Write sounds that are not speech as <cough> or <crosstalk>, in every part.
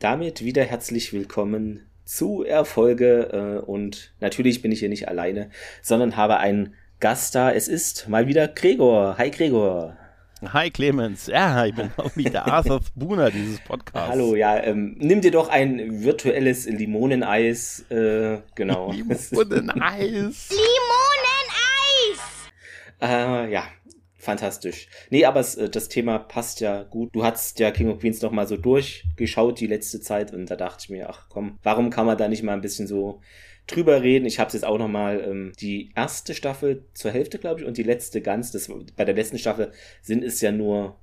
damit wieder herzlich willkommen zu Erfolge. Äh, und natürlich bin ich hier nicht alleine, sondern habe einen Gast da. Es ist mal wieder Gregor. Hi Gregor. Hi Clemens, ja, ich bin auch wieder Arthur <laughs> Spooner dieses Podcasts. Hallo, ja, ähm, nimm dir doch ein virtuelles Limoneneis, äh, genau. <laughs> Limoneneis! Limoneneis! <laughs> Äh, ja, fantastisch. Nee, aber es, äh, das Thema passt ja gut. Du hast ja King of Queens noch mal so durchgeschaut die letzte Zeit und da dachte ich mir, ach komm, warum kann man da nicht mal ein bisschen so drüber reden. Ich habe es jetzt auch noch mal ähm, die erste Staffel zur Hälfte, glaube ich, und die letzte ganz. Das, bei der letzten Staffel sind es ja nur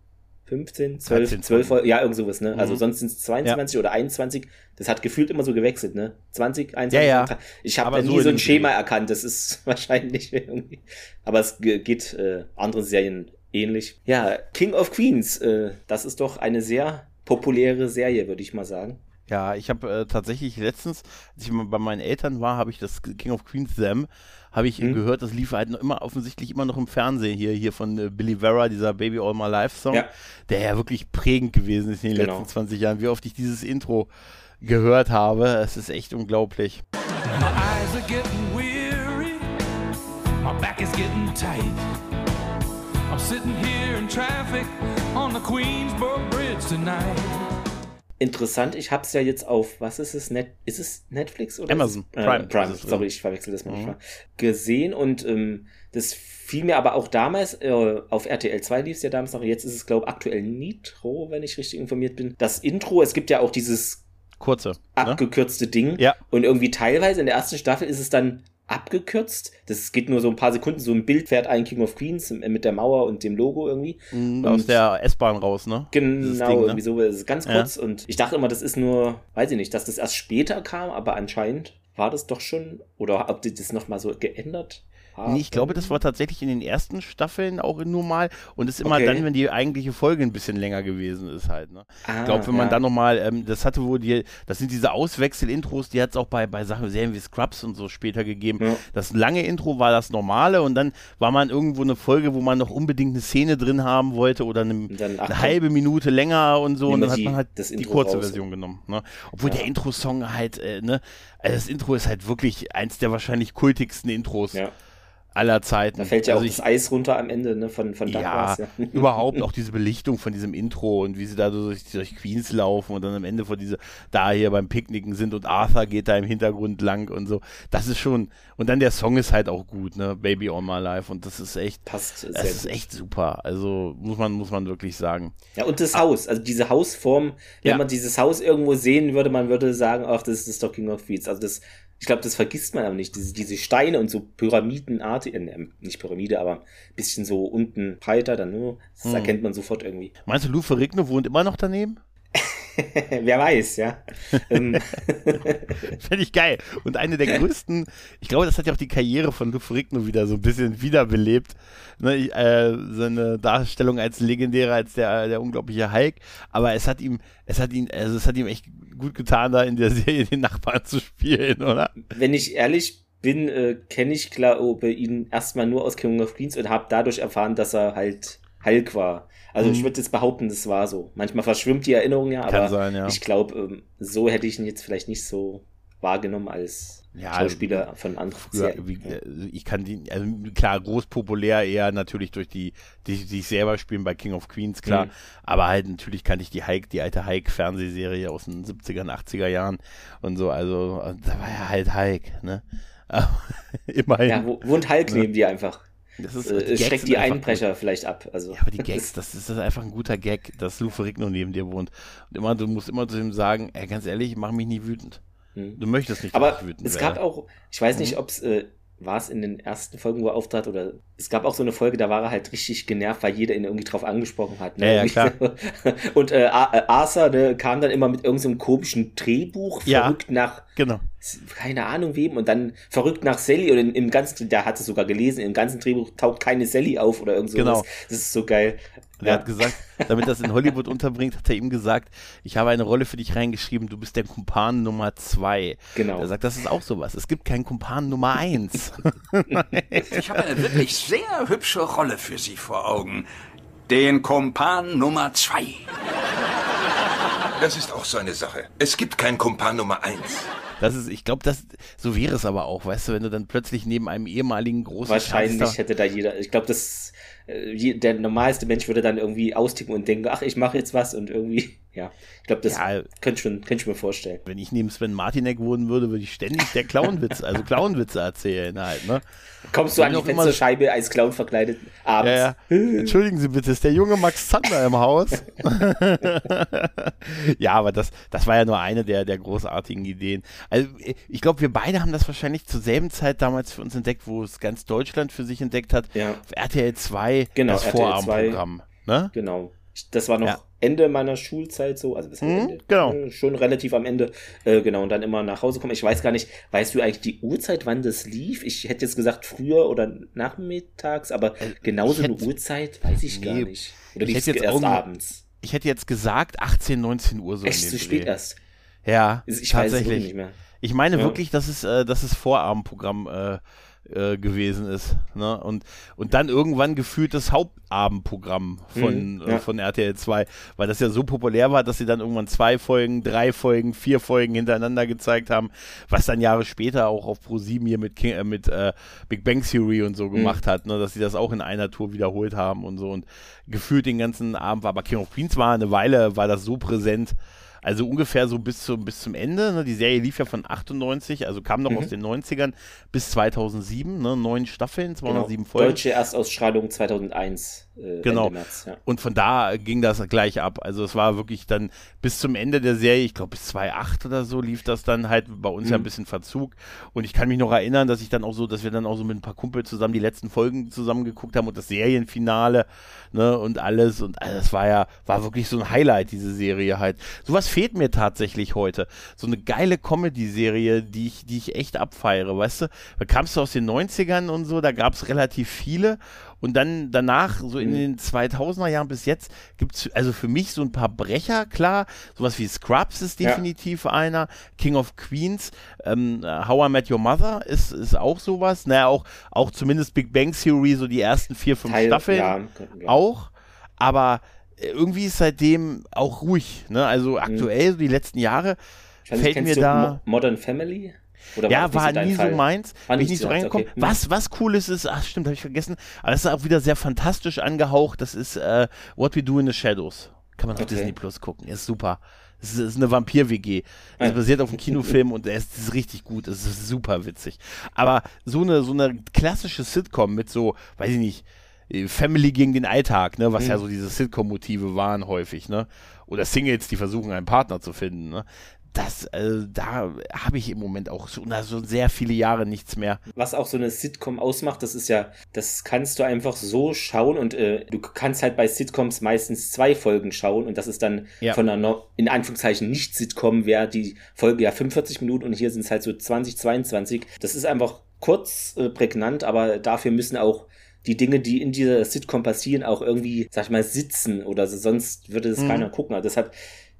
15, 12, 13, 12 Folgen, ja, irgend sowas, ne? Also mhm. Also sonst sind es 22 ja. oder 21. Das hat gefühlt immer so gewechselt, ne? 20, 21. Ja, ja. Ich habe da nie so ein Schema erkannt. Das ist <laughs> wahrscheinlich irgendwie. Aber es geht äh, anderen Serien ähnlich. Ja, King of Queens, äh, das ist doch eine sehr populäre Serie, würde ich mal sagen. Ja, ich habe äh, tatsächlich letztens, als ich bei meinen Eltern war, habe ich das King of Queens Them, habe ich mhm. gehört, das lief halt noch immer offensichtlich immer noch im Fernsehen hier, hier von äh, Billy Vera, dieser Baby All My Life Song, ja. der ja wirklich prägend gewesen ist in den genau. letzten 20 Jahren. Wie oft ich dieses Intro gehört habe, es ist echt unglaublich. My eyes are getting weary, my back is getting tight. I'm sitting here in traffic on the Queensboro Bridge tonight interessant. Ich habe es ja jetzt auf, was ist es? Net, ist es Netflix oder? Amazon es, äh, Prime. Prime. Sorry, ich verwechsel das manchmal. Mhm. Gesehen und ähm, das fiel mir aber auch damals, äh, auf RTL 2 lief es ja damals noch, jetzt ist es, glaube ich, aktuell Nitro, wenn ich richtig informiert bin. Das Intro, es gibt ja auch dieses kurze, ne? abgekürzte ne? Ding. Ja. Und irgendwie teilweise in der ersten Staffel ist es dann abgekürzt. Das geht nur so ein paar Sekunden. So ein Bild fährt ein King of Queens mit der Mauer und dem Logo irgendwie. Mhm, aus der S-Bahn raus, ne? Genau, Ding, ne? irgendwie so. Das ist ganz kurz. Ja. Und ich dachte immer, das ist nur, weiß ich nicht, dass das erst später kam, aber anscheinend war das doch schon. Oder ob die das nochmal so geändert nee, ich glaube, das war tatsächlich in den ersten Staffeln auch normal und ist immer okay. dann, wenn die eigentliche Folge ein bisschen länger gewesen ist halt. Ne? Ah, ich glaube, wenn man ja. dann nochmal, ähm, das hatte wohl die, das sind diese Auswechsel-Intros, die hat es auch bei, bei Sachen, Serien wie Scrubs und so später gegeben. Ja. Das lange Intro war das normale und dann war man irgendwo eine Folge, wo man noch unbedingt eine Szene drin haben wollte oder eine, dann, ach, eine halbe Minute länger und so und dann hat man halt die kurze raus. Version genommen. Ne? Obwohl ja. der Intro-Song halt, äh, ne, also das Intro ist halt wirklich eins der wahrscheinlich kultigsten Intros. Ja aller Zeiten. Da fällt ja also auch ich, das Eis runter am Ende ne, von, von Douglas. Ja, ja. <laughs> überhaupt auch diese Belichtung von diesem Intro und wie sie da durch, durch Queens laufen und dann am Ende von diese da hier beim Picknicken sind und Arthur geht da im Hintergrund lang und so. Das ist schon und dann der Song ist halt auch gut, ne? Baby on My Life und das ist echt passt. Das ist gut. echt super. Also muss man muss man wirklich sagen. Ja und das Haus, also diese Hausform, wenn ja. man dieses Haus irgendwo sehen würde, man würde sagen, ach das ist doch King of Queens. Also das ich glaube, das vergisst man aber nicht. Diese, diese Steine und so Pyramidenart, äh, nicht Pyramide, aber ein bisschen so unten breiter, dann nur, das hm. erkennt man sofort irgendwie. Meinst du, Lou Ferrigno wohnt immer noch daneben? <laughs> Wer weiß, ja. Ähm. <laughs> Finde ich geil. Und eine der größten, ich glaube, das hat ja auch die Karriere von Lou Ferrigno wieder so ein bisschen wiederbelebt. Ne, äh, seine Darstellung als legendärer, als der, der unglaubliche Hulk. Aber es hat ihm, es hat ihn, also es hat ihm echt gut getan, da in der Serie den Nachbarn zu spielen, oder? Wenn ich ehrlich bin, äh, kenne ich glaube ihn erstmal nur aus King of Queens und habe dadurch erfahren, dass er halt Hulk war. Also mhm. ich würde jetzt behaupten, das war so. Manchmal verschwimmt die Erinnerung ja, aber sein, ja. ich glaube, ähm, so hätte ich ihn jetzt vielleicht nicht so wahrgenommen als ja, Schauspieler von anderen früher, wie, äh, Ich kann die, also klar, groß populär eher natürlich durch die, die, die ich selber spielen bei King of Queens, klar. Mhm. Aber halt natürlich kann ich die Hike, die alte Hike-Fernsehserie aus den 70er, 80er Jahren und so, also da war ja halt Hike, ne? <laughs> Immerhin. Ja, wohnt Hulk ne? neben dir einfach. Das ist, äh, die schreckt die Einbrecher gut. vielleicht ab. Also. Ja, aber die <laughs> Gags, das ist einfach ein guter Gag, dass Lou Ferrigno neben dir wohnt. Und immer, du musst immer zu ihm sagen, ey, ganz ehrlich, mach mich nie wütend. Hm. Du möchtest nicht, aber es gab auch, ich weiß nicht, hm. ob es äh, war es in den ersten Folgen, wo er auftrat, oder es gab auch so eine Folge, da war er halt richtig genervt, weil jeder ihn irgendwie drauf angesprochen hat. Ne? Ja, ja, klar. <laughs> Und äh, äh, Arthur ne, kam dann immer mit irgendeinem so komischen Drehbuch, ja, verrückt nach genau. keine Ahnung wem, und dann verrückt nach Sally, und im ganzen, der hat es sogar gelesen, im ganzen Drehbuch taucht keine Sally auf oder irgend sowas. Genau. Das ist so geil. Er hat gesagt, damit das in Hollywood <laughs> unterbringt, hat er ihm gesagt, ich habe eine Rolle für dich reingeschrieben, du bist der Kumpan Nummer zwei. Genau. Er sagt, das ist auch sowas. Es gibt keinen Kumpan Nummer eins. <laughs> ich habe eine wirklich sehr hübsche Rolle für Sie vor Augen. Den Kumpan Nummer zwei. Das ist auch so eine Sache. Es gibt kein Kumpan Nummer eins. Das ist, ich glaube, das so wäre es aber auch, weißt du, wenn du dann plötzlich neben einem ehemaligen großen Wahrscheinlich Schatzter hätte da jeder, ich glaube, das äh, der normalste Mensch würde dann irgendwie austicken und denken, ach, ich mache jetzt was und irgendwie, ja, ich glaube, das ja, könnte, schon, könnte ich mir vorstellen. Wenn ich neben Sven Martinek wohnen würde, würde ich ständig der Clownwitz, also Clownwitze erzählen halt, ne? Kommst du an die Fensterscheibe als Clown verkleidet abends? Ja, ja. Entschuldigen Sie bitte, ist der junge Max Zander im Haus? <laughs> ja, aber das, das war ja nur eine der, der großartigen Ideen. Also ich glaube, wir beide haben das wahrscheinlich zur selben Zeit damals für uns entdeckt, wo es ganz Deutschland für sich entdeckt hat. Ja. Auf RTL 2 genau, das Vorabendprogramm. Ne? Genau. Das war noch. Ende meiner Schulzeit so, also mhm, Ende, genau. Äh, schon relativ am Ende, äh, genau, und dann immer nach Hause kommen. Ich weiß gar nicht, weißt du eigentlich die Uhrzeit, wann das lief? Ich hätte jetzt gesagt früher oder nachmittags, aber äh, genauso eine Uhrzeit weiß ich nee, gar nicht. Oder lief es erst abends? Ich hätte jetzt gesagt 18, 19 Uhr so. Echt so spät erst? Ja, ich tatsächlich. weiß es nicht mehr. Ich meine ja. wirklich, dass es, äh, dass es Vorabendprogramm äh, äh, gewesen ist. Ne? Und, und dann irgendwann gefühlt das Hauptabendprogramm von, mhm, ja. äh, von RTL 2, weil das ja so populär war, dass sie dann irgendwann zwei Folgen, drei Folgen, vier Folgen hintereinander gezeigt haben, was dann Jahre später auch auf Pro7 hier mit, King, äh, mit äh, Big Bang Theory und so mhm. gemacht mhm. hat, ne? dass sie das auch in einer Tour wiederholt haben und so und gefühlt den ganzen Abend war. Aber King of Queens war eine Weile, war das so präsent, also ungefähr so bis, zum, bis zum Ende. Ne? Die Serie lief ja von 98, also kam noch mhm. aus den 90ern bis 2007, ne? neun Staffeln, 207 genau. Folgen. Deutsche Erstausstrahlung 2001. Äh, genau. März, ja. Und von da ging das gleich ab. Also es war wirklich dann bis zum Ende der Serie, ich glaube bis 2008 oder so lief das dann halt bei uns mhm. ja ein mhm. bisschen Verzug. Und ich kann mich noch erinnern, dass ich dann auch so, dass wir dann auch so mit ein paar Kumpels zusammen die letzten Folgen zusammen geguckt haben und das Serienfinale ne, und alles. Und also das war ja, war wirklich so ein Highlight, diese Serie halt. Sowas fehlt mir tatsächlich heute. So eine geile Comedy-Serie, die ich, die ich echt abfeiere, weißt du? Da kamst du aus den 90ern und so, da gab es relativ viele und dann danach, so in mhm. den 2000er Jahren bis jetzt, gibt es also für mich so ein paar Brecher, klar. Sowas wie Scrubs ist definitiv ja. einer. King of Queens, ähm, How I Met Your Mother ist, ist auch sowas. Naja, auch, auch zumindest Big Bang Theory, so die ersten vier, fünf Teil, Staffeln ja, auch. Aber irgendwie ist seitdem auch ruhig. Ne? Also mhm. aktuell, so die letzten Jahre, fällt mir da. Modern Family? Oder ja, war, war nie so meins. War bin ich nicht so reingekommen. Okay. Was, was cool ist, ist, ach stimmt, habe ich vergessen, aber das ist auch wieder sehr fantastisch angehaucht. Das ist äh, What We Do in the Shadows. Kann man auf okay. Disney Plus gucken. Ist super. Es ist, eine Vampir-WG. Es basiert auf einem Kinofilm und es ist, ist richtig gut. Es ist super witzig. Aber so eine, so eine klassische Sitcom mit so, weiß ich nicht, Family gegen den Alltag, ne, was mhm. ja so diese Sitcom-Motive waren häufig, ne? Oder Singles, die versuchen, einen Partner zu finden, ne? Das, äh, da habe ich im Moment auch schon also sehr viele Jahre nichts mehr. Was auch so eine Sitcom ausmacht, das ist ja, das kannst du einfach so schauen und äh, du kannst halt bei Sitcoms meistens zwei Folgen schauen und das ist dann ja. von einer, in Anführungszeichen, nicht Sitcom, wäre die Folge ja 45 Minuten und hier sind es halt so 20, 22. Das ist einfach kurz, äh, prägnant, aber dafür müssen auch die Dinge, die in dieser Sitcom passieren, auch irgendwie, sag ich mal, sitzen oder so, sonst würde es mhm. keiner gucken. Also deshalb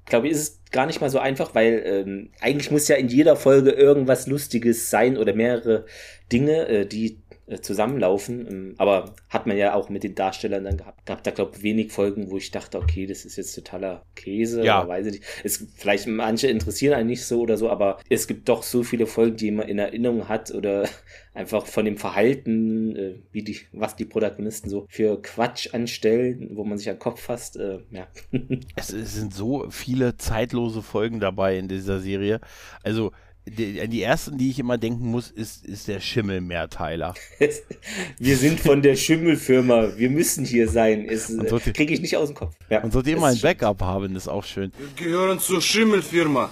glaube ich, ist es gar nicht mal so einfach, weil ähm, eigentlich muss ja in jeder Folge irgendwas Lustiges sein oder mehrere Dinge, äh, die zusammenlaufen. Ähm, aber hat man ja auch mit den Darstellern dann gehabt. Gab da, glaube ich, wenig Folgen, wo ich dachte, okay, das ist jetzt totaler Käse. Ja. Oder weiß ich nicht. Es, vielleicht manche interessieren einen nicht so oder so, aber es gibt doch so viele Folgen, die man in Erinnerung hat oder <laughs> einfach von dem Verhalten, äh, wie die, was die Protagonisten so für Quatsch anstellen, wo man sich an den Kopf fasst. Äh, ja. <laughs> es, es sind so viele zeitlose Folgen dabei in dieser Serie. Also die, die ersten, die ich immer denken muss, ist, ist der Schimmelmehrteiler. <laughs> wir sind von der Schimmelfirma, wir müssen hier sein. Es so kriege ich nicht aus dem Kopf. Ja, und sollte immer ein Backup haben, ist auch schön. Wir gehören zur Schimmelfirma.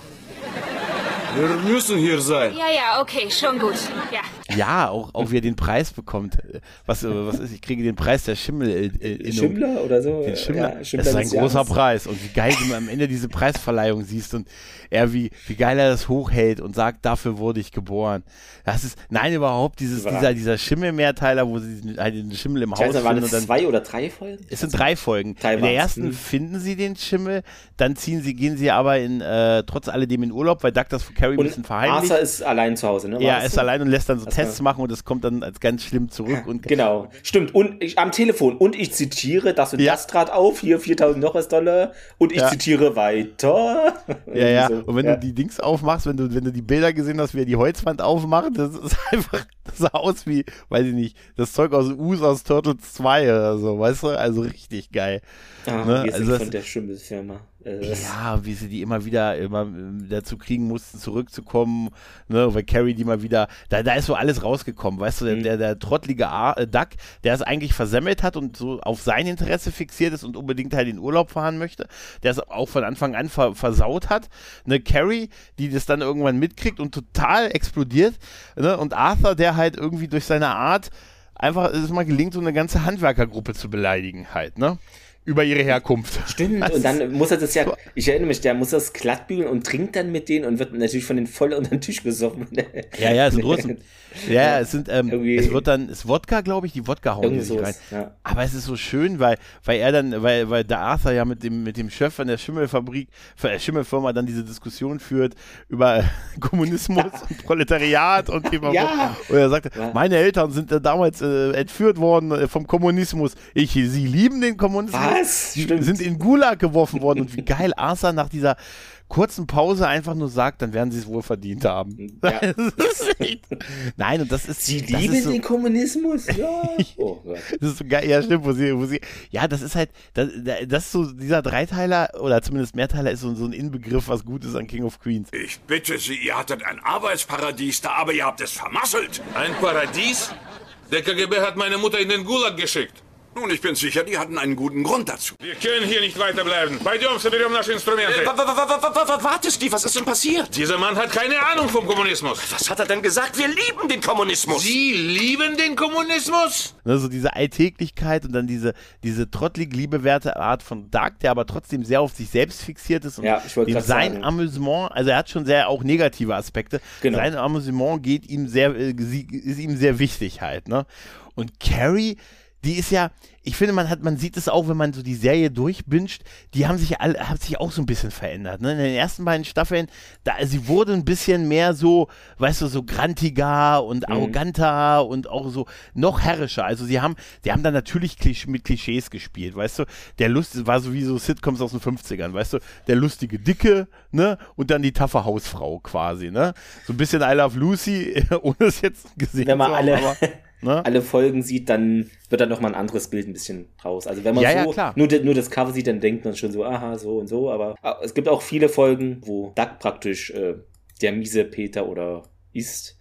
Wir müssen hier sein. Ja, ja, okay, schon gut. Ja. Ja, auch, auch wie er den Preis bekommt. Was, was ist, ich kriege den Preis der Schimmel. Äh, äh Schimmler oder so? Den Schimmler. Ja, Schimmler das ist ein großer Jahres. Preis. Und wie geil du am Ende diese Preisverleihung siehst und er wie, wie geil er das hochhält und sagt, dafür wurde ich geboren. Das ist, nein, überhaupt dieses, dieser, dieser Schimmelmehrteiler, wo sie halt den Schimmel im ich Haus weiß, finden. Waren das zwei oder drei Folgen? Es sind drei Folgen. In der ersten hm. finden sie den Schimmel, dann ziehen sie, gehen sie aber in, äh, trotz alledem in Urlaub, weil Doug das für Carrie ein bisschen verheimlicht. Arthur ist allein zu Hause, ne? War ja, ist so? allein und lässt dann so Tests machen und es kommt dann als ganz schlimm zurück. Und genau, stimmt. Und ich, am Telefon. Und ich zitiere, das und ja. das trat auf, hier 4000 noch was Dollar. Und ich ja. zitiere weiter. Ja, ja. <laughs> So. Und wenn du die Dings aufmachst, wenn du, wenn du die Bilder gesehen hast, wie er die Holzwand aufmacht, das ist <laughs> einfach, das sah aus wie, weiß ich nicht, das Zeug aus Us aus Turtles 2 oder so, weißt du? Also richtig geil. Ah, ne? Wir also sind von der Schimmelfirma. Äh, ja, wie sie die immer wieder immer äh, dazu kriegen mussten, zurückzukommen, ne, weil Carrie die mal wieder, da, da ist so alles rausgekommen, weißt du, der, mhm. der, der trottlige A, äh, Duck, der es eigentlich versemmelt hat und so auf sein Interesse fixiert ist und unbedingt halt in Urlaub fahren möchte, der es auch von Anfang an ver, versaut hat, ne, Carrie, die das dann irgendwann mitkriegt und total explodiert, ne, und Arthur, der halt irgendwie durch seine Art einfach es mal gelingt, so eine ganze Handwerkergruppe zu beleidigen halt, ne? Über ihre Herkunft. Stimmt, Was? und dann muss er das ja, ich erinnere mich, der muss das glatt bügeln und trinkt dann mit denen und wird natürlich von denen voll unter den Tisch gesoffen. <laughs> <laughs> Ja, ja, es sind Russen. Ja, es sind, ähm, es wird dann, es ist Wodka, glaube ich, die Wodka hauen die sich rein. Ja. Aber es ist so schön, weil, weil er dann, weil, weil der Arthur ja mit dem, mit dem Chef von der Schimmelfabrik, der Schimmelfirma dann diese Diskussion führt über <laughs> Kommunismus und Proletariat und ja. Und er sagte, ja. meine Eltern sind äh, damals äh, entführt worden äh, vom Kommunismus. Ich, sie lieben den Kommunismus. Was? Sie sind in Gulag geworfen worden und wie geil Arthur nach dieser kurzen Pause einfach nur sagt, dann werden sie es wohl verdient haben. Ja. <laughs> Nein, und das ist. Sie lieben ist so, den Kommunismus? Ja. <laughs> Oh das ist so geil, ja, stimmt, wo sie, wo sie, ja, das ist halt, das, das ist so, dieser Dreiteiler oder zumindest Mehrteiler ist so, so ein Inbegriff, was gut ist an King of Queens. Ich bitte Sie, ihr hattet ein Arbeitsparadies da, aber ihr habt es vermasselt. Ein Paradies? Der KGB hat meine Mutter in den Gulag geschickt. Nun, ich bin sicher, die hatten einen guten Grund dazu. Wir können hier nicht weiterbleiben. Пойдем, соберем наши инструменты. Äh, warte, Steve, was ist denn passiert? Dieser Mann hat keine Ahnung vom Kommunismus. Was hat er denn gesagt? Wir lieben den Kommunismus. Sie lieben den Kommunismus? Also diese Alltäglichkeit und dann diese, diese trottlig liebewerte Art von Dark, der aber trotzdem sehr auf sich selbst fixiert ist und ja, dem sein sagen. Amüsement, also er hat schon sehr auch negative Aspekte. Genau. Sein Amüsement geht ihm sehr, äh, ist ihm sehr wichtig halt, ne? Und Carrie die ist ja, ich finde, man hat, man sieht es auch, wenn man so die Serie durchbinscht, die haben sich alle, hat sich auch so ein bisschen verändert. Ne? In den ersten beiden Staffeln, da, sie wurde ein bisschen mehr so, weißt du, so grantiger und mhm. arroganter und auch so noch herrischer. Also sie haben, die haben dann natürlich Klisch mit Klischees gespielt, weißt du. Der Lust war so wie so Sitcoms aus den 50ern, weißt du. Der lustige Dicke, ne? Und dann die taffe Hausfrau quasi, ne? So ein bisschen I Love Lucy, <laughs> ohne es jetzt gesehen wenn man zu haben, alle, aber, <laughs> ne? alle Folgen sieht, dann wird dann nochmal ein anderes Bild ein bisschen raus. Also wenn man ja, so ja, nur, nur das Cover sieht, dann denkt man schon so, aha, so und so. Aber ah, es gibt auch viele Folgen, wo Duck praktisch äh, der miese Peter oder ist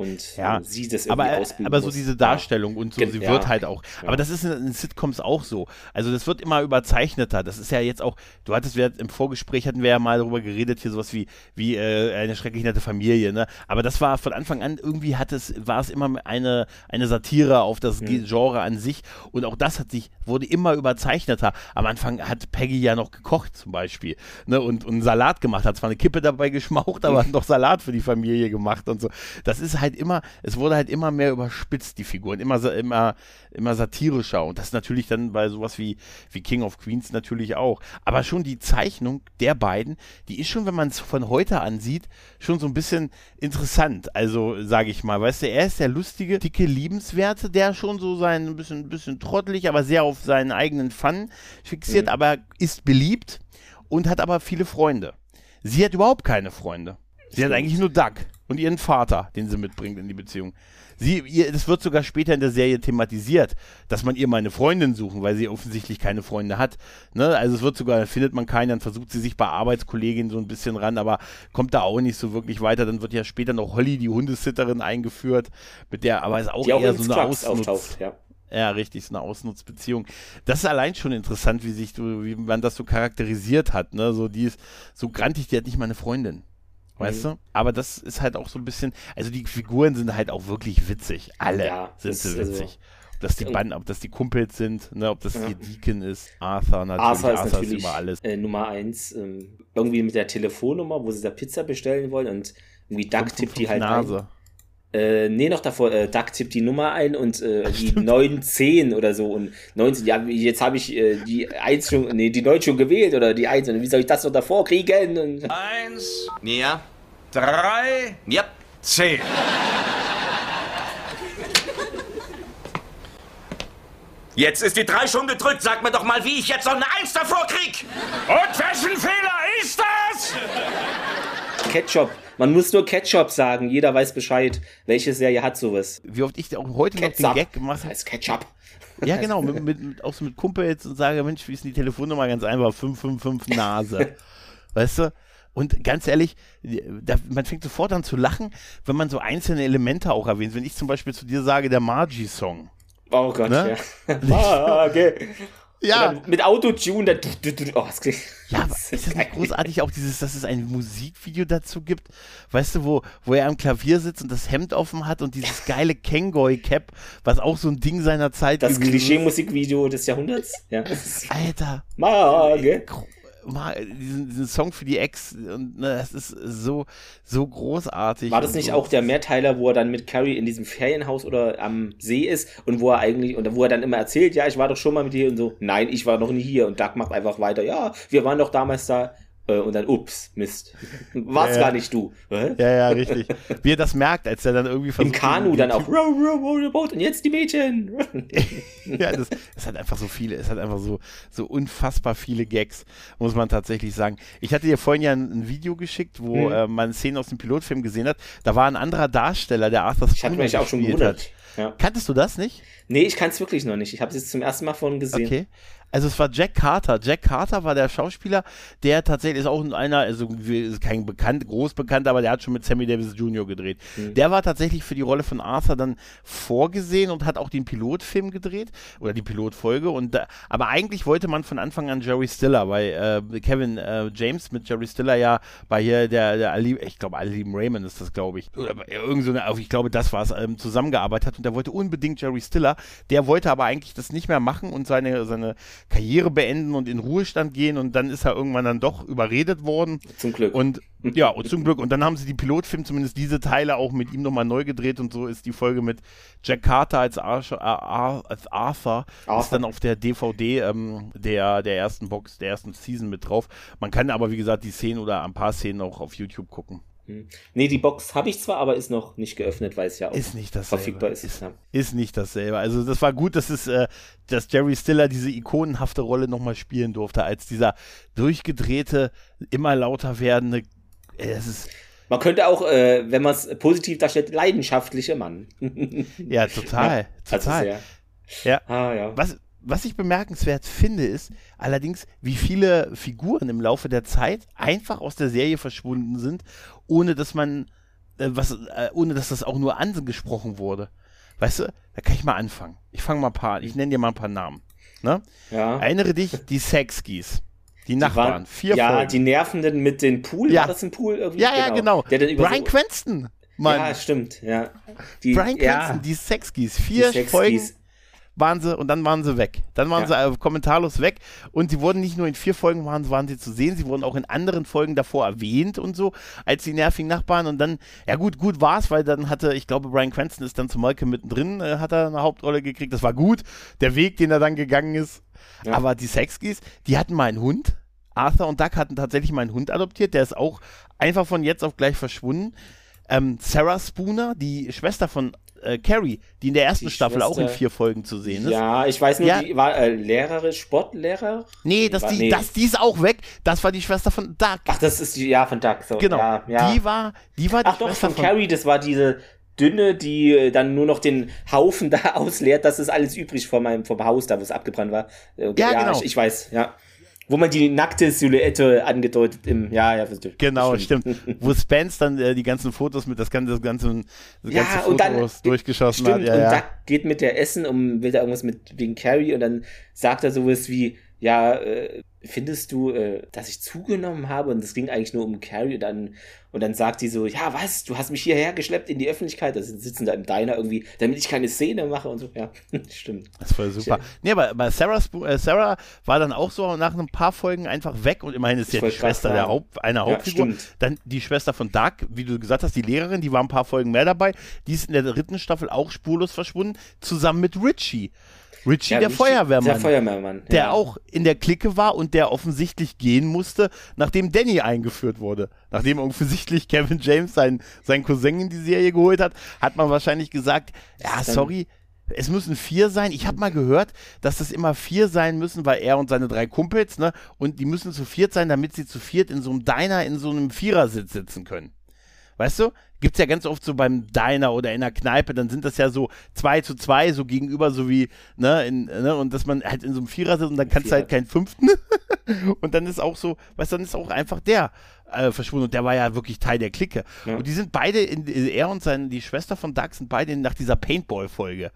und ja, äh, sie das irgendwie aber, ausbilden Aber so diese Darstellung ja. und so, sie ja. wird halt auch. Aber das ist in, in, Sitcoms auch so. Also das wird immer überzeichneter. Das ist ja jetzt auch, du hattest, wir, im Vorgespräch hatten wir ja mal darüber geredet, hier sowas wie, wie äh, eine schrecklich nette Familie, ne? Aber das war von Anfang an, irgendwie hat es, war es immer eine, eine Satire auf das mhm. Genre an sich. Und auch das hat sich, wurde immer überzeichneter. Am Anfang hat Peggy ja noch gekocht zum Beispiel. Ne? Und, und einen Salat gemacht, hat zwar eine Kippe dabei <laughs> geschmaucht, aber hat noch Salat für die Familie gemacht und so. Das ist halt halt immer, es wurde halt immer mehr überspitzt, die Figuren, immer, immer, immer satirischer. Und das natürlich dann bei sowas wie, wie King of Queens natürlich auch. Aber schon die Zeichnung der beiden, die ist schon, wenn man es von heute ansieht, schon so ein bisschen interessant. Also, sage ich mal, weißt du, er ist der lustige, dicke, liebenswerte, der schon so sein, ein bisschen, ein bisschen trottelig, aber sehr auf seinen eigenen Fun fixiert, mhm. aber ist beliebt und hat aber viele Freunde. Sie hat überhaupt keine Freunde. Sie hat eigentlich nur Doug und ihren Vater, den sie mitbringt in die Beziehung. Sie, ihr, das wird sogar später in der Serie thematisiert, dass man ihr mal eine Freundin suchen, weil sie offensichtlich keine Freunde hat. Ne? Also es wird sogar, findet man keinen, dann versucht sie sich bei Arbeitskolleginnen so ein bisschen ran, aber kommt da auch nicht so wirklich weiter. Dann wird ja später noch Holly, die Hundesitterin, eingeführt, mit der aber ist auch die eher auch so eine Ausnutz. Ja. Ja, richtig, so eine Ausnutzbeziehung. Das ist allein schon interessant, wie sich, wie man das so charakterisiert hat. Ne? So, die ist so grantig, die hat nicht mal eine Freundin. Weißt mhm. du? Aber das ist halt auch so ein bisschen, also die Figuren sind halt auch wirklich witzig. Alle ja, sind sie also witzig. Also, ob das die Banden, ob das die Kumpels sind, ne, ob das ja. die Deacon ist, Arthur natürlich. Arthur ist Arthur natürlich ist immer alles. Äh, Nummer eins, ähm, irgendwie mit der Telefonnummer, wo sie da Pizza bestellen wollen und irgendwie Duck tippt die halt Nase. Ein. Äh, nee, noch davor. Äh, Duck tippt die Nummer ein und äh, <laughs> die 910 oder so. Und 19, ja, jetzt habe ich äh, die 1 schon, nee, die 9 schon gewählt oder die 1. Und wie soll ich das noch davor kriegen? Und Eins, ja, drei, ja, zehn. Jetzt ist die 3 schon gedrückt. Sag mir doch mal, wie ich jetzt noch eine 1 davor krieg. Und welchen Fehler ist das? Ketchup. Man muss nur Ketchup sagen. Jeder weiß Bescheid. Welche Serie hat sowas? Wie oft ich auch heute Ketchup. noch den Gag mache. Das heißt Ketchup. Ja, genau. Mit, mit, mit, auch so mit Kumpels und sage, Mensch, wie ist denn die Telefonnummer? Ganz einfach. 555 Nase. <laughs> weißt du? Und ganz ehrlich, da, man fängt sofort an zu lachen, wenn man so einzelne Elemente auch erwähnt. Wenn ich zum Beispiel zu dir sage, der Margie-Song. Oh Gott, Ne? ja. <laughs> Marge. Ja. Mit Autotune, dann. Oh, das. Ja, ist das nicht großartig auch dieses, dass es ein Musikvideo dazu gibt, weißt du, wo, wo er am Klavier sitzt und das Hemd offen hat und dieses geile Kangol-Cap, was auch so ein Ding seiner Zeit Das ist. Klischee-Musikvideo des Jahrhunderts. Ja. Alter, Marge. Mal diesen, diesen Song für die Ex und ne, das ist so, so großartig. War das nicht so. auch der Mehrteiler, wo er dann mit Carrie in diesem Ferienhaus oder am See ist und wo er eigentlich, und wo er dann immer erzählt, ja, ich war doch schon mal mit dir und so, nein, ich war noch nie hier und Doug macht einfach weiter, ja, wir waren doch damals da äh, und dann, ups, Mist, war's Ja, gar nicht du. Ja, ja, richtig. Wie er das merkt, als er dann irgendwie Im versucht. Kanu den dann auch, row, row, row the boat und jetzt die Mädchen. <laughs> ja, das, es hat einfach so viele, es hat einfach so, so unfassbar viele Gags, muss man tatsächlich sagen. Ich hatte dir vorhin ja ein, ein Video geschickt, wo Hm. äh, man Szenen aus dem Pilotfilm gesehen hat. Da war ein anderer Darsteller, der Arthur Ich hatte mich auch schon gewundert. hat. Ja. Kanntest du das nicht? Nee, ich kann es wirklich noch nicht. Ich habe es jetzt zum ersten Mal vorhin gesehen. Okay. Also es war Jack Carter. Jack Carter war der Schauspieler, der tatsächlich ist auch einer, also kein bekannt, groß bekannt, aber der hat schon mit Sammy Davis Jr. gedreht. Mhm. Der war tatsächlich für die Rolle von Arthur dann vorgesehen und hat auch den Pilotfilm gedreht oder die Pilotfolge. Und aber eigentlich wollte man von Anfang an Jerry Stiller, weil äh, Kevin äh, James mit Jerry Stiller ja bei hier der, der Ali, ich glaube Ali Raymond ist das, glaube ich, oder irgend so eine, ich glaube das war es, ähm, zusammengearbeitet hat und der wollte unbedingt Jerry Stiller. Der wollte aber eigentlich das nicht mehr machen und seine seine Karriere beenden und in Ruhestand gehen und dann ist er irgendwann dann doch überredet worden. Zum Glück. Und <laughs> ja, und zum Glück. Und dann haben sie die Pilotfilm, zumindest diese Teile, auch mit ihm nochmal neu gedreht und so ist die Folge mit Jack Carter als, Arsch, äh, als Arthur, ist Arthur. dann auf der DVD ähm, der, der ersten Box, der ersten Season mit drauf. Man kann aber, wie gesagt, die Szenen oder ein paar Szenen auch auf YouTube gucken. Nee, die Box habe ich zwar, aber ist noch nicht geöffnet, weil es ja auch Ist nicht dasselbe. verfügbar ist. Ist, ja. ist nicht dasselbe. Also das war gut, dass es, äh, dass Jerry Stiller diese ikonenhafte Rolle nochmal spielen durfte, als dieser durchgedrehte, immer lauter werdende, äh, es ist, Man könnte auch, äh, wenn man es positiv darstellt, leidenschaftliche Mann. ja, total, <laughs> Also total. sehr. Ja. Ah, ja. Was, was ich bemerkenswert finde, ist allerdings, wie viele Figuren im Laufe der Zeit einfach aus der Serie verschwunden sind, ohne dass man, äh, was, äh, ohne dass das auch nur angesprochen wurde. Weißt du, da kann ich mal anfangen. Ich fange mal ein paar, ich nenne dir mal ein paar Namen. Ne? ja. Erinnere dich, die Sexskis. Die Nachbarn. Waren- vier ja, Folgen. die Nervenden mit den Pool. Ja. War das ein Pool irgendwie? ja, ja, genau. Über Brian so, Cranston. Mann. Ja, stimmt, ja. Die, Brian ja, Cranston, die Sexskis. die Vier Sexskis. Folgen waren sie und dann waren sie weg. Dann waren Ja. sie äh, kommentarlos weg und sie wurden nicht nur in vier Folgen waren, waren sie zu sehen, sie wurden auch in anderen Folgen davor erwähnt und so als die nervigen Nachbarn und dann, ja gut, gut war's, weil dann hatte, ich glaube, Brian Cranston ist dann zu Malcolm mittendrin, äh, hat er eine Hauptrolle gekriegt, das war gut, der Weg, den er dann gegangen ist. Ja. Aber die Sexskis, die hatten mal einen Hund. Arthur und Doug hatten tatsächlich mal einen Hund adoptiert, der ist auch einfach von jetzt auf gleich verschwunden. Ähm, Sarah Spooner, die Schwester von äh, Carrie, die in der ersten Die Staffel auch in Schwester- vier Folgen zu sehen ist. Ja, ich weiß nur, Ja. die war äh, Lehrerin, Sportlehrer. Nee, das, War- die, nee. Das, die ist auch weg. Das war die Schwester von Doug. Ach, das ist die, ja, von Doug. So. genau. Ja, ja. Die war, die war die Ach doch, Schwester von von Carrie, das war diese dünne, die äh, dann nur noch den Haufen <laughs> da ausleert. Das ist alles übrig von meinem, vom Haus, da wo es abgebrannt war. Äh, Ja, genau. Ich, ich weiß, ja. Wo man die nackte Silhouette angedeutet im, ja, ja, Genau, stimmt. stimmt. <laughs> Wo Spence dann äh, die ganzen Fotos mit das ganze, das ganze, das Ja, ganze und dann- Fotos durchgeschossen Stimmt, hat. Ja, und ja. Doug geht mit der Essen, um, will da irgendwas mit, wegen Carrie, und dann sagt er sowas wie, ja, äh, findest du, äh, dass ich zugenommen habe? Und es ging eigentlich nur um Carrie, und dann, und dann sagt die so, ja, was, du hast mich hierher geschleppt in die Öffentlichkeit, da sitzen da im Diner irgendwie, damit ich keine Szene mache und so, ja, <laughs> stimmt. Das war super. Nee, aber, aber Sarah, äh, Sarah war dann auch so nach ein paar Folgen einfach weg und immerhin ist Ich ja die Schwester der. Haupt, einer Ja, Hauptfigur. stimmt. dann die Schwester von Doug, wie du gesagt hast, die Lehrerin, die war ein paar Folgen mehr dabei. Die ist in der dritten Staffel auch spurlos verschwunden, zusammen mit Richie. Richie, Ja, der Richie- Feuerwehrmann. Der Feuerwehrmann. der ja. auch in der Clique war und der offensichtlich gehen musste, nachdem Danny eingeführt wurde. Nachdem offensichtlich Kevin James seinen, seinen Cousin in die Serie geholt hat, hat man wahrscheinlich gesagt, ja, sorry, es müssen vier sein. Ich habe mal gehört, dass das immer vier sein müssen, weil er und seine drei Kumpels, ne? Und die müssen zu viert sein, damit sie zu viert in so einem Diner in so einem Vierersitz sitzen können. Weißt du? Gibt es ja ganz oft so beim Diner oder in der Kneipe, dann sind das ja so zwei zu zwei, so gegenüber, so wie, ne, in, ne und dass man halt in so einem Vierer sitzt und dann kannst du halt keinen fünften. <laughs> und dann ist auch so, weißt du, dann ist auch einfach der äh, verschwunden und der war ja wirklich Teil der Clique. Ja. Und die sind beide, in, er und seine, die Schwester von Doug sind beide nach dieser Paintball-Folge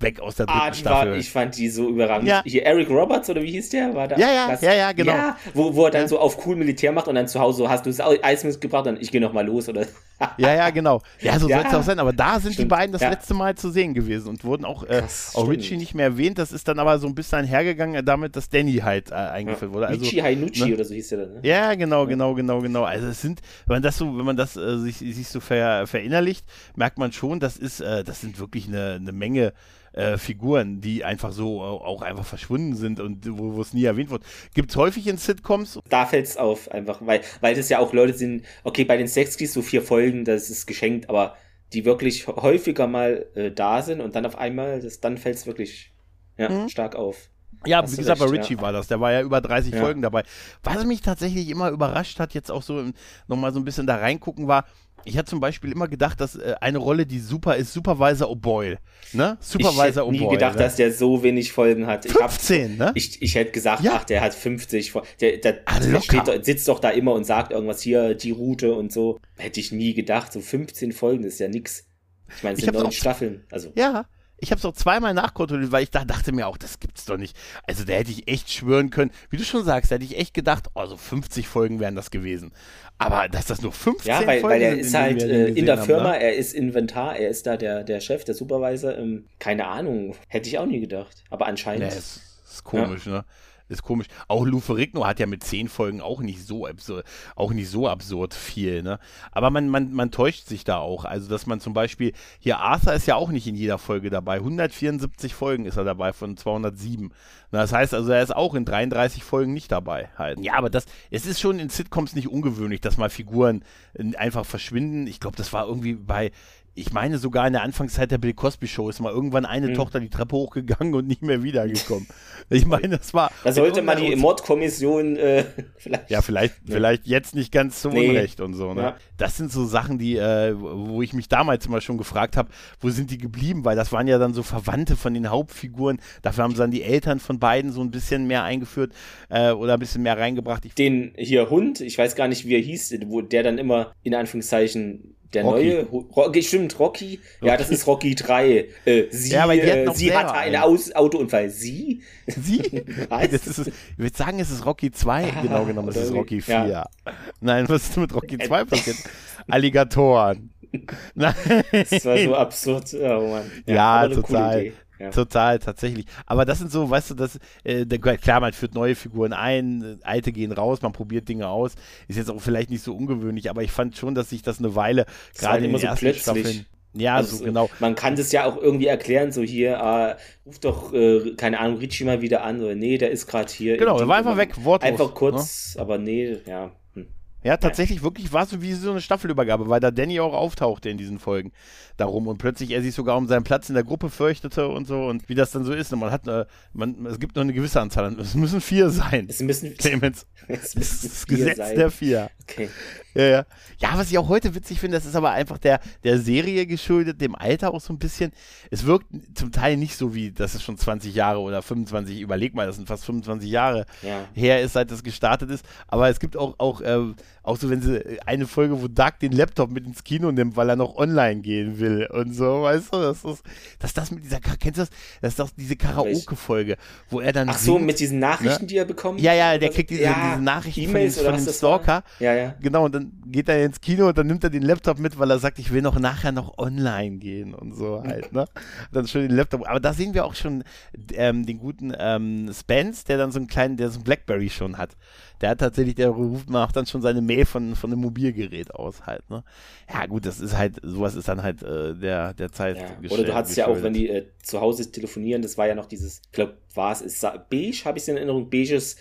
weg aus der dritten ah, Staffel. War, ich fand die so überragend. Ja. Hier Eric Roberts oder wie hieß der? War da? Ja, ja, das, ja, ja, genau. Ja, wo, wo er dann ja. so auf cool Militär macht und dann zu Hause so, hast du das Eis mitgebracht und ich gehe nochmal los oder. <laughs> ja, ja, genau. Ja, so ja. soll es auch sein. Aber da sind stimmt. die beiden das letzte Mal zu sehen gewesen und wurden auch, äh, auch Richie nicht mehr erwähnt. Das ist dann aber so ein bisschen hergegangen damit, dass Danny halt äh, eingeführt wurde. Also, Richie Hainucci ne? oder so hieß der dann. Ne? Ja, genau, genau, genau, genau. Also es sind, wenn man das so, wenn man das äh, sich, sich so ver, verinnerlicht, merkt man schon, das ist, äh, das sind wirklich eine, eine Menge äh, Figuren, die einfach so auch einfach verschwunden sind und wo es nie erwähnt wird. Gibt es häufig in Sitcoms? Da fällt es auf, einfach, weil, weil das ja auch Leute sind, okay, bei den Sexkies so vier Folgen, das ist geschenkt, aber die wirklich häufiger mal äh, da sind und dann auf einmal, das, dann fällt es wirklich ja, mhm. stark auf. Ja, Hast wie gesagt, recht, bei Richie ja. war das. Der war ja über 30 ja. Folgen dabei. Was mich tatsächlich immer überrascht hat, jetzt auch so nochmal so ein bisschen da reingucken, war, ich hatte zum Beispiel immer gedacht, dass äh, eine Rolle, die super ist, Supervisor O'Boyle. Ne? Supervisor O'Boyle. Ich hätte nie gedacht, ne? dass der so wenig Folgen hat. 15, ich hab, ne? Ich, ich hätte gesagt, ja. ach, der hat 50. Der, der, ah, der steht, sitzt doch da immer und sagt irgendwas hier, die Route und so. Hätte ich nie gedacht. So 15 Folgen ist ja nix. Ich meine, es sind neun Staffeln. Also. Ja, ich habe es auch zweimal nachkontrolliert, weil ich da dachte mir auch, das gibt's doch nicht. Also da hätte ich echt schwören können, wie du schon sagst, da hätte ich echt gedacht, oh, so 50 Folgen wären das gewesen. Aber dass das nur 15 ja, weil, Folgen weil er sind, ist halt äh, in der Firma, haben, ne? er ist Inventar, er ist da der, der Chef, der Supervisor. Ähm, keine Ahnung, hätte ich auch nie gedacht. Aber anscheinend. Ja, ist, ist komisch, ja. ne? Ist komisch. Auch Lou Ferrigno hat ja mit zehn Folgen auch nicht so absurd, auch nicht so absurd viel, ne? Aber man, man, man täuscht sich da auch. Also, dass man zum Beispiel, hier Arthur ist ja auch nicht in jeder Folge dabei. 174 Folgen ist er dabei von 207. Das heißt also, er ist auch in 33 Folgen nicht dabei halt. Ja, aber das, es ist schon in Sitcoms nicht ungewöhnlich, dass mal Figuren einfach verschwinden. Ich glaube, das war irgendwie bei, ich meine sogar in der Anfangszeit der Bill Cosby Show ist mal irgendwann eine mhm. Tochter die Treppe hochgegangen und nicht mehr wiedergekommen. <laughs> Ich meine, das war. Da sollte man die Mordkommission äh, <laughs> vielleicht. Ja, vielleicht, ja. vielleicht jetzt nicht ganz zum nee. Unrecht und so. Ne? Ja. Das sind so Sachen, die, äh, wo ich mich damals immer schon gefragt habe, wo sind die geblieben? Weil das waren ja dann so Verwandte von den Hauptfiguren. Dafür haben sie dann die Eltern von beiden so ein bisschen mehr eingeführt äh, oder ein bisschen mehr reingebracht. Ich den hier Hund, ich weiß gar nicht, wie er hieß, wo der dann immer in Anführungszeichen der Rocky. neue, Rocky, stimmt, Rocky. Ja, das ist Rocky 3. Äh, sie ja, äh, sie hatte einen Aus Autounfall. Sie? Sie? <laughs> das ist, ich würde sagen, es ist Rocky 2. Ah, genau genommen, es ist Rocky 4. Ja. Nein, was ist mit Rocky 2 <laughs> passiert? Alligatoren. Nein. Das war so absurd. Oh Mann. Ja, ja total. Ja. Total, tatsächlich. Aber das sind so, weißt du, das, äh, der, klar, man führt neue Figuren ein, alte gehen raus, man probiert Dinge aus. Ist jetzt auch vielleicht nicht so ungewöhnlich, aber ich fand schon, dass sich das eine Weile, gerade in den so ersten plötzlich. Staffeln. Ja, also, so genau. Man kann das ja auch irgendwie erklären, so hier, äh, ruf doch, äh, keine Ahnung, Richie mal wieder an, oder nee, der ist gerade hier. Genau, er war einfach weg, wortlos. Einfach kurz, ne? aber nee, ja. Ja, tatsächlich wirklich war es so wie so eine Staffelübergabe, weil da Danny auch auftauchte in diesen Folgen darum und plötzlich er sich sogar um seinen Platz in der Gruppe fürchtete und so und wie das dann so ist. Und man hat, eine, man, es gibt nur eine gewisse Anzahl, es müssen vier sein. Es müssen, <laughs> Clemens. Es müssen das Gesetz sein. der vier. Okay. Ja, ja. ja, was ich auch heute witzig finde, das ist aber einfach der, der Serie geschuldet, dem Alter auch so ein bisschen. Es wirkt zum Teil nicht so wie, das ist schon 20 Jahre oder 25, überleg mal, das sind fast 25 Jahre ja. her ist, seit das gestartet ist. Aber es gibt auch, auch, äh, auch so, wenn sie eine Folge, wo Doug den Laptop mit ins Kino nimmt, weil er noch online gehen will und so, weißt du, das ist, dass das mit dieser, kennst du das? Das ist diese Karaoke-Folge, wo er dann. Ach so, singt, mit diesen Nachrichten, ne? die er bekommt? Ja, ja, der kriegt diese, ja, diese Nachrichten e von, von dem Stalker. Ja, ja. Genau, und dann geht er ins Kino und dann nimmt er den Laptop mit, weil er sagt, ich will noch nachher noch online gehen und so halt, ne? dann schon den Laptop. Aber da sehen wir auch schon ähm, den guten ähm, Spence, der dann so einen kleinen, der so ein Blackberry schon hat. Der hat tatsächlich, der ruft macht dann schon seine Mail von, von einem Mobilgerät aus halt, ne? Ja, gut, das ist halt, sowas ist dann halt äh, der, der Zeit. Ja. Oder du hattest ja auch, wenn die äh, zu Hause telefonieren, das war ja noch dieses, ich glaube, war es, ist beige, habe ich es in Erinnerung, beiges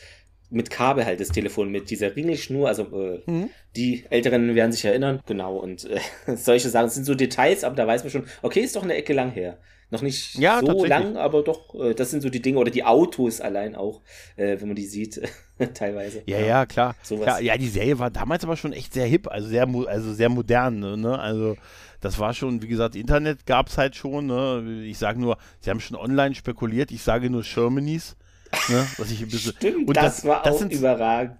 mit Kabel halt das Telefon, mit dieser Ringelschnur, also äh, mhm. die Älteren werden sich erinnern, genau, und äh, <laughs> solche Sachen sind so Details, aber da weiß man schon, okay, ist doch eine Ecke lang her. Noch nicht ja, so lang, aber doch, äh, das sind so die Dinge, oder die Autos allein auch, äh, wenn man die sieht, <laughs> teilweise. Ja, ja, ja klar. klar. Ja, die Serie war damals aber schon echt sehr hip, also sehr, also sehr modern, ne? Also das war schon, wie gesagt, Internet gab es halt schon. Ne? Ich sage nur, sie haben schon online spekuliert, ich sage nur Shermanies. Ne? Was ich ein bisschen. <laughs> Stimmt, das, das war das auch sind, überragend.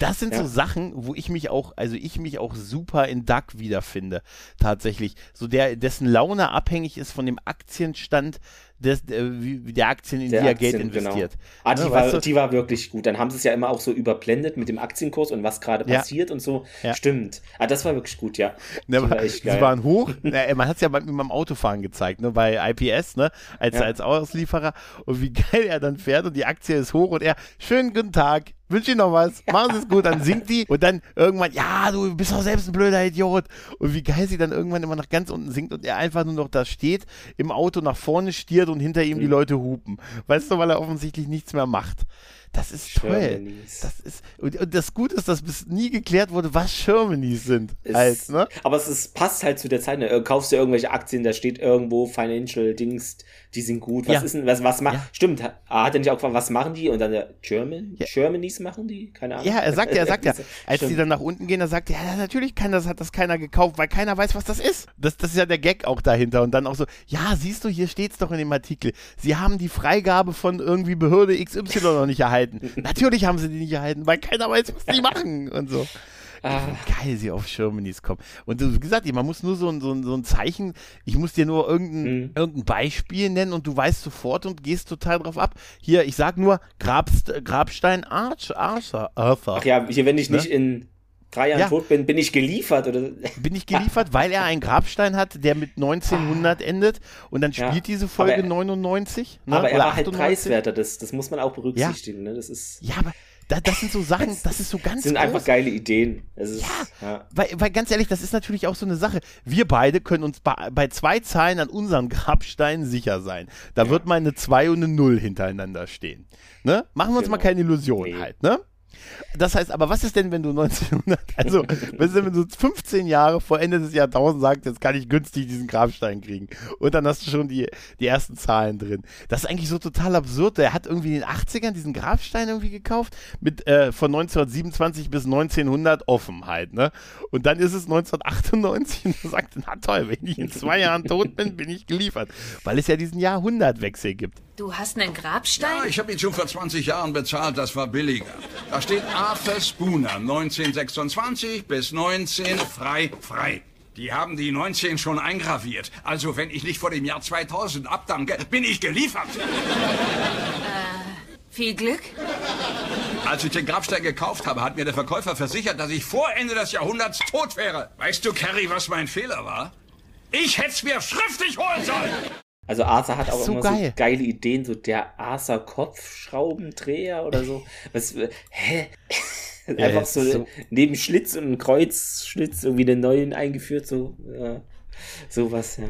Das sind ja. so Sachen, wo ich mich auch, also ich mich auch super in Duck wiederfinde. Tatsächlich. So der, dessen Laune abhängig ist von dem Aktienstand des, wie, der Aktien, in der die er Geld genau. investiert. Genau. Ah, die, ja, war, die war wirklich gut. Dann haben sie es ja immer auch so überblendet mit dem Aktienkurs und was gerade ja. passiert und so. Ja. Stimmt. Ah, das war wirklich gut, ja. Ne, war geil. Sie waren hoch. <laughs> man hat es ja beim, beim Autofahren gezeigt, ne, bei IPS, ne, als, als Auslieferer. Und wie <laughs> geil er dann fährt und die Aktie ist hoch und er, schönen guten Tag, wünsche Ihnen noch was, machen Sie es gut, dann singt die <laughs> und dann irgendwann, ja, du bist doch selbst ein blöder Idiot. Und wie geil sie dann irgendwann immer nach ganz unten singt und er einfach nur noch da steht, im Auto nach vorne stiert und hinter ihm die mhm. Leute hupen. Weißt du, weil er offensichtlich nichts mehr macht. Das ist toll. Das ist, und, und, das Gute ist, dass bis nie geklärt wurde, was Shermanies sind. Es, halt, ne? Aber es ist, passt halt zu der Zeit. Ne? Kaufst du irgendwelche Aktien, da steht irgendwo Financial Dings, die sind gut. Was ja. ist denn, was, was macht, ja. stimmt, hat er nicht auch gefragt, was machen die? Und dann der German, ja. Germanys machen die? Keine Ahnung. Ja, er sagt ja, er sagt ja, <laughs> als stimmt. die dann nach unten gehen, er sagt ja, natürlich kann das, hat das keiner gekauft, weil keiner weiß, was das ist. Das, das ist ja der Gag auch dahinter. Und dann auch so, ja, siehst du, hier steht es doch in dem Artikel. Sie haben die Freigabe von irgendwie Behörde XY noch nicht erhalten erhalten. <laughs> Natürlich haben sie die nicht erhalten, weil keiner weiß, was die machen und so. Ah. Geil, sie auf Shermanies kommen. Und wie gesagt, man muss nur so ein, so ein, so ein Zeichen, ich muss dir nur irgendein, mhm. irgendein Beispiel nennen und du weißt sofort und gehst total drauf ab. Hier, ich sag nur Grabst, Grabstein Arch, Arthur, Arthur. Ach ja, hier, wenn ich ne? nicht in drei Jahren ja. tot bin, bin ich geliefert. Oder? Bin ich geliefert, weil er einen Grabstein hat, der mit 1900 endet und dann spielt ja. diese Folge aber, 99. Ne? Aber er war halt preiswerter, das, das muss man auch berücksichtigen. Ja, ne? das, ist ja aber da, das sind so Sachen, das ist so ganz. Das sind groß. einfach geile Ideen. Ist, ja, ja, Weil, weil ganz ehrlich, das ist natürlich auch so eine Sache. Wir beide können uns bei, bei zwei Zahlen an unseren <laughs> Grabsteinen sicher sein. Da ja. wird mal eine 2 und eine 0 hintereinander stehen. Ne? Machen wir uns genau. mal keine Illusionen nee. halt, ne? Das heißt, aber was ist denn, wenn du 1900, also wenn du 15 Jahre vor Ende des Jahrtausends sagst, jetzt kann ich günstig diesen Grabstein kriegen und dann hast du schon die, die ersten Zahlen drin. Das ist eigentlich so total absurd. Der hat irgendwie in den 80ern diesen Grabstein irgendwie gekauft mit äh, von 1927 bis 1900 offen halt, ne? Und dann ist es 1998 und er sagt, na toll, wenn ich in zwei Jahren tot bin, bin ich geliefert, weil es ja diesen Jahrhundertwechsel gibt. Du hast einen Grabstein? Ja, ich habe ihn schon vor 20 Jahren bezahlt, das war billiger. Da steht Arthur Spooner, 1926 bis 19 frei, frei. Die haben die 19 schon eingraviert. Also wenn ich nicht vor dem Jahr 2000 abdanke, bin ich geliefert. Äh, viel Glück? Als ich den Grabstein gekauft habe, hat mir der Verkäufer versichert, dass ich vor Ende des Jahrhunderts tot wäre. Weißt du, Carrie, was mein Fehler war? Ich hätte es mir schriftlich holen sollen. Also Arthur hat auch so immer geil. so geile Ideen, so der Arthur Kopfschraubendreher oder so. Was, hä? <laughs> Ja, Einfach so, so, neben Schlitz und Kreuzschlitz irgendwie den neuen eingeführt, so ja, sowas, ja.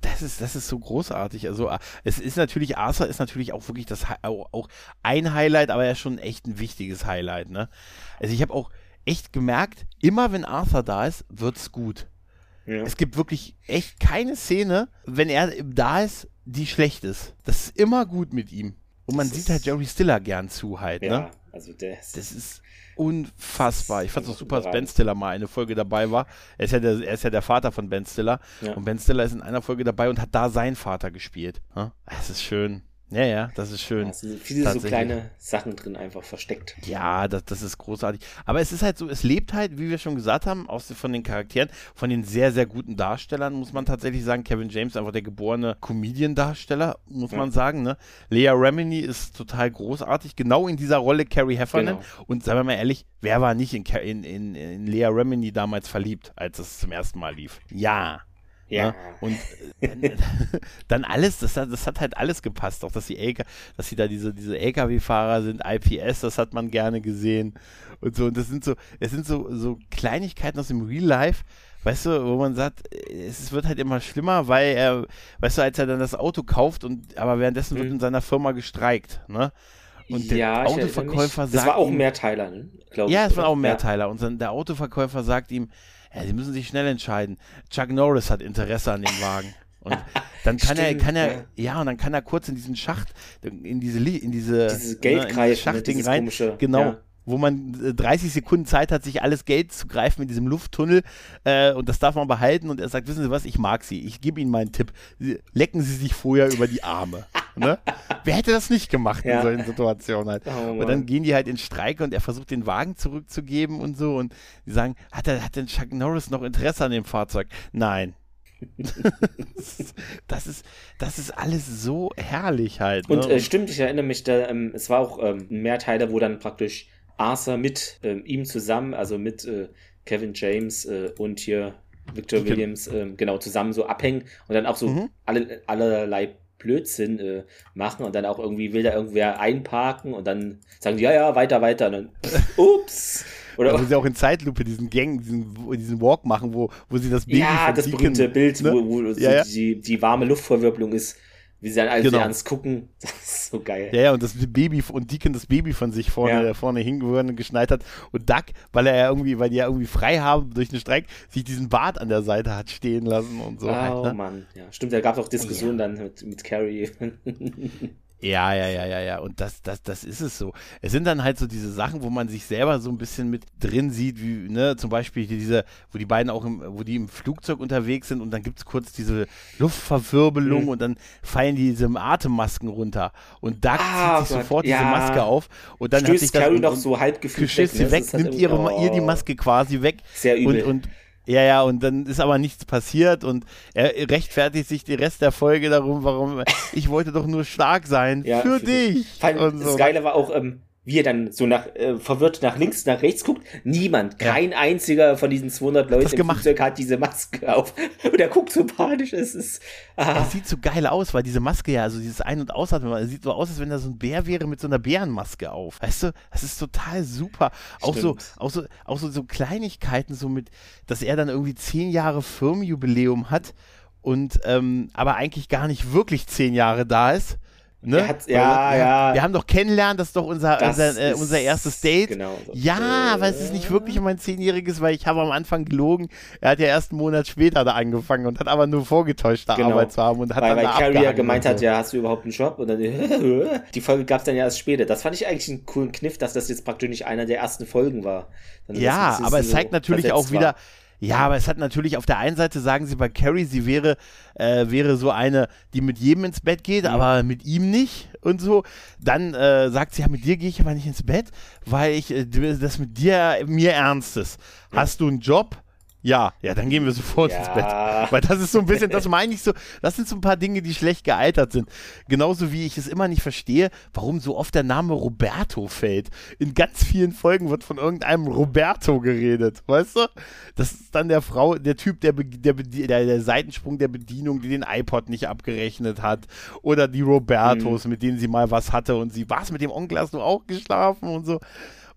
Das ist, das ist so großartig. Also, es ist natürlich, Arthur ist natürlich auch wirklich das, auch ein Highlight, aber ja schon echt ein wichtiges Highlight, ne? Also, ich habe auch echt gemerkt, immer wenn Arthur da ist, wird's gut. Ja. Es gibt wirklich echt keine Szene, wenn er da ist, die schlecht ist. Das ist immer gut mit ihm. Und man das sieht halt Jerry Stiller gern zu halt, ja, ne? Also das, das ist unfassbar. Ich fand es auch super, dass Ben Stiller mal eine Folge dabei war. Er ist ja der, er ist ja der Vater von Ben Stiller. Ja. Und Ben Stiller ist in einer Folge dabei und hat da seinen Vater gespielt. Es ist schön. Ja, ja, das ist schön. Es sind viele so kleine Sachen drin einfach versteckt. Ja, das, das ist großartig. Aber es ist halt so, es lebt halt, wie wir schon gesagt haben, aus, von den Charakteren, von den sehr, sehr guten Darstellern, muss man tatsächlich sagen. Kevin James, einfach der geborene Comedian-Darsteller, muss ja. man sagen. Ne? Lea Remini ist total großartig, genau in dieser Rolle Carrie Heffernan. Genau. Und sagen wir mal ehrlich, wer war nicht in, in, in, in Lea Remini damals verliebt, als es zum ersten Mal lief? Ja. Ja. Ne? Und dann, <laughs> dann, alles, das hat, das hat halt alles gepasst. Auch dass die LK, dass sie da diese, diese LKW-Fahrer sind, IPS, das hat man gerne gesehen. Und so, und das sind so, es sind so, so Kleinigkeiten aus dem Real Life, weißt du, wo man sagt, es wird halt immer schlimmer, weil er, weißt du, als er dann das Auto kauft und aber währenddessen mhm. wird in seiner Firma gestreikt, ne? Und ja, der Autoverkäufer sagt. Das war auch ein Mehrteiler, ne? ja, es war auch ein Mehrteiler. Ja. Und dann der Autoverkäufer sagt ihm, ja, sie müssen sich schnell entscheiden. Chuck Norris hat Interesse an dem Wagen. Und <laughs> dann kann Stimmt, er, kann er, ja. ja. und dann kann er kurz in diesen Schacht, in diese, in diese, dieses Geldkreis, ne, Schachtding rein, komische, genau, ja. wo man 30 äh, Sekunden Zeit hat, sich alles Geld zu greifen in diesem Lufttunnel äh, und das darf man behalten und er sagt, wissen Sie was, ich mag Sie, ich gebe Ihnen meinen Tipp, lecken Sie sich vorher über die Arme. Ne? Wer hätte das nicht gemacht ja. in solchen Situationen halt? Oh, und dann gehen die halt in Streik und er versucht den Wagen zurückzugeben und so und die sagen, hat, er, hat denn Chuck Norris noch Interesse an dem Fahrzeug? Nein, <laughs> das, ist, das ist alles so herrlich halt. Ne? Und äh, stimmt, ich erinnere mich, da, ähm, es war auch ähm, mehr Teile, wo dann praktisch Arthur mit ähm, ihm zusammen, also mit äh, Kevin James äh, und hier Victor. Williams, ähm, genau, zusammen so abhängen und dann auch so mhm. alle, allerlei Blödsinn äh, machen und dann auch irgendwie will da irgendwer einparken und dann sagen die, ja, ja, weiter, weiter und dann, <laughs> ups. Oder wo sie auch in Zeitlupe diesen Gang, diesen, diesen Walk machen, wo, wo sie das Baby Ja, das berühmte Bild, ne? wo, wo ja, so ja. Die, die warme Luftverwirbelung ist wie sie dann alle genau. ans gucken, <laughs> das ist so geil. Ja, ja, und das Baby und Deacon das Baby von sich vorne, ja. vorne hingehören geschneit hat und Duck, weil er ja irgendwie, weil die ja irgendwie frei haben durch den Streik, sich diesen Bart an der Seite hat stehen lassen und so. Oh halt, ne? Mann, ja, stimmt, da gab es auch Diskussionen ja. dann mit, mit Carrie. <laughs> Ja, ja, ja, ja, ja. Und das, das, das ist es so. Es sind dann halt so diese Sachen, wo man sich selber so ein bisschen mit drin sieht, wie, ne, zum Beispiel diese, wo die beiden auch im, wo die im Flugzeug unterwegs sind und dann gibt es kurz diese Luftverwirbelung mhm. und dann fallen diese Atemmasken runter. Und da ah, zieht sich sofort ja. diese Maske auf und dann Stößt hat sich das Carrie noch so halb gefühlt weg, ne? weg nimmt ihre, oh. ihr die Maske quasi weg. Sehr übel. Und, und ja, ja, und dann ist aber nichts passiert und er rechtfertigt sich den Rest der Folge darum, warum ich wollte doch nur stark sein ja, für, für dich. Vor allem, das Geile war auch, ähm, wie er dann so nach, äh, verwirrt nach links, nach rechts guckt. Niemand, kein ja. einziger von diesen 200 Leuten im Flugzeug hat diese Maske auf. <laughs> Und er guckt so panisch. Es ist. Ah. Er sieht so geil aus, weil diese Maske ja, also dieses Ein- und Ausatmen, er sieht so aus, als wenn er so ein Bär wäre mit so einer Bärenmaske auf. Weißt du, das ist total super. Auch so, auch so, auch so, so Kleinigkeiten, so mit, dass er dann irgendwie zehn Jahre Firmenjubiläum hat und ähm, aber eigentlich gar nicht wirklich zehn Jahre da ist Ne? Hat, ja, ja. Wir haben doch kennenlernen, das ist doch unser, das unser, äh, unser erstes Date. Genau so. Ja, aber es ist nicht wirklich mein zehnjähriges, weil ich habe am Anfang gelogen. Er hat ja erst einen Monat später da angefangen und hat aber nur vorgetäuscht, da genau. Arbeit zu haben und hat weil, dann weil Carrie ja gemeint hat, ja, hast du überhaupt einen Job? Und dann <laughs> die Folge gab es dann ja erst später. Das fand ich eigentlich einen coolen Kniff, dass das jetzt praktisch nicht einer der ersten Folgen war. ja, aber es zeigt natürlich auch wieder, war ja, aber es hat natürlich auf der einen Seite sagen sie bei Carrie, sie wäre, äh, wäre so eine, die mit jedem ins Bett geht, mhm. aber mit ihm nicht und so. Dann äh, sagt sie, ja, mit dir gehe ich aber nicht ins Bett, weil ich äh, das mit dir mir ernst ist. Hast du einen Job? Ja, ja, dann gehen wir sofort ja. ins Bett. Weil das ist so ein bisschen, das meine ich so, das sind so ein paar Dinge, die schlecht gealtert sind. Genauso wie ich es immer nicht verstehe, warum so oft der Name Roberto fällt. In ganz vielen Folgen wird von irgendeinem Roberto geredet, weißt du? Das ist dann der Frau, der Typ, der, der, der, der Seitensprung der Bedienung, die den iPod nicht abgerechnet hat. Oder die Robertos, mhm. mit denen sie mal was hatte und sie, was, mit dem Onkel hast du auch geschlafen und so.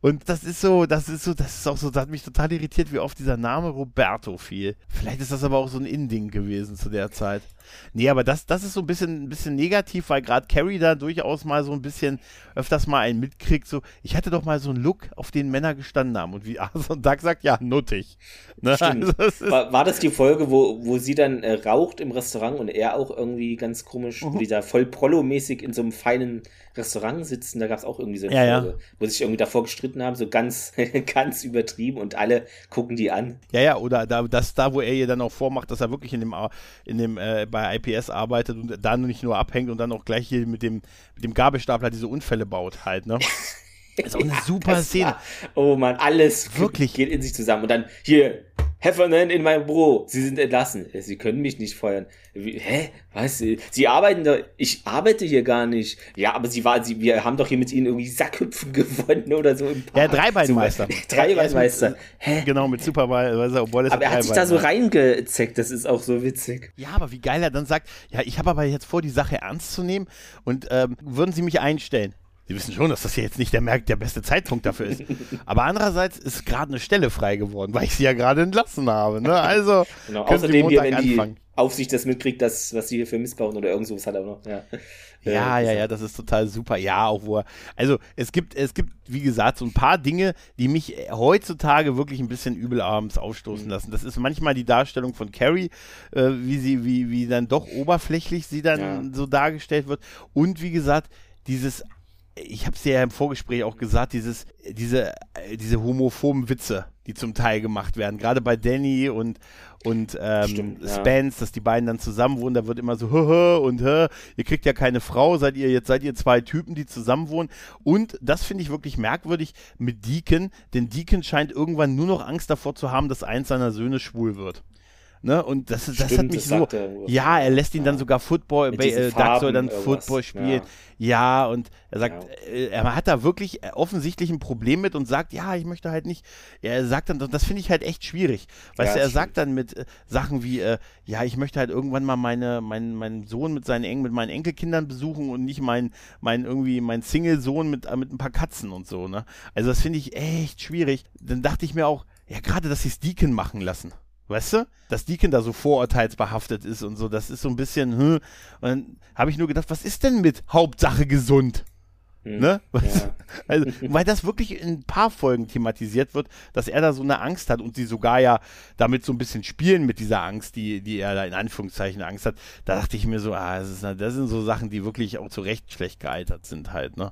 Und das ist so, das ist so, das ist auch so, das hat mich total irritiert, wie oft dieser Name Roberto fiel. Vielleicht ist das aber auch so ein Inding gewesen zu der Zeit. Nee, aber das, das ist so ein bisschen, ein bisschen negativ, weil gerade Carrie da durchaus mal so ein bisschen öfters mal einen mitkriegt, so, ich hatte doch mal so einen Look, auf den Männer gestanden haben. Und wie <laughs> Arthur Doug sagt, ja, nuttig. Ne? Stimmt. Also, war, war, das die Folge, wo, wo sie dann äh, raucht im Restaurant und er auch irgendwie ganz komisch, mhm. wo die da voll Prollo-mäßig in so einem feinen Restaurant sitzen, da gab es auch irgendwie so eine ja, Folge, ja. wo sich irgendwie davor gestritten haben, so ganz, <laughs> ganz übertrieben und alle gucken die an. Ja, ja, oder da, das da, wo er ihr dann auch vormacht, dass er wirklich in dem, in dem äh, bei IPS arbeitet und da nicht nur abhängt und dann auch gleich hier mit dem, mit dem Gabelstapler diese Unfälle baut halt, ne? <laughs> Das ist auch eine <laughs> super Szene. War, oh man, alles wirklich geht in sich zusammen. Und dann hier, Heffernan in meinem Büro. Sie sind entlassen. Sie können mich nicht feuern. Wie, hä? Was? Sie arbeiten da. Ich arbeite hier gar nicht. Ja, aber sie war, sie, wir haben doch hier mit ihnen irgendwie Sackhüpfen <laughs> gewonnen oder so im Park. Ja, Dreibeinmeister. Dreibeinmeister. Hä? Genau, mit Supervisor, obwohl es Aber er hat sich da so reingezeckt. Das ist auch so witzig. Ja, aber wie geil er dann sagt, ja, ich habe aber jetzt vor, die Sache ernst zu nehmen und ähm, würden Sie mich einstellen? Sie wissen schon, dass das jetzt nicht der, der beste Zeitpunkt dafür ist. <laughs> Aber andererseits ist gerade eine Stelle frei geworden, weil ich sie ja gerade entlassen habe. Ne? <laughs> Also genau, außerdem, hier, wenn anfangen. die Aufsicht das mitkriegt, das, was sie hier für Mist bauen oder irgend sowas hat er noch. Ja. Ja, ja, ja, das ist total super. Ja, auch wo er, also es gibt, es gibt, wie gesagt, so ein paar Dinge, die mich heutzutage wirklich ein bisschen übel abends aufstoßen mhm. lassen. Das ist manchmal die Darstellung von Carrie, äh, wie sie, wie, wie dann doch oberflächlich sie dann ja. so dargestellt wird. Und wie gesagt, dieses ich habe es ja im Vorgespräch auch gesagt, dieses, diese, diese homophoben Witze, die zum Teil gemacht werden, gerade bei Danny und, und ähm, Stimmt, Spence, ja. dass die beiden dann zusammen wohnen, da wird immer so, hö, hö, und hö, ihr kriegt ja keine Frau, seid ihr, jetzt seid ihr zwei Typen, die zusammen wohnen. Und das finde ich wirklich merkwürdig mit Deacon, denn Deacon scheint irgendwann nur noch Angst davor zu haben, dass eins seiner Söhne schwul wird. Ne? Und das, das Stimmt, hat mich so. Ja, er lässt ihn dann sogar Football, äh, Doug soll dann Football spielen. Ja. ja. und er sagt, ja. äh, er hat da wirklich äh, offensichtlich ein Problem mit und sagt, ja, ich möchte halt nicht. Er sagt dann, das finde ich halt echt schwierig. Weißt ja, du, er sagt dann mit äh, Sachen wie, äh, ja, ich möchte halt irgendwann mal meine, mein, meinen Sohn mit seinen mit meinen Enkelkindern besuchen und nicht meinen, mein irgendwie mein Single-Sohn mit, äh, mit ein paar Katzen und so, ne? Also das finde ich echt schwierig. Dann dachte ich mir auch, ja, gerade, dass sie es Deacon machen lassen. Weißt du? Dass Deacon da so vorurteilsbehaftet ist und so, das ist so ein bisschen, hm. Und dann habe ich nur gedacht, was ist denn mit Hauptsache gesund? Hm, ne? Ja. Also, weil das wirklich in ein paar Folgen thematisiert wird, dass er da so eine Angst hat und sie sogar ja damit so ein bisschen spielen mit dieser Angst, die, die er da in Anführungszeichen Angst hat. Da dachte ich mir so, ah, das, ist, das sind so Sachen, die wirklich auch zu Recht schlecht gealtert sind halt, ne?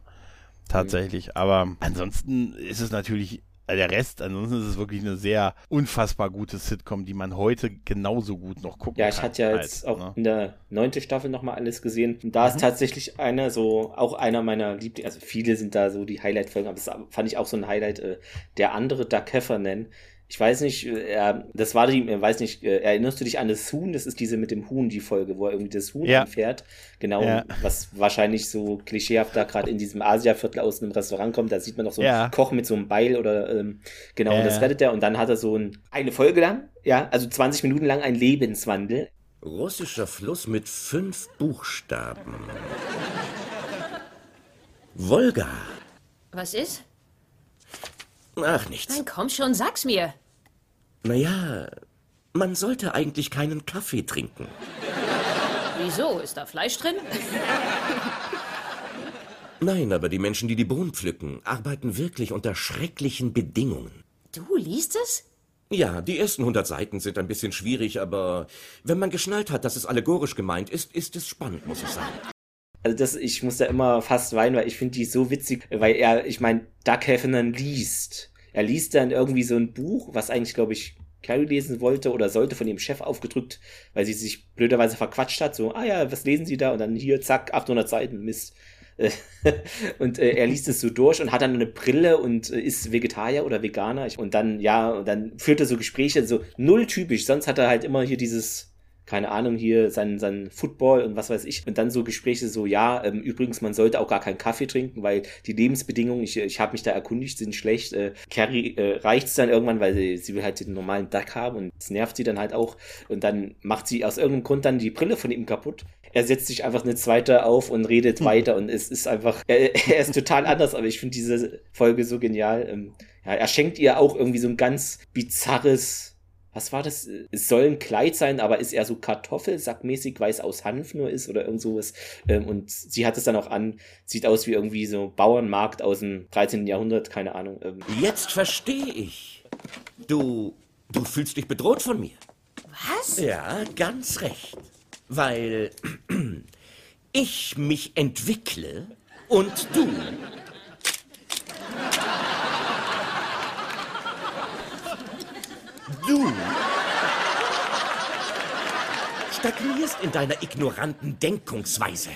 Tatsächlich. Aber ansonsten ist es natürlich der Rest, ansonsten ist es wirklich eine sehr unfassbar gute Sitcom, die man heute genauso gut noch gucken kann. Ja, ich hatte ja jetzt halt, auch ne? in der neunten Staffel nochmal alles gesehen. Und da mhm. ist tatsächlich einer so, auch einer meiner Lieblings, also viele sind da so die Highlight-Folgen, aber das fand ich auch so ein Highlight, äh, der andere Duck Heffernan, ich weiß nicht, äh, das war die, weiß nicht, äh, erinnerst du dich an das Huhn? Das ist diese mit dem Huhn, die Folge, wo er irgendwie das Huhn ja. anfährt. Genau, ja. was wahrscheinlich so klischeehaft da gerade in diesem Asia-Viertel aus einem Restaurant kommt. Da sieht man noch so ja. einen Koch mit so einem Beil oder ähm, genau, und das rettet er. Und dann hat er so ein, eine Folge lang, ja, also 20 Minuten lang ein Lebenswandel. Russischer Fluss mit fünf Buchstaben. Wolga. Was ist? Ach, nichts. Nein, komm schon, sag's mir. Naja, man sollte eigentlich keinen Kaffee trinken. Wieso? Ist da Fleisch drin? <laughs> Nein, aber die Menschen, die die Bohnen pflücken, arbeiten wirklich unter schrecklichen Bedingungen. Du liest es? Ja, die ersten 100 Seiten sind ein bisschen schwierig, aber wenn man geschnallt hat, dass es allegorisch gemeint ist, ist es spannend, muss ich sagen. Also das, ich muss da immer fast weinen, weil ich finde die so witzig, weil er, ich meine, Doug Heffernan liest. Er liest dann irgendwie so ein Buch, was eigentlich, glaube ich, Carrie lesen wollte oder sollte von ihrem Chef aufgedrückt, weil sie sich blöderweise verquatscht hat. So, ah ja, was lesen Sie da? Und dann hier, zack, 800 Seiten, Mist. <laughs> und äh, er liest es so durch und hat dann eine Brille und äh, ist Vegetarier oder Veganer. Und dann, ja, und dann führt er so Gespräche, so null typisch. Sonst hat er halt immer hier dieses keine Ahnung, hier sein, sein Football und was weiß ich. Und dann so Gespräche so, ja, ähm, übrigens, man sollte auch gar keinen Kaffee trinken, weil die Lebensbedingungen, ich, ich habe mich da erkundigt, sind schlecht. Äh, Carrie äh, reicht es dann irgendwann, weil sie, sie will halt den normalen Duck haben und es nervt sie dann halt auch. Und dann macht sie aus irgendeinem Grund dann die Brille von ihm kaputt. Er setzt sich einfach eine zweite auf und redet hm. weiter und es ist einfach, er, er ist total anders, aber ich finde diese Folge so genial. Ähm, ja, er schenkt ihr auch irgendwie so ein ganz bizarres was war das? Es soll ein Kleid sein, aber ist eher so Kartoffelsackmäßig, weil es aus Hanf nur ist oder irgend sowas. Ähm, und sie hat es dann auch an, sieht aus wie irgendwie so Bauernmarkt aus dem 13. Jahrhundert, keine Ahnung. Ähm. Jetzt verstehe ich. Du, du fühlst dich bedroht von mir. Was? Ja, ganz recht. Weil <clears throat> ich mich entwickle und du Du stagnierst in deiner ignoranten Denkungsweise.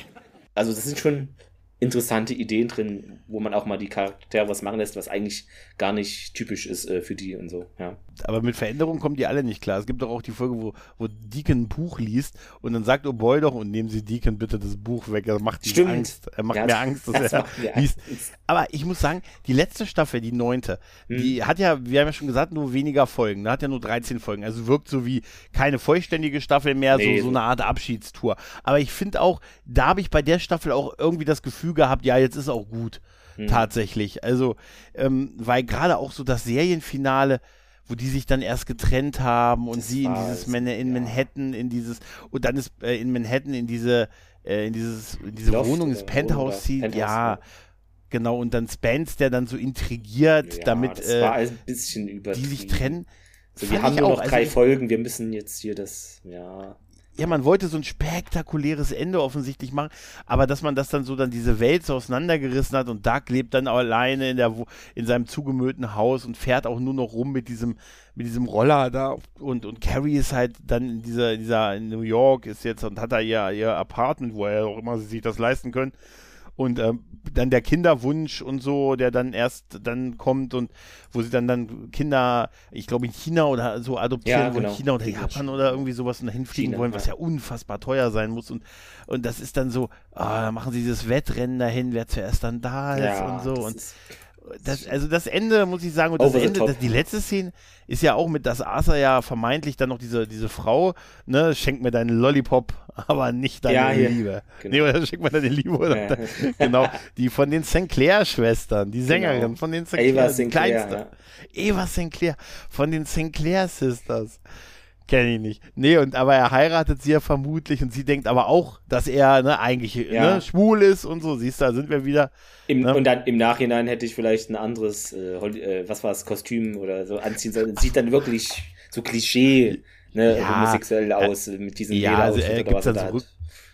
Also das sind schon interessante Ideen drin, wo man auch mal die Charaktere was machen lässt, was eigentlich gar nicht typisch ist äh, für die und so, ja. Aber mit Veränderungen kommen die alle nicht klar. Es gibt doch auch die Folge, wo, wo Deacon ein Buch liest und dann sagt O'Boy doch und nehmen Sie Deacon bitte das Buch weg. Er macht Stimmt. Angst. Er macht ja, mir Angst, dass <laughs> das er liest. Aber ich muss sagen, die letzte Staffel, die neunte, hm. die hat ja, wir haben ja schon gesagt, nur weniger Folgen. Da hat ja nur 13 Folgen. Also wirkt so wie keine vollständige Staffel mehr, nee, so, so eine Art Abschiedstour. Aber ich finde auch, da habe ich bei der Staffel auch irgendwie das Gefühl, Gefühl gehabt, ja, jetzt ist auch gut. Hm. Tatsächlich. Also, ähm, weil gerade auch so das Serienfinale, wo die sich dann erst getrennt haben und das sie in dieses Man in ja. Manhattan, in dieses, und dann ist äh, in Manhattan in diese, äh, in dieses, in diese Loft Wohnung, ins Penthouse zieht, Penthouse, ja. Genau, und dann Spence, der dann so intrigiert, ja, damit das war äh, ein bisschen die sich trennen. So, wir haben nur noch drei also, Folgen, wir müssen jetzt hier das, ja ja, man wollte so ein spektakuläres Ende offensichtlich machen, aber dass man das dann so dann diese Welt so auseinandergerissen hat und Doug lebt dann alleine in der in seinem zugemüllten Haus und fährt auch nur noch rum mit diesem mit diesem Roller da und und Carrie ist halt dann in dieser dieser in New York ist jetzt und hat da ihr ihr Apartment, wo er auch immer sie sich das leisten können und ähm, dann der Kinderwunsch und so, der dann erst dann kommt und wo sie dann dann Kinder, ich glaube in China oder so adoptieren ja, genau. wollen, China oder Japan oder irgendwie sowas und dahin fliegen China, wollen, was ja. unfassbar teuer sein muss. Und und das ist dann so, ah, machen sie dieses Wettrennen dahin, wer zuerst dann da ist ja, und so. und das, also das Ende, muss ich sagen, und das Ende, das, die letzte Szene ist ja auch mit, dass Arthur ja vermeintlich dann noch diese, diese Frau, ne, schenkt mir deinen Lollipop, <laughs> aber nicht deine ja, Liebe. Genau. Nee, oder schenkt mir deine Liebe, oder? Ja. genau, die von den Sinclair-Schwestern, die Sängerin genau. von den Sinclair, Eva Sinclair, kleinste. Ja. Eva Sinclair, von den Sinclair Sisters. Kenne ich nicht. Nee, und aber er heiratet sie ja vermutlich und sie denkt aber auch, dass er ne, eigentlich ja. ne, schwul ist und so. Siehst du, da sind wir wieder. Im, ne? Und dann im Nachhinein hätte ich vielleicht ein anderes, äh, äh, was war es, Kostüm oder so anziehen sollen. Sieht dann wirklich so Klischee, ne, ja, homosexuell aus äh, mit diesem Ja, also er gibt dann so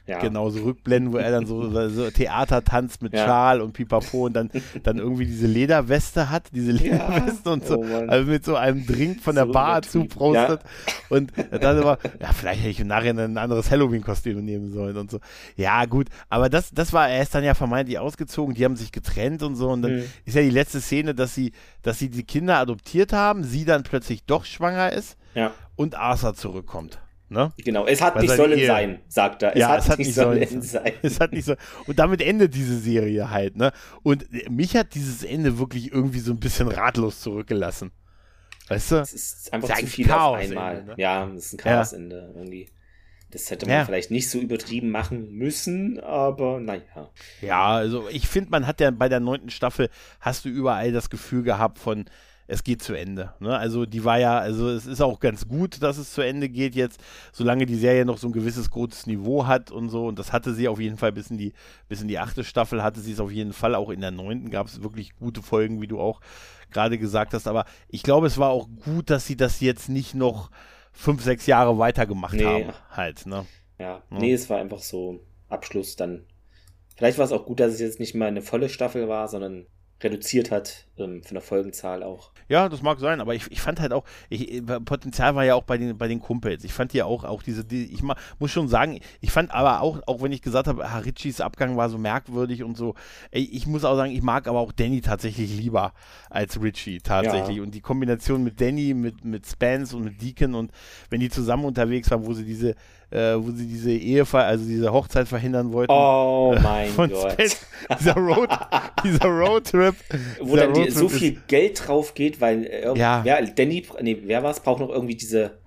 ja. Genau, so Rückblenden, wo er dann so, so Theater tanzt mit ja. Schal und Pipapo und dann, dann irgendwie diese Lederweste hat, diese Lederweste ja. und so, oh also mit so einem Drink von der so Bar zuprostet. Ja. Und dann immer, ja, vielleicht hätte ich im Nachhinein ein anderes Halloween-Kostüm nehmen sollen und so. Ja, gut, aber das, das war, er ist dann ja vermeintlich ausgezogen, die haben sich getrennt und so. Und dann mhm. ist ja die letzte Szene, dass sie, dass sie die Kinder adoptiert haben, sie dann plötzlich doch schwanger ist ja. und Arthur zurückkommt. Ne? Genau, es hat Weil nicht sollen Ehe, sein, sagt er. Es, ja, hat, es hat nicht sollen, sollen sein. <laughs> Es hat nicht so. Und damit endet diese Serie halt, ne? Und mich hat dieses Ende wirklich irgendwie so ein bisschen ratlos zurückgelassen. Weißt du? Es ist einfach zu viel Chaos auf einmal. Ne? Ja, es ist ein Chaosende ja. irgendwie. Das hätte man ja. vielleicht nicht so übertrieben machen müssen, aber naja. Ja, also ich finde, man hat ja bei der neunten Staffel, hast du überall das Gefühl gehabt von, es geht zu Ende. Ne? Also die war ja, also es ist auch ganz gut, dass es zu Ende geht jetzt, solange die Serie noch so ein gewisses großes Niveau hat und so. Und das hatte sie auf jeden Fall bis in die, bis in die achte Staffel, hatte sie es auf jeden Fall. Auch in der neunten gab es wirklich gute Folgen, wie du auch gerade gesagt hast. Aber ich glaube, es war auch gut, dass sie das jetzt nicht noch fünf, sechs Jahre weitergemacht nee. haben. Halt, ne? Ja, ne? nee, es war einfach so Abschluss dann. Vielleicht war es auch gut, dass es jetzt nicht mal eine volle Staffel war, sondern reduziert hat ähm, von der Folgenzahl auch. Ja, das mag sein, aber ich, ich fand halt auch, ich, äh, Potenzial war ja auch bei den, bei den Kumpels. Ich fand ja auch, auch diese, die, ich muss schon sagen, ich fand aber auch, auch wenn ich gesagt habe, Harichis Abgang war so merkwürdig und so, ich, ich muss auch sagen, ich mag aber auch Danny tatsächlich lieber als Richie tatsächlich. Ja. Und die Kombination mit Danny, mit, mit Spence und mit Deacon und wenn die zusammen unterwegs waren, wo sie diese äh, wo sie diese Ehe, also diese Hochzeit verhindern wollten. Oh mein von Gott. Space, dieser, Road, dieser Roadtrip. <laughs> Wo dieser dann die, so viel Geld drauf geht, weil äh, ja. wer, Danny, nee, wer war es, braucht noch irgendwie diese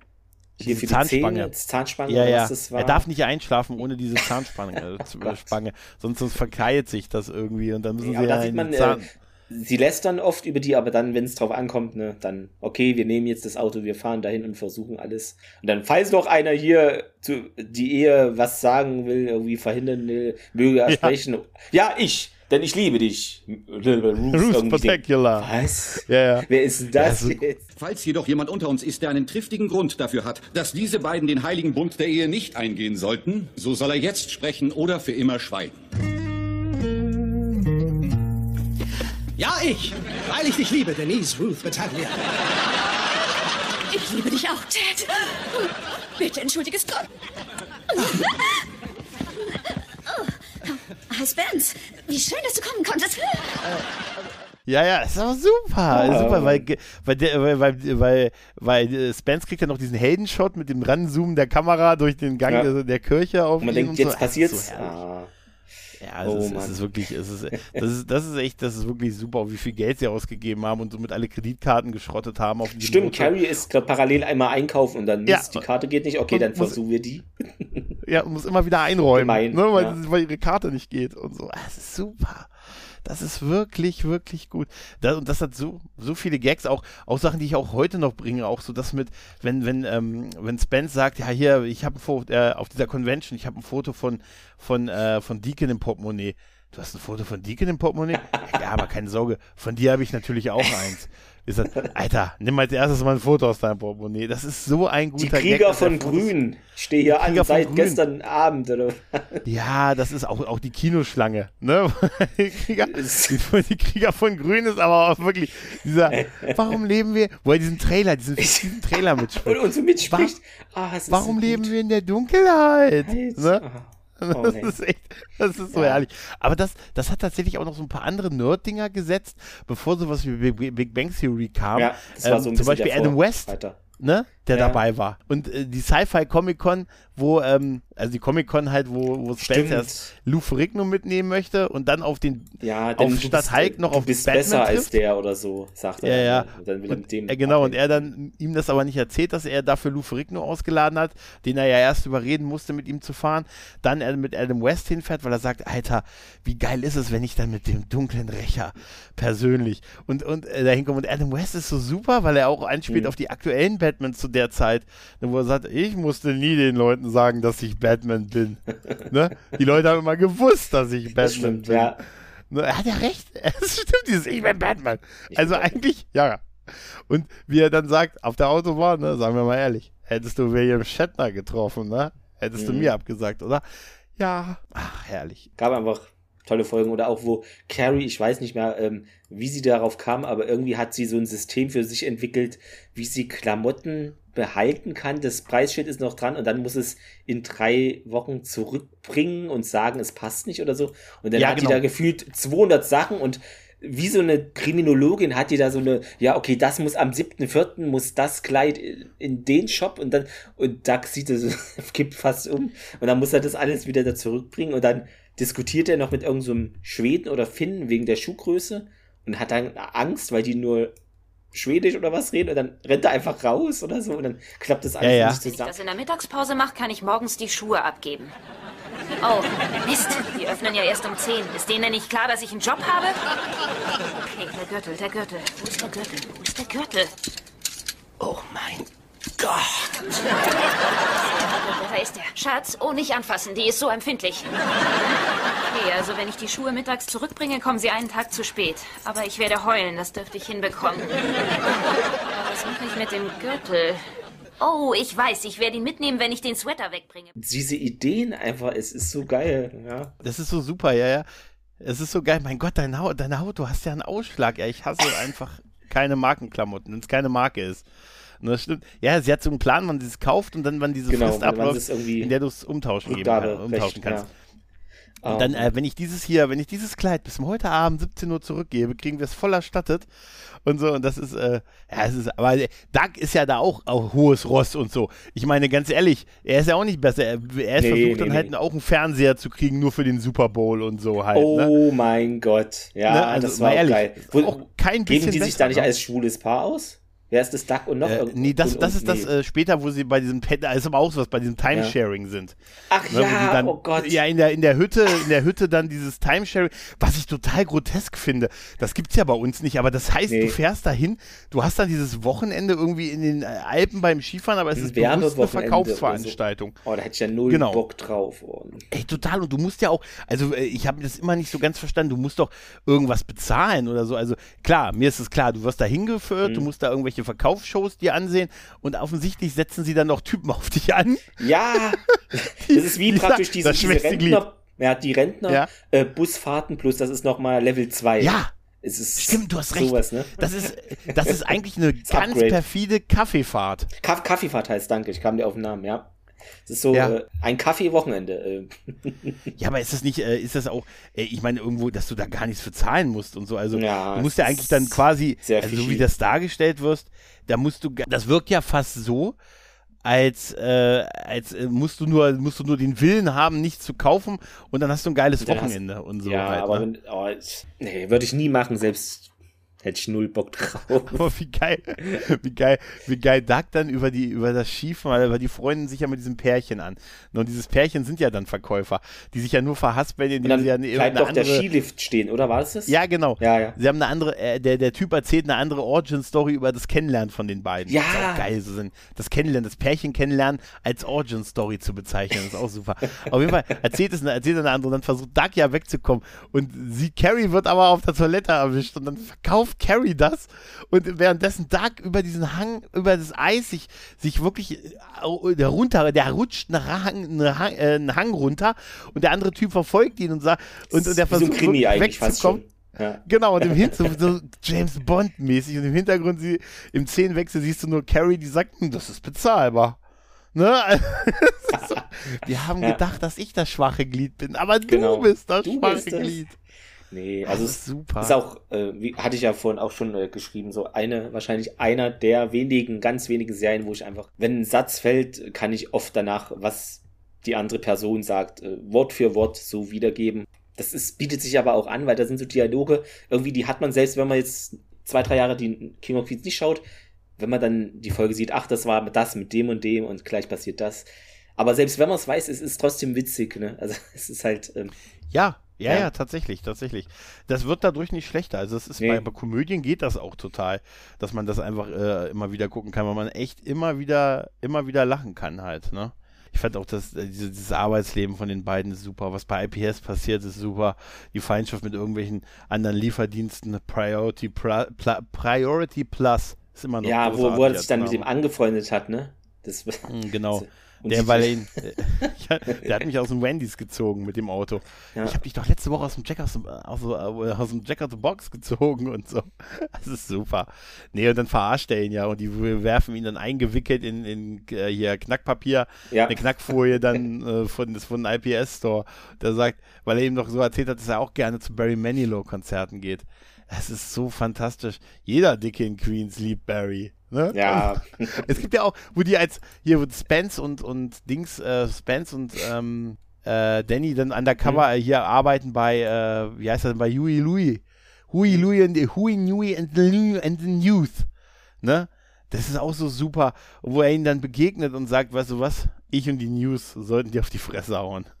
hier für Zahnspange. Die Zähne, Zahnspange. Ja, ja. Er darf nicht einschlafen ohne diese <laughs> Zahnspange, äh, Spange, sonst, sonst verkeilt sich das irgendwie und dann müssen ja, sie ja in man, Zahn äh, sie lässt dann oft über die, aber dann, wenn es drauf ankommt, ne, dann, okay, wir nehmen jetzt das Auto, wir fahren dahin und versuchen alles. Und dann, falls noch einer hier zu, die Ehe was sagen will, irgendwie verhindern will, möge er ja. sprechen. Ja, ich. Denn ich liebe dich. Ruth Particular. Was? Ja, ja. Wer ist das ja, so jetzt? Falls jedoch jemand unter uns ist, der einen triftigen Grund dafür hat, dass diese beiden den heiligen Bund der Ehe nicht eingehen sollten, so soll er jetzt sprechen oder für immer schweigen. Ja, ich. Weil ich dich liebe, Denise Ruth Battaglia. Ich liebe dich auch, Ted. Bitte entschuldige es Gott. Oh, Spence, wie schön, dass du kommen konntest. Ja, ja, ist aber super. Oh. Super, weil, weil, weil, weil, weil, weil Spence kriegt ja noch diesen Heldenshot mit dem Ranzoomen der Kamera durch den Gang ja. der, der, Kirche auf und man denkt, und jetzt so. passiert's. So Ja, oh, es, ist, es ist wirklich, es ist, das ist, das ist echt, das ist wirklich super, wie viel Geld sie ausgegeben haben und somit alle Kreditkarten geschrottet haben. Auf Stimmt, Motor. Carrie ist gerade parallel einmal einkaufen und dann ja. ist, die Karte geht nicht, okay, dann versuchen wir die. ja, und muss immer wieder <laughs> einräumen, Gemein, ne, weil, ja. weil ihre Karte nicht geht und so. Das ist super. Das ist wirklich, wirklich gut. Das, und das hat so, so viele Gags, auch, auch Sachen, die ich auch heute noch bringe, auch so das mit, wenn, wenn, ähm, wenn Spence sagt, ja, hier, ich habe ein Foto, äh, auf dieser Convention, ich habe ein Foto von, von, äh, von Deacon im Portemonnaie. Du hast ein Foto von Deacon im Portemonnaie? <laughs> ja, aber keine Sorge, von dir habe ich natürlich auch eins. Ich sag, Alter, nimm als erstes mal ein Foto aus deinem Portemonnaie. Das ist so ein guter Die Krieger Gag, von Grün. Ich stehe hier an seit Grün. gestern Abend, oder? Ja, das ist auch, auch die Kinoschlange, ne? <laughs> Die Krieger, die, die Krieger von Grün ist aber auch wirklich dieser, warum leben wir, wo er diesen Trailer, diesen diesen Trailer <laughs> mitspielt. Und, und so mitspricht. War, oh, warum so leben wir in der Dunkelheit? Ne? Oh, das nee. ist echt, das ist so ja. herrlich. Aber das, das hat tatsächlich auch noch so ein paar andere Nerd-Dinger gesetzt, bevor sowas wie Big Bang Theory kam. Ja, das war so ein ähm, zum Beispiel Adam West. Weiter ne, der ja. dabei war. Und äh, die Sci-Fi Comic Con, wo, ähm, also die Comic Con halt, wo, wo Spencer Lou Ferrigno mitnehmen möchte und dann auf den, ja, auf statt Hulk noch auf bist Batman besser trifft. als der oder so, sagt er. Ja, ja. Und dann will er mit dem äh, genau, und er dann ihm das aber nicht erzählt, dass er dafür Lou Ferrigno ausgeladen hat, den er ja erst überreden musste, mit ihm zu fahren. Dann er mit Adam West hinfährt, weil er sagt, Alter, wie geil ist es, wenn ich dann mit dem dunklen Rächer persönlich und, und äh, dahin komme. Und Adam West ist so super, weil er auch anspielt mhm. auf die aktuellen Batman zu der Zeit, ne, wo er sagt, ich musste nie den Leuten sagen, dass ich Batman bin. <laughs> ne? Die Leute haben immer gewusst, dass ich Batman stimmt, bin. Ja. Ne, er hat ja recht. <laughs> Es stimmt, dieses Ich bin Batman. Ich also bin eigentlich, ja. Und wie er dann sagt, auf der Autobahn, ne, sagen wir mal ehrlich, hättest du William Shatner getroffen, ne? Hättest mhm. du mir abgesagt, oder? Ja, ach, herrlich. Gab einfach tolle Folgen oder auch wo Carrie, ich weiß nicht mehr, ähm, wie sie darauf kam, aber irgendwie hat sie so ein System für sich entwickelt, wie sie Klamotten behalten kann. Das Preisschild ist noch dran und dann muss es in drei Wochen zurückbringen und sagen, es passt nicht oder so. Und dann ja, hat genau. die da gefühlt 200 Sachen und wie so eine Kriminologin hat die da so eine, ja, okay, das muss am 7.4. muss das Kleid in den Shop und dann, und da sieht es, <laughs> kippt fast um und dann muss er das alles wieder da zurückbringen und dann diskutiert er noch mit irgendeinem so Schweden oder Finnen wegen der Schuhgröße und hat dann Angst, weil die nur Schwedisch oder was reden und dann rennt er einfach raus oder so und dann klappt das alles ja, ja. nicht zusammen. Wenn ich das in der Mittagspause mache, kann ich morgens die Schuhe abgeben. Oh, Mist, die öffnen ja erst um 10. Ist denen nicht klar, dass ich einen Job habe? Okay, der Gürtel, der Gürtel. Wo ist der Gürtel? Wo ist der Gürtel? Oh mein Gott. Da ist der. Schatz, oh, nicht anfassen, die ist so empfindlich. Okay, also wenn ich die Schuhe mittags zurückbringe, kommen sie einen Tag zu spät. Aber ich werde heulen, das dürfte ich hinbekommen. Aber was mache ich mit dem Gürtel? Oh, ich weiß, ich werde ihn mitnehmen, wenn ich den Sweater wegbringe. Diese Ideen einfach, es ist so geil, ja. Das ist so super, ja, ja. Es ist so geil. Mein Gott, deine Haut, deine Haut, du hast ja einen Ausschlag. Ja, ich hasse <laughs> einfach keine Markenklamotten, wenn es keine Marke ist. Und das stimmt. Ja, sie hat so einen Plan, wann sie es kauft und dann, wann diese genau, Frist abläuft, in der du es umtauschen, geben, äh, umtauschen kannst. Ja. Und dann, äh, wenn ich dieses hier, wenn ich dieses Kleid bis heute Abend 17 Uhr zurückgebe, kriegen wir es voll erstattet und so. Und das ist, äh, ja, es ist, aber Doug ist ja da auch, auch hohes Ross und so. Ich meine, ganz ehrlich, er ist ja auch nicht besser. Er, er nee, versucht nee, dann nee. halt auch einen Fernseher zu kriegen, nur für den Super Bowl und so halt. Ne? Oh ne? mein Gott. Ja, ne? also, das war ehrlich, geil. Auch kein bisschen Geben die sich da nicht als schwules Paar aus? Wer ist das Duck und noch äh, Nee, das, das ist nee. das äh, später, wo sie bei diesem Pet, da ist aber auch sowas, bei diesem Timesharing ja. sind. Ach ne, ja, dann, oh Gott. Ja, in der, in der Hütte, in der Hütte dann dieses Timesharing, was ich total grotesk finde. Das gibt's ja bei uns nicht, aber das heißt, nee. du fährst dahin, du hast dann dieses Wochenende irgendwie in den Alpen beim Skifahren, aber es ist bewusst eine Verkaufsveranstaltung. So. Oh, da hätte ich ja null genau. Bock drauf. Oh. Ey, total. Und du musst ja auch, also äh, ich habe das immer nicht so ganz verstanden, du musst doch irgendwas bezahlen oder so. Also klar, mir ist es klar, du wirst da hingeführt, mhm. du musst da irgendwelche Verkaufsshows dir ansehen und offensichtlich setzen sie dann noch Typen auf dich an. Ja, <laughs> das ist wie praktisch diese, diese Rentner, ja, die Rentner ja. Äh, Busfahrten plus, das ist nochmal Level 2. Ja. Es ist Stimmt, du hast recht. Sowas, ne? Das ist, das ist <laughs> eigentlich eine ganz Upgrade. perfide Kaffeefahrt. Kaff Kaffeefahrt heißt, danke, ich kam dir auf den Namen, ja. Das ist so ja. äh, ein Kaffee-Wochenende. Äh. <laughs> ja, aber ist das nicht, äh, ist das auch, äh, ich meine, irgendwo, dass du da gar nichts für zahlen musst und so. Also ja, du musst ja eigentlich dann quasi, also so wie das dargestellt wirst, da musst du, das wirkt ja fast so, als, äh, als äh, musst du nur musst du nur den Willen haben, nichts zu kaufen und dann hast du ein geiles Wochenende hast, und so. Ja, halt, aber ne? wenn, oh, nee, würde ich nie machen, selbst Hätte ich null Bock drauf. Aber wie geil, wie geil, wie geil Doug dann über die, über das Schiefen, weil die freunden sich ja mit diesem Pärchen an. Und dieses Pärchen sind ja dann Verkäufer, die sich ja nur verhaspeln, indem sie ja eine, bleibt doch andere... der Skilift stehen, oder war es das? Ja, genau. Ja, ja. Sie haben eine andere, äh, der, der Typ erzählt eine andere Origin-Story über das Kennenlernen von den beiden. Ja. Das ist auch geil, so sind. Das Kennenlernen, das Pärchen kennenlernen als Origin-Story zu bezeichnen, das ist auch super. Auf jeden Fall erzählt es erzählt eine andere und dann versucht Doug ja wegzukommen und sie, Carrie wird aber auf der Toilette erwischt und dann verkauft Carrie das und währenddessen Doug über diesen Hang, über das Eis sich, sich wirklich äh, der runter, der rutscht einen Hang, einen, Hang, äh, einen Hang runter und der andere Typ verfolgt ihn und sagt, und, und der versucht so wegzukommen. Ja. Genau, und im <laughs> Hintergrund so James Bond-mäßig und im Hintergrund sie, im Szenenwechsel siehst du nur Carrie, die sagt, hm, das ist bezahlbar. Ne? <laughs> so, wir haben ja. gedacht, dass ich das schwache Glied bin, aber genau. du bist das du schwache bist Glied. Nee, also ist super. Ist auch, äh, wie hatte ich ja vorhin auch schon äh, geschrieben, so eine, wahrscheinlich einer der wenigen, ganz wenigen Serien, wo ich einfach, wenn ein Satz fällt, kann ich oft danach, was die andere Person sagt, äh, Wort für Wort so wiedergeben. Das ist, bietet sich aber auch an, weil da sind so Dialoge, irgendwie, die hat man selbst, wenn man jetzt zwei, drei Jahre die King of Queens nicht schaut, wenn man dann die Folge sieht, ach, das war das mit dem und dem und gleich passiert das. Aber selbst wenn man es weiß, es ist trotzdem witzig, ne? Also <laughs> es ist halt. Ähm, ja, ja, ja, ja, tatsächlich, tatsächlich. Das wird dadurch nicht schlechter. Also es ist nee. bei, bei, Komödien geht das auch total, dass man das einfach äh, immer wieder gucken kann, weil man echt immer wieder, immer wieder lachen kann halt, ne? Ich fand auch das, äh, dieses Arbeitsleben von den beiden ist super. Was bei IPS passiert, ist super. Die Feindschaft mit irgendwelchen anderen Lieferdiensten, Priority, Pla, Pla, Priority Plus, ist immer noch Ja, wo, wo er sich dann mit ihm angefreundet hat, ne? Das, genau. <laughs> Und der, weil ihn, <laughs> der hat mich aus dem Wendys gezogen mit dem Auto. Ja. Ich habe dich doch letzte Woche aus dem Jack aus dem, aus, aus dem Jack aus the Box gezogen und so. <laughs> Das ist super. Nee, und dann verarscht er ihn ja und die werfen ihn dann eingewickelt in, in äh, hier Knackpapier, ja. eine Knackfolie dann <laughs> äh, von, von IPS Store. Der sagt, weil er ihm doch so erzählt hat, dass er auch gerne zu Barry Manilow Konzerten geht. Das ist so fantastisch. Jeder Dicke in Queens liebt Barry. Ne? Ja. <laughs> es gibt ja auch, wo die als, hier, wo Spence und, und Dings, äh, Spence und ähm, äh, Danny dann undercover mhm. hier arbeiten bei, äh, wie heißt das denn, bei Huey Louie. Huey Louie and Huey Nui and the, and the Youth. Ne? Das ist auch so super, wo er ihnen dann begegnet und sagt, weißt du was, ich und die News sollten dir auf die Fresse hauen. <laughs>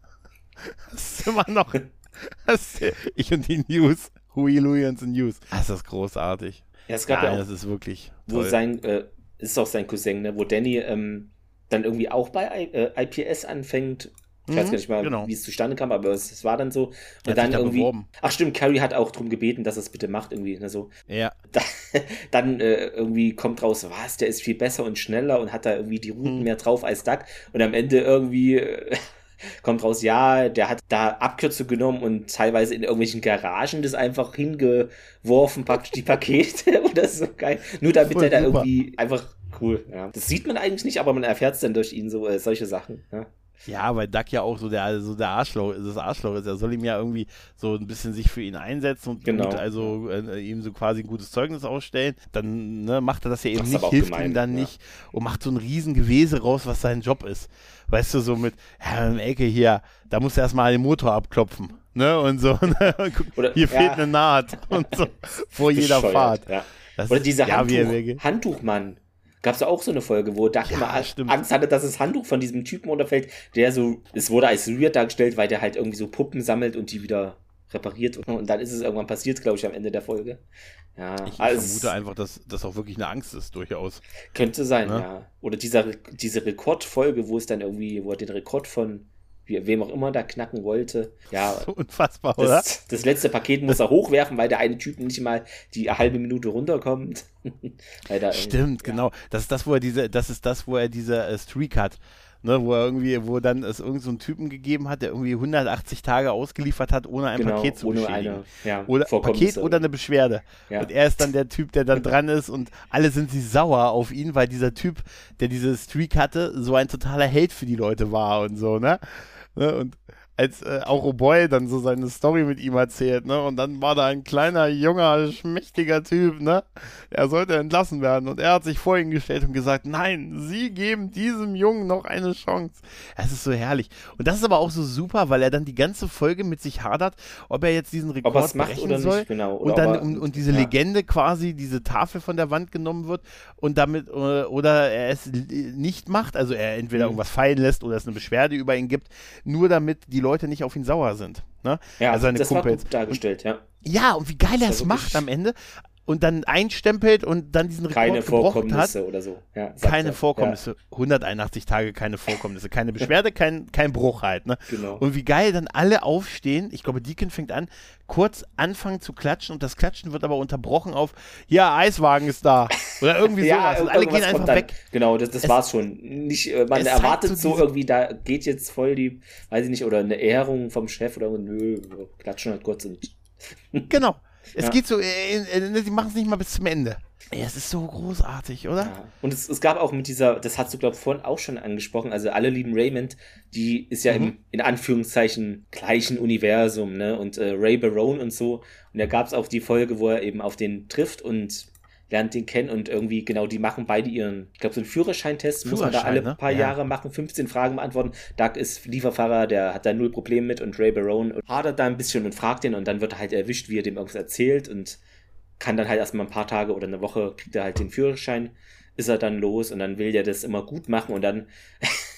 Das ist immer noch, <laughs> das, ich und die News, Huey Louie and the News. Das ist großartig. Ja, es gab Nein, ja auch, das ist wirklich. Wo toll. sein, äh, ist auch sein Cousin, ne? Wo Danny ähm, dann irgendwie auch bei I, äh, IPS anfängt. Ich mhm, weiß gar nicht mal, genau. wie es zustande kam, aber es, es war dann so. Und dann irgendwie. Beworben. Ach stimmt, Carrie hat auch darum gebeten, dass er es bitte macht, irgendwie. Ne, so. Ja. <laughs> Da, dann äh, irgendwie kommt raus, was, der ist viel besser und schneller und hat da irgendwie die Routen mhm. mehr drauf als Duck. Und am Ende irgendwie. Kommt raus, ja, der hat da Abkürzung genommen und teilweise in irgendwelchen Garagen das einfach hingeworfen, praktisch die Pakete <laughs> oder so geil. Nur damit Voll er da super. irgendwie einfach cool. Ja. Das sieht man eigentlich nicht, aber man erfährt es dann durch ihn so äh, solche Sachen. Ja. Ja, weil Duck ja auch so der, also der Arschloch, das Arschloch ist. Er soll ihm ja irgendwie so ein bisschen sich für ihn einsetzen und, genau. und also äh, ihm so quasi ein gutes Zeugnis ausstellen. Dann ne, macht er das ja eben das nicht, hilft gemein, ihm dann ja. nicht und macht so ein riesen Gewese raus, was sein Job ist. Weißt du, so mit, ja, im Ecke hier, da muss er erstmal den Motor abklopfen. Ne, und so, <laughs> ne? Oder, hier ja. fehlt eine Naht und so <laughs> vor jeder Fahrt. Ja. Oder dieser Handtuch, Handtuchmann gab es auch so eine Folge, wo Duck ja, immer stimmt. Angst hatte, dass das Handtuch von diesem Typen runterfällt, der so, es wurde als weird dargestellt, weil der halt irgendwie so Puppen sammelt und die wieder repariert. Und dann ist es irgendwann passiert, glaube ich, am Ende der Folge. Ja, ich also vermute einfach, dass das auch wirklich eine Angst ist, durchaus. Könnte sein, ja. ja. Oder dieser, diese Rekordfolge, wo es dann irgendwie, wo er den Rekord von wie, wem auch immer da knacken wollte. Ja, <laughs> so unfassbar, das, oder? Das letzte Paket muss er hochwerfen, weil der eine Typ nicht mal die halbe Minute runterkommt. <laughs> Stimmt, ja. genau. Das ist das, wo er diese, das ist das, wo er diese äh, Streak hat. Ne, wo er irgendwie, wo dann es irgendeinen so Typen gegeben hat, der irgendwie 180 Tage ausgeliefert hat, ohne ein genau, Paket zu ohne beschädigen. Eine, ja, oder Paket oder eine Beschwerde. Ja. Und er ist dann der Typ, der dann dran ist und alle sind sie sauer auf ihn, weil dieser Typ, der diese Streak hatte, so ein totaler Held für die Leute war und so, ne? Ne? Und als äh, auch O'Boy dann so seine Story mit ihm erzählt, ne? Und dann war da ein kleiner, junger, schmächtiger Typ, ne? Er sollte entlassen werden. Und er hat sich vor ihn gestellt und gesagt, nein, sie geben diesem Jungen noch eine Chance. Es ist so herrlich. Und das ist aber auch so super, weil er dann die ganze Folge mit sich hadert, ob er jetzt diesen Rekord brechen soll. Nicht, genau. und dann und, und diese ja. Legende quasi, diese Tafel von der Wand genommen wird und damit äh, oder er es nicht macht, also er entweder mhm. irgendwas fallen lässt oder es eine Beschwerde über ihn gibt, nur damit die Leute nicht auf ihn sauer sind. Ne? Ja, also seine das Kumpels. war gut dargestellt, ja. Ja, und wie geil er es macht am Ende und dann einstempelt und dann diesen Rekord keine Vorkommnisse hat. oder so. Ja, keine er. Vorkommnisse. Ja. 181 Tage keine Vorkommnisse, keine Beschwerde, kein, kein Bruch halt. Ne? Genau. Und wie geil dann alle aufstehen. Ich glaube, Deacon fängt an, kurz anfangen zu klatschen und das Klatschen wird aber unterbrochen auf, ja, Eiswagen ist da. Oder irgendwie <laughs> ja, sowas. Und alle gehen einfach weg. Genau, das, das war's schon. Nicht, äh, man erwartet so, so irgendwie, da geht jetzt voll die, weiß ich nicht, oder eine Ehrung vom Chef oder nö, klatschen halt kurz und. Genau. Es ja. geht so, äh, äh, die machen es nicht mal bis zum Ende. Ja, es ist so großartig, oder? Ja. Und es, es, gab auch mit dieser, das hast du, glaube ich, vorhin auch schon angesprochen, also alle lieben Raymond, die ist ja mhm. im, in Anführungszeichen, gleichen Universum, ne? Und äh, Ray Barone und so. Und da gab es auch die Folge, wo er eben auf den trifft und lernt den kennen und irgendwie, genau, die machen beide ihren, ich glaube, so einen Führerscheintest, Führerschein, muss man da alle ne? paar ja. Jahre machen, 15 Fragen beantworten. Doug ist Lieferfahrer, der hat da null Probleme mit und Ray Barone hadert da ein bisschen und fragt ihn und dann wird er halt erwischt, wie er dem irgendwas erzählt und kann dann halt erstmal ein paar Tage oder eine Woche, kriegt er halt den Führerschein, ist er dann los und dann will der das immer gut machen und dann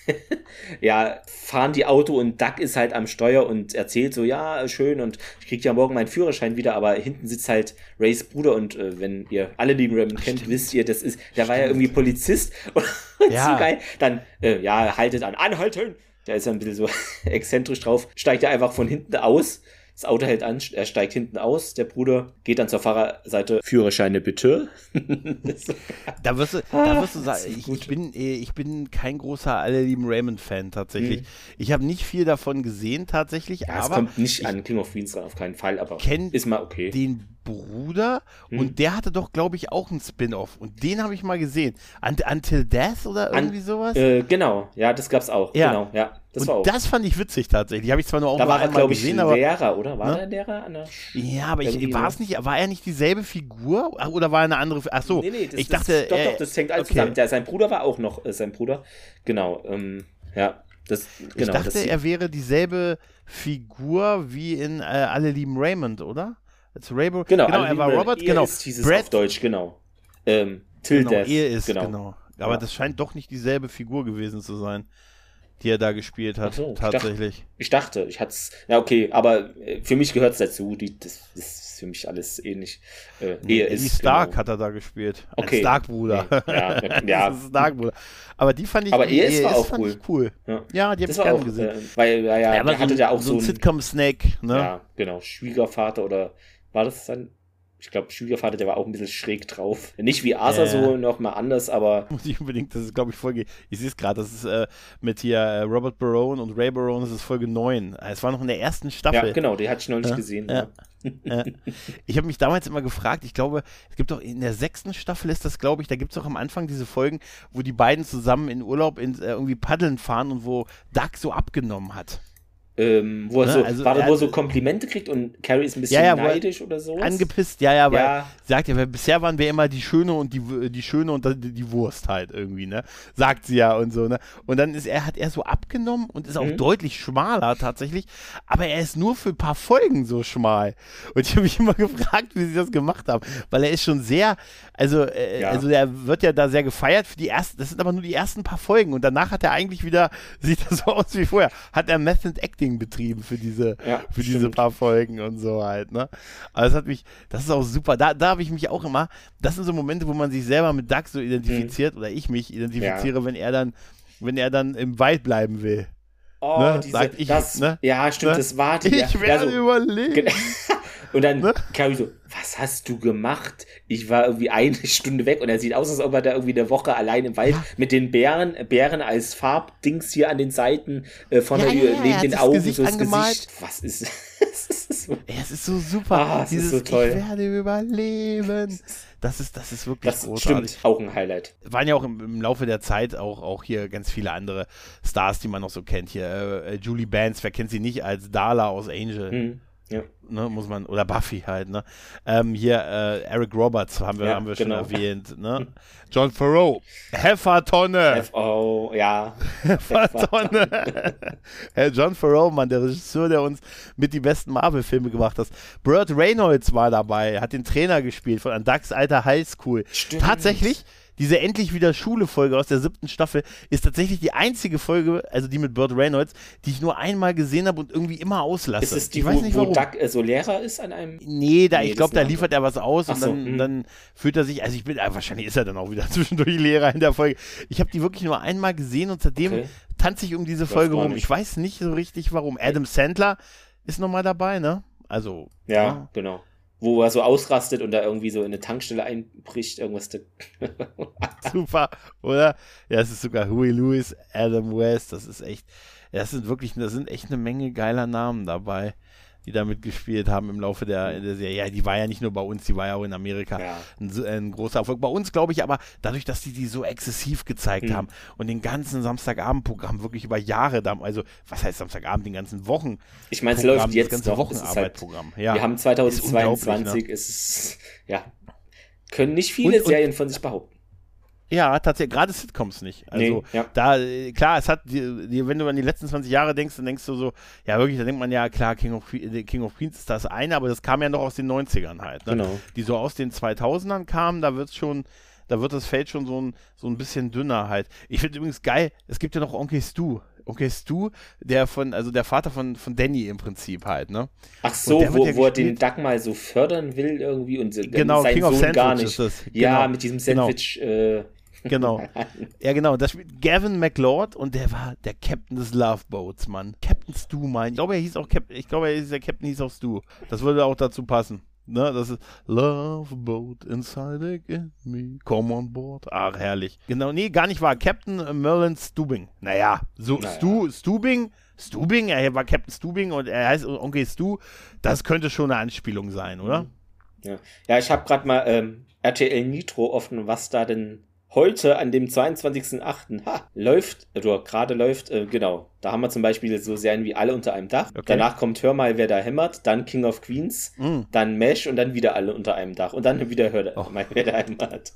<laughs> ja, fahren die Auto und Duck ist halt am Steuer und erzählt so, ja, schön und ich krieg ja morgen meinen Führerschein wieder, aber hinten sitzt halt Rays Bruder und äh, wenn ihr alle lieben Raymond kennt, Stimmt. wisst ihr, das ist, der Stimmt. war ja irgendwie Polizist <laughs> und ja. so geil. Dann, äh, ja, haltet an, anhalten! Der ist ja ein bisschen so <laughs> exzentrisch drauf, steigt er einfach von hinten aus das Auto hält an, er steigt hinten aus, der Bruder geht dann zur Fahrerseite, Führerscheine bitte. <laughs> da wirst du, da wirst du sagen, ich, ich, bin, äh, ich bin kein großer Alle lieben Raymond-Fan tatsächlich. Mhm. Ich habe nicht viel davon gesehen tatsächlich, ja, aber. Es kommt nicht an King of Queens ran, auf keinen Fall, aber ist mal okay. Den Bruder hm. und der hatte doch, glaube ich, auch einen Spin-off und den habe ich mal gesehen. Until Death oder irgendwie An, sowas? Äh, genau, ja, das gab's auch. Ja. Genau, ja. Das, und war auch. das fand ich witzig tatsächlich. Habe ich zwar nur auch da war er, glaube ich, gesehen, aber, Lehrer, oder? War ne? der Lehrer? ja, aber ich, war es nicht, war er nicht dieselbe Figur oder war er eine andere? Ach so, nee, nee, das, ich das, dachte, doch, doch, das hängt alles okay. zusammen. Der, sein Bruder war auch noch äh, sein Bruder. Genau, ähm, ja. Das, genau, ich dachte, er wäre dieselbe Figur wie in äh, Alle lieben Raymond, oder? Als Raybo genau, genau er war Robert, genau. Ist, hieß es Brad, auf Deutsch, genau. Ähm, Till genau, Death. Er ist, genau. genau. Aber ja. das scheint doch nicht dieselbe Figur gewesen zu sein, die er da gespielt hat, so, tatsächlich. Ich dachte, ich, dachte, ich hatte es. Ja, okay, aber äh, für mich gehört es dazu. Die, das ist für mich alles ähnlich. Äh, nee, Ehe ist, Stark genau. hat er da gespielt. Okay. Stark-Bruder. Nee. Ja, <laughs> ja. Stark-Bruder. Aber die fand ich, aber Ehe ist, war auch cool. cool. Ja. ja, die habe ich gerne gesehen. Äh, weil, ja, ja, ja der hatte ja auch so, so ein Sitcom-Snake, ne? Ja, genau. Schwiegervater oder war das sein ich glaube, Schwiegervater, der war auch ein bisschen schräg drauf. Nicht wie Asa äh, so, noch mal anders, aber. <laughs> Muss ich unbedingt, das ist, glaube ich, Folge. Ich sehe es gerade, das ist äh, mit hier äh, Robert Barone und Ray Barone, das ist Folge 9. Es war noch in der ersten Staffel. Ja, genau, die hatte ich noch nicht gesehen. Ja. ja. ich habe mich damals immer gefragt, ich glaube, es gibt doch in der sechsten Staffel ist das, glaube ich, da gibt es doch am Anfang diese Folgen, wo die beiden zusammen in Urlaub in, äh, irgendwie paddeln fahren und wo Doug so abgenommen hat. Ähm, wo er ne? so, also, war, wo er so Komplimente kriegt und Carrie ist ein bisschen ja, ja, neidisch oder so. Angepisst, ja, ja, weil ja. sagt ja, weil bisher waren wir immer die Schöne und die, die Schöne und die, die Wurst halt irgendwie, ne? Sagt sie ja und so, ne? Und dann ist er, hat er so abgenommen und ist auch mhm. deutlich schmaler tatsächlich, aber er ist nur für ein paar Folgen so schmal. Und ich habe mich immer <laughs> gefragt, wie sie das gemacht haben, weil er ist schon sehr, also, äh, also er wird ja da sehr gefeiert für die ersten, das sind aber nur die ersten paar Folgen und danach hat er eigentlich wieder, <laughs> sieht das so aus wie vorher, hat er Method Acting betrieben für diese, ja, für diese paar Folgen und so halt, ne? Aber das hat mich, das ist auch super, da, da habe ich mich auch immer, das sind so Momente, wo man sich selber mit Doug so identifiziert mhm. oder ich mich identifiziere, ja. wenn er dann, wenn er dann im Wald bleiben will. Oh, ne? diese, ich, das, ne? ja, stimmt, ne? das war die. Ich werde also, überleben. <laughs> Und dann ne? Carrie so, was hast du gemacht? Ich war irgendwie eine <laughs> Stunde weg und er sieht aus, als ob er da irgendwie eine Woche allein im Wald ja. mit den Bären, Bären als Farbdings hier an den Seiten, äh, vorne ja, ja, neben den Augen, Gesicht so das angemalt. Gesicht. Was ist <laughs> so, Ey, es ist so super. Ah, es Dieses, ist so toll. Ich werde überleben. Das ist, das ist wirklich das großartig. Stimmt, auch ein Highlight. Waren ja auch im, im, Laufe der Zeit auch, auch hier ganz viele andere Stars, die man noch so kennt. Hier äh, Julie Banks, wer kennt sie nicht als Darla aus Angel? Mhm. Ja. Ne, muss man, oder Buffy halt, ne? Ähm, hier, äh, Eric Roberts haben wir, ja, haben wir genau. schon erwähnt, ne? <laughs> John Farrow, Heffertonne. F.O., ja. Heffertonne. <laughs> hey, John Farrow, Mann, der Regisseur, der uns mit die besten Marvel-Filme gemacht hat. Burt Reynolds war dabei, hat den Trainer gespielt von Ducks alter Highschool. Stimmt. Tatsächlich, diese endlich wieder Schule-Folge aus der siebten Staffel ist tatsächlich die einzige Folge, also die mit Burt Reynolds, die ich nur einmal gesehen habe und irgendwie immer auslasse. Ist es die, ich weiß wo, nicht, warum. wo Duck äh, so Lehrer ist an einem? Nee, da, nee, ich glaube, da liefert er was aus Ach und dann, so, dann fühlt er sich, also ich bin, äh, wahrscheinlich ist er dann auch wieder <laughs> zwischendurch Lehrer in der Folge. Ich habe die wirklich nur einmal gesehen und seitdem okay. tanze ich um diese Folge rum. Ich weiß nicht so richtig, warum. Adam Sandler ist nochmal dabei, ne? Also. Ja, ja, genau wo er so ausrastet und da irgendwie so in eine Tankstelle einbricht, irgendwas. <laughs> Super, oder? Ja, es ist sogar Huey Lewis, Adam West, das ist echt, das sind wirklich, da sind echt eine Menge geiler Namen dabei die da mitgespielt haben im Laufe der, der, Serie. Ja, die war ja nicht nur bei uns, die war ja auch in Amerika ja. ein, ein, großer Erfolg. Bei uns, glaube ich, aber dadurch, dass die die so exzessiv gezeigt mhm. haben und den ganzen Samstagabendprogramm wirklich über Jahre, da, also was heißt Samstagabend, den ganzen Wochen. Ich meine, es läuft jetzt das ganze noch. Wochenarbeitprogramm. Halt, ja. Wir haben 2022, ist, ne? ist ja, können nicht viele und, Serien von sich behaupten. Ja, tatsächlich, gerade Sitcoms nicht. Also nee, ja. da, klar, es hat, die, die, wenn du an die letzten 20 Jahre denkst, dann denkst du so, ja wirklich, da denkt man ja, klar, King of, King of Queens ist das eine, aber das kam ja noch aus den 90ern halt. Ne? Genau. Die so aus den 2000ern kamen, da wird schon, da wird das Feld schon so ein, so ein bisschen dünner halt. Ich finde übrigens geil, es gibt ja noch Onkel Stu. Onkel Stu, der von, also der Vater von, von Danny im Prinzip halt, ne? Ach so, wo, ja wo er den Duck mal so fördern will irgendwie und genau, King Sohn of Sandwich gar nicht. Ja, genau. mit diesem genau. Sandwich, genau. äh, Genau. Ja, genau. Das spielt Gavin McLeod und der war der Captain des Loveboats, Mann. Captain Stu, mein. Ich glaube, er hieß auch Captain, ich glaube, er hieß der Captain hieß auch Stu. Das würde auch dazu passen. Ne, das ist Loveboat inside again me. Come on board. Ach, herrlich. Genau, nee, gar nicht wahr. Captain Merlin Stubing. Naja, so naja. Stu, Stubing, Stubing, er war Captain Stubing und er heißt Onkel Stu. Das könnte schon eine Anspielung sein, oder? Ja, ja ich habe gerade mal ähm, RTL Nitro offen, was da denn heute an dem 22.08. läuft, oder gerade läuft, äh, genau. Da haben wir zum Beispiel so Serien wie Alle unter einem Dach. Okay. Danach kommt Hör mal, wer da hämmert, dann King of Queens, mm. dann Mesh und dann wieder Alle unter einem Dach und dann wieder Hör oh. mal, wer da hämmert.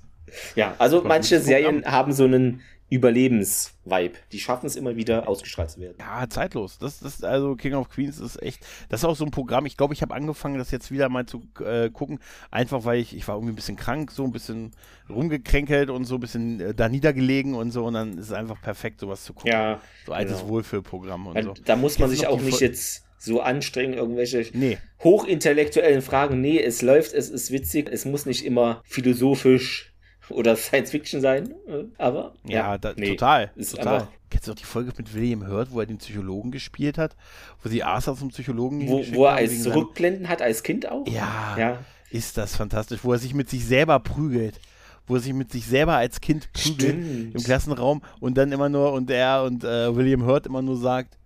Ja, also manche Serien haben so einen Überlebensvibe. Die schaffen es immer wieder ausgestrahlt zu werden. Ja, zeitlos. Das, das also King of Queens ist echt. Das ist auch so ein Programm. Ich glaube, ich habe angefangen, das jetzt wieder mal zu äh, gucken, einfach weil ich ich war irgendwie ein bisschen krank, so ein bisschen rumgekränkelt und so ein bisschen äh, da niedergelegen und so und dann ist es einfach perfekt, sowas zu gucken. Ja. So altes genau. Wohlfühlprogramm und ja, so. Da muss man sich auch nicht jetzt so anstrengen, irgendwelche nee. hochintellektuellen Fragen. Nee, es läuft, es ist witzig, es muss nicht immer philosophisch oder Science Fiction sein, äh, aber ja, ja da, nee, total, total. Kennst du auch die Folge mit William Hurt, wo er den Psychologen gespielt hat, wo sie Arthur zum Psychologen wo, wo er als Zurückblenden hat als Kind auch? Ja, ja, ist das fantastisch, wo er sich mit sich selber prügelt wo er sich mit sich selber als Kind prügelt Stimmt. im Klassenraum und dann immer nur und er und äh, William Hurt immer nur sagt,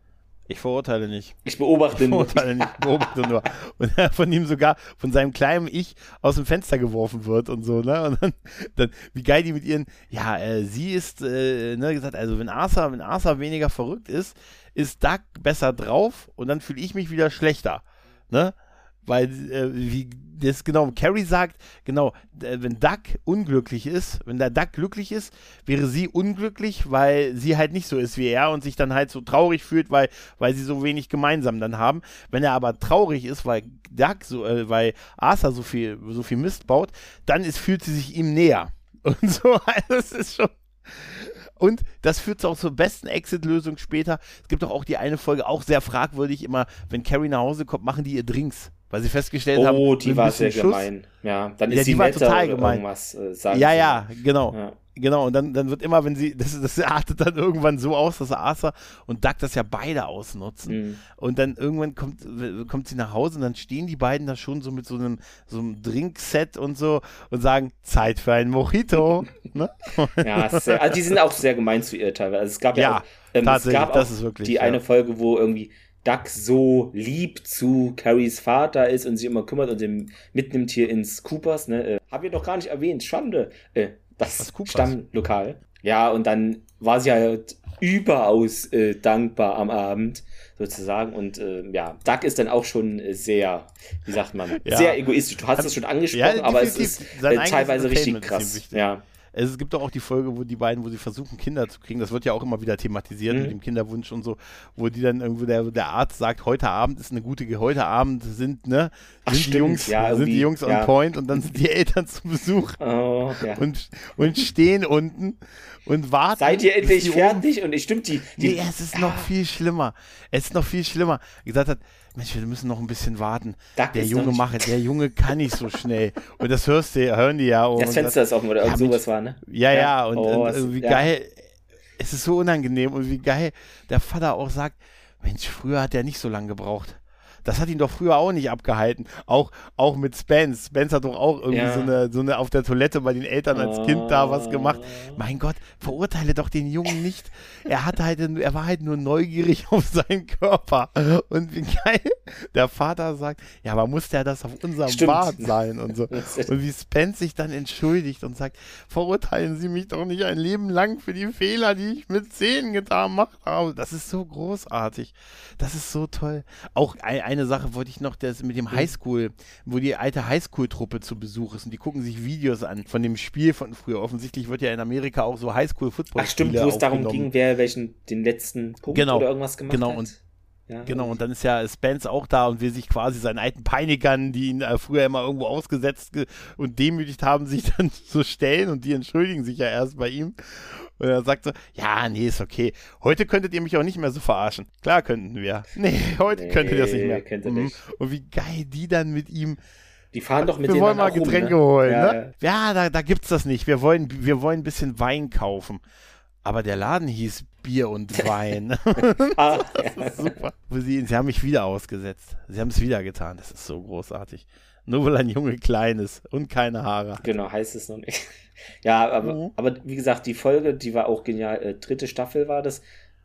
ich verurteile nicht. Ich beobachte ich verurteile nicht. beobachte nur. <laughs> Und er von ihm sogar, von seinem kleinen Ich aus dem Fenster geworfen wird und so, ne? Und dann, dann wie geil die mit ihren, ja, äh, sie ist, äh, ne, gesagt, also wenn Arthur, wenn Arthur weniger verrückt ist, ist Doug besser drauf und dann fühle ich mich wieder schlechter, ne? Weil, äh, wie das genau, Carrie sagt, genau, wenn Duck unglücklich ist, wenn der Duck glücklich ist, wäre sie unglücklich, weil sie halt nicht so ist wie er und sich dann halt so traurig fühlt, weil, weil sie so wenig gemeinsam dann haben. Wenn er aber traurig ist, weil Duck so, äh, weil Arthur so viel, so viel Mist baut, dann ist, fühlt sie sich ihm näher. <laughs> Und so, also das ist schon. Und das führt auch zur besten Exit-Lösung später. Es gibt doch auch die eine Folge, auch sehr fragwürdig, immer, wenn Carrie nach Hause kommt, machen die ihr Drinks weil sie festgestellt oh, haben, oh, die war sehr Schuss. gemein. Ja, dann ist ja, die war total gemein. Irgendwas, äh, ja, ja, genau. Ja. Genau, und dann, dann wird immer, wenn sie, <laughs> das, das artet dann irgendwann so aus, dass Arthur und Doug das ja beide ausnutzen. Mhm. Und dann irgendwann kommt, kommt sie nach Hause und dann stehen die beiden da schon so mit so einem, so einem Drinkset und so und sagen, Zeit für ein Mojito. <laughs> ne? Ja, sehr, also die sind auch sehr gemein zu ihr teilweise. Also es gab ja, ja auch, ähm, tatsächlich, es gab das ist wirklich, die ja. eine Folge, wo irgendwie Duck so lieb zu Carries Vater ist und sich immer kümmert und den mitnimmt hier ins Coopers. Ne? Äh, Haben wir doch gar nicht erwähnt. Schande. Äh, das Stammlokal. Ja, und dann war sie halt überaus äh, dankbar am Abend sozusagen. Und äh, ja, Duck ist dann auch schon sehr, wie sagt man, ja. sehr egoistisch. Du hast es schon angesprochen, ja, aber es ist äh, teilweise richtig krass. Ja. Es gibt doch auch die Folge, wo die beiden, wo sie versuchen, Kinder zu kriegen, das wird ja auch immer wieder thematisiert mhm. mit dem Kinderwunsch und so, wo die dann irgendwo der, der Arzt sagt, heute Abend ist eine gute, heute Abend sind, ne, Ach, sind die Jungs, ja, sind die Jungs on ja. point und dann sind die <laughs> Eltern zu Besuch oh, ja. und, und stehen unten und warten. Seid ihr endlich fertig? Und ich stimmt die. die nee, es ist noch viel schlimmer. Es ist noch viel schlimmer. Gesagt hat, Mensch, wir müssen noch ein bisschen warten. Duck der Junge macht, der Junge kann nicht so schnell. <laughs> Und das hörst du, hören die ja. das Fenster ist offen oder irgend sowas war, ne? Ja, ja, und, oh, und, und wie geil. Es ist so unangenehm und wie geil der Vater auch sagt, Mensch, früher hat er nicht so lange gebraucht. Das hat ihn doch früher auch nicht abgehalten. Auch, auch mit Spence. Spence hat doch auch irgendwie ja. so, eine, so eine auf der Toilette bei den Eltern als oh. Kind da was gemacht. Mein Gott, verurteile doch den Jungen nicht. Er hatte halt, er war halt nur neugierig <laughs> auf seinen Körper. Und wie geil der Vater sagt, ja, aber muss der das auf unserem Stimmt. Bart sein und so. <laughs> Und wie Spence sich dann entschuldigt und sagt, verurteilen Sie mich doch nicht ein Leben lang für die Fehler, die ich mit Zähnen getan habe. Das ist so großartig. Das ist so toll. Auch ein, ein eine Sache wollte ich noch, das mit dem Highschool, wo die alte Highschool-Truppe zu Besuch ist und die gucken sich Videos an von dem Spiel von früher. Offensichtlich wird ja in Amerika auch so Highschool-Football. Ach stimmt, wo es darum ging, wer welchen den letzten Punkt genau, oder irgendwas gemacht genau, hat. Und ja, genau, und dann ist ja Spence auch da und will sich quasi seinen alten Peinigern, die ihn äh, früher immer irgendwo ausgesetzt und demütigt haben, <laughs> sich dann so stellen und die entschuldigen sich ja erst bei ihm. Und er sagt so, ja, nee, ist okay. Heute könntet ihr mich auch nicht mehr so verarschen. Klar könnten wir. <laughs> Nee, heute nee, könnt ihr das nicht mehr. Könnt ihr mhm. nicht. Und wie geil die dann mit ihm die fahren doch mit Wir wollen mal Getränke rum, ne? holen, ja, ne? Ja, da, da gibt's das nicht. Wir wollen, wir wollen ein bisschen Wein kaufen. Aber der Laden hieß Bier und <laughs> Wein. ah, <laughs> super. Sie, sie haben mich wieder ausgesetzt. Sie haben es wieder getan. Das ist so großartig. Nur weil ein Junge klein ist und keine Haare. Genau, heißt es noch nicht. <laughs> Ja, aber, mhm. aber wie gesagt, die Folge, die war auch genial. Äh, dritte Staffel war das.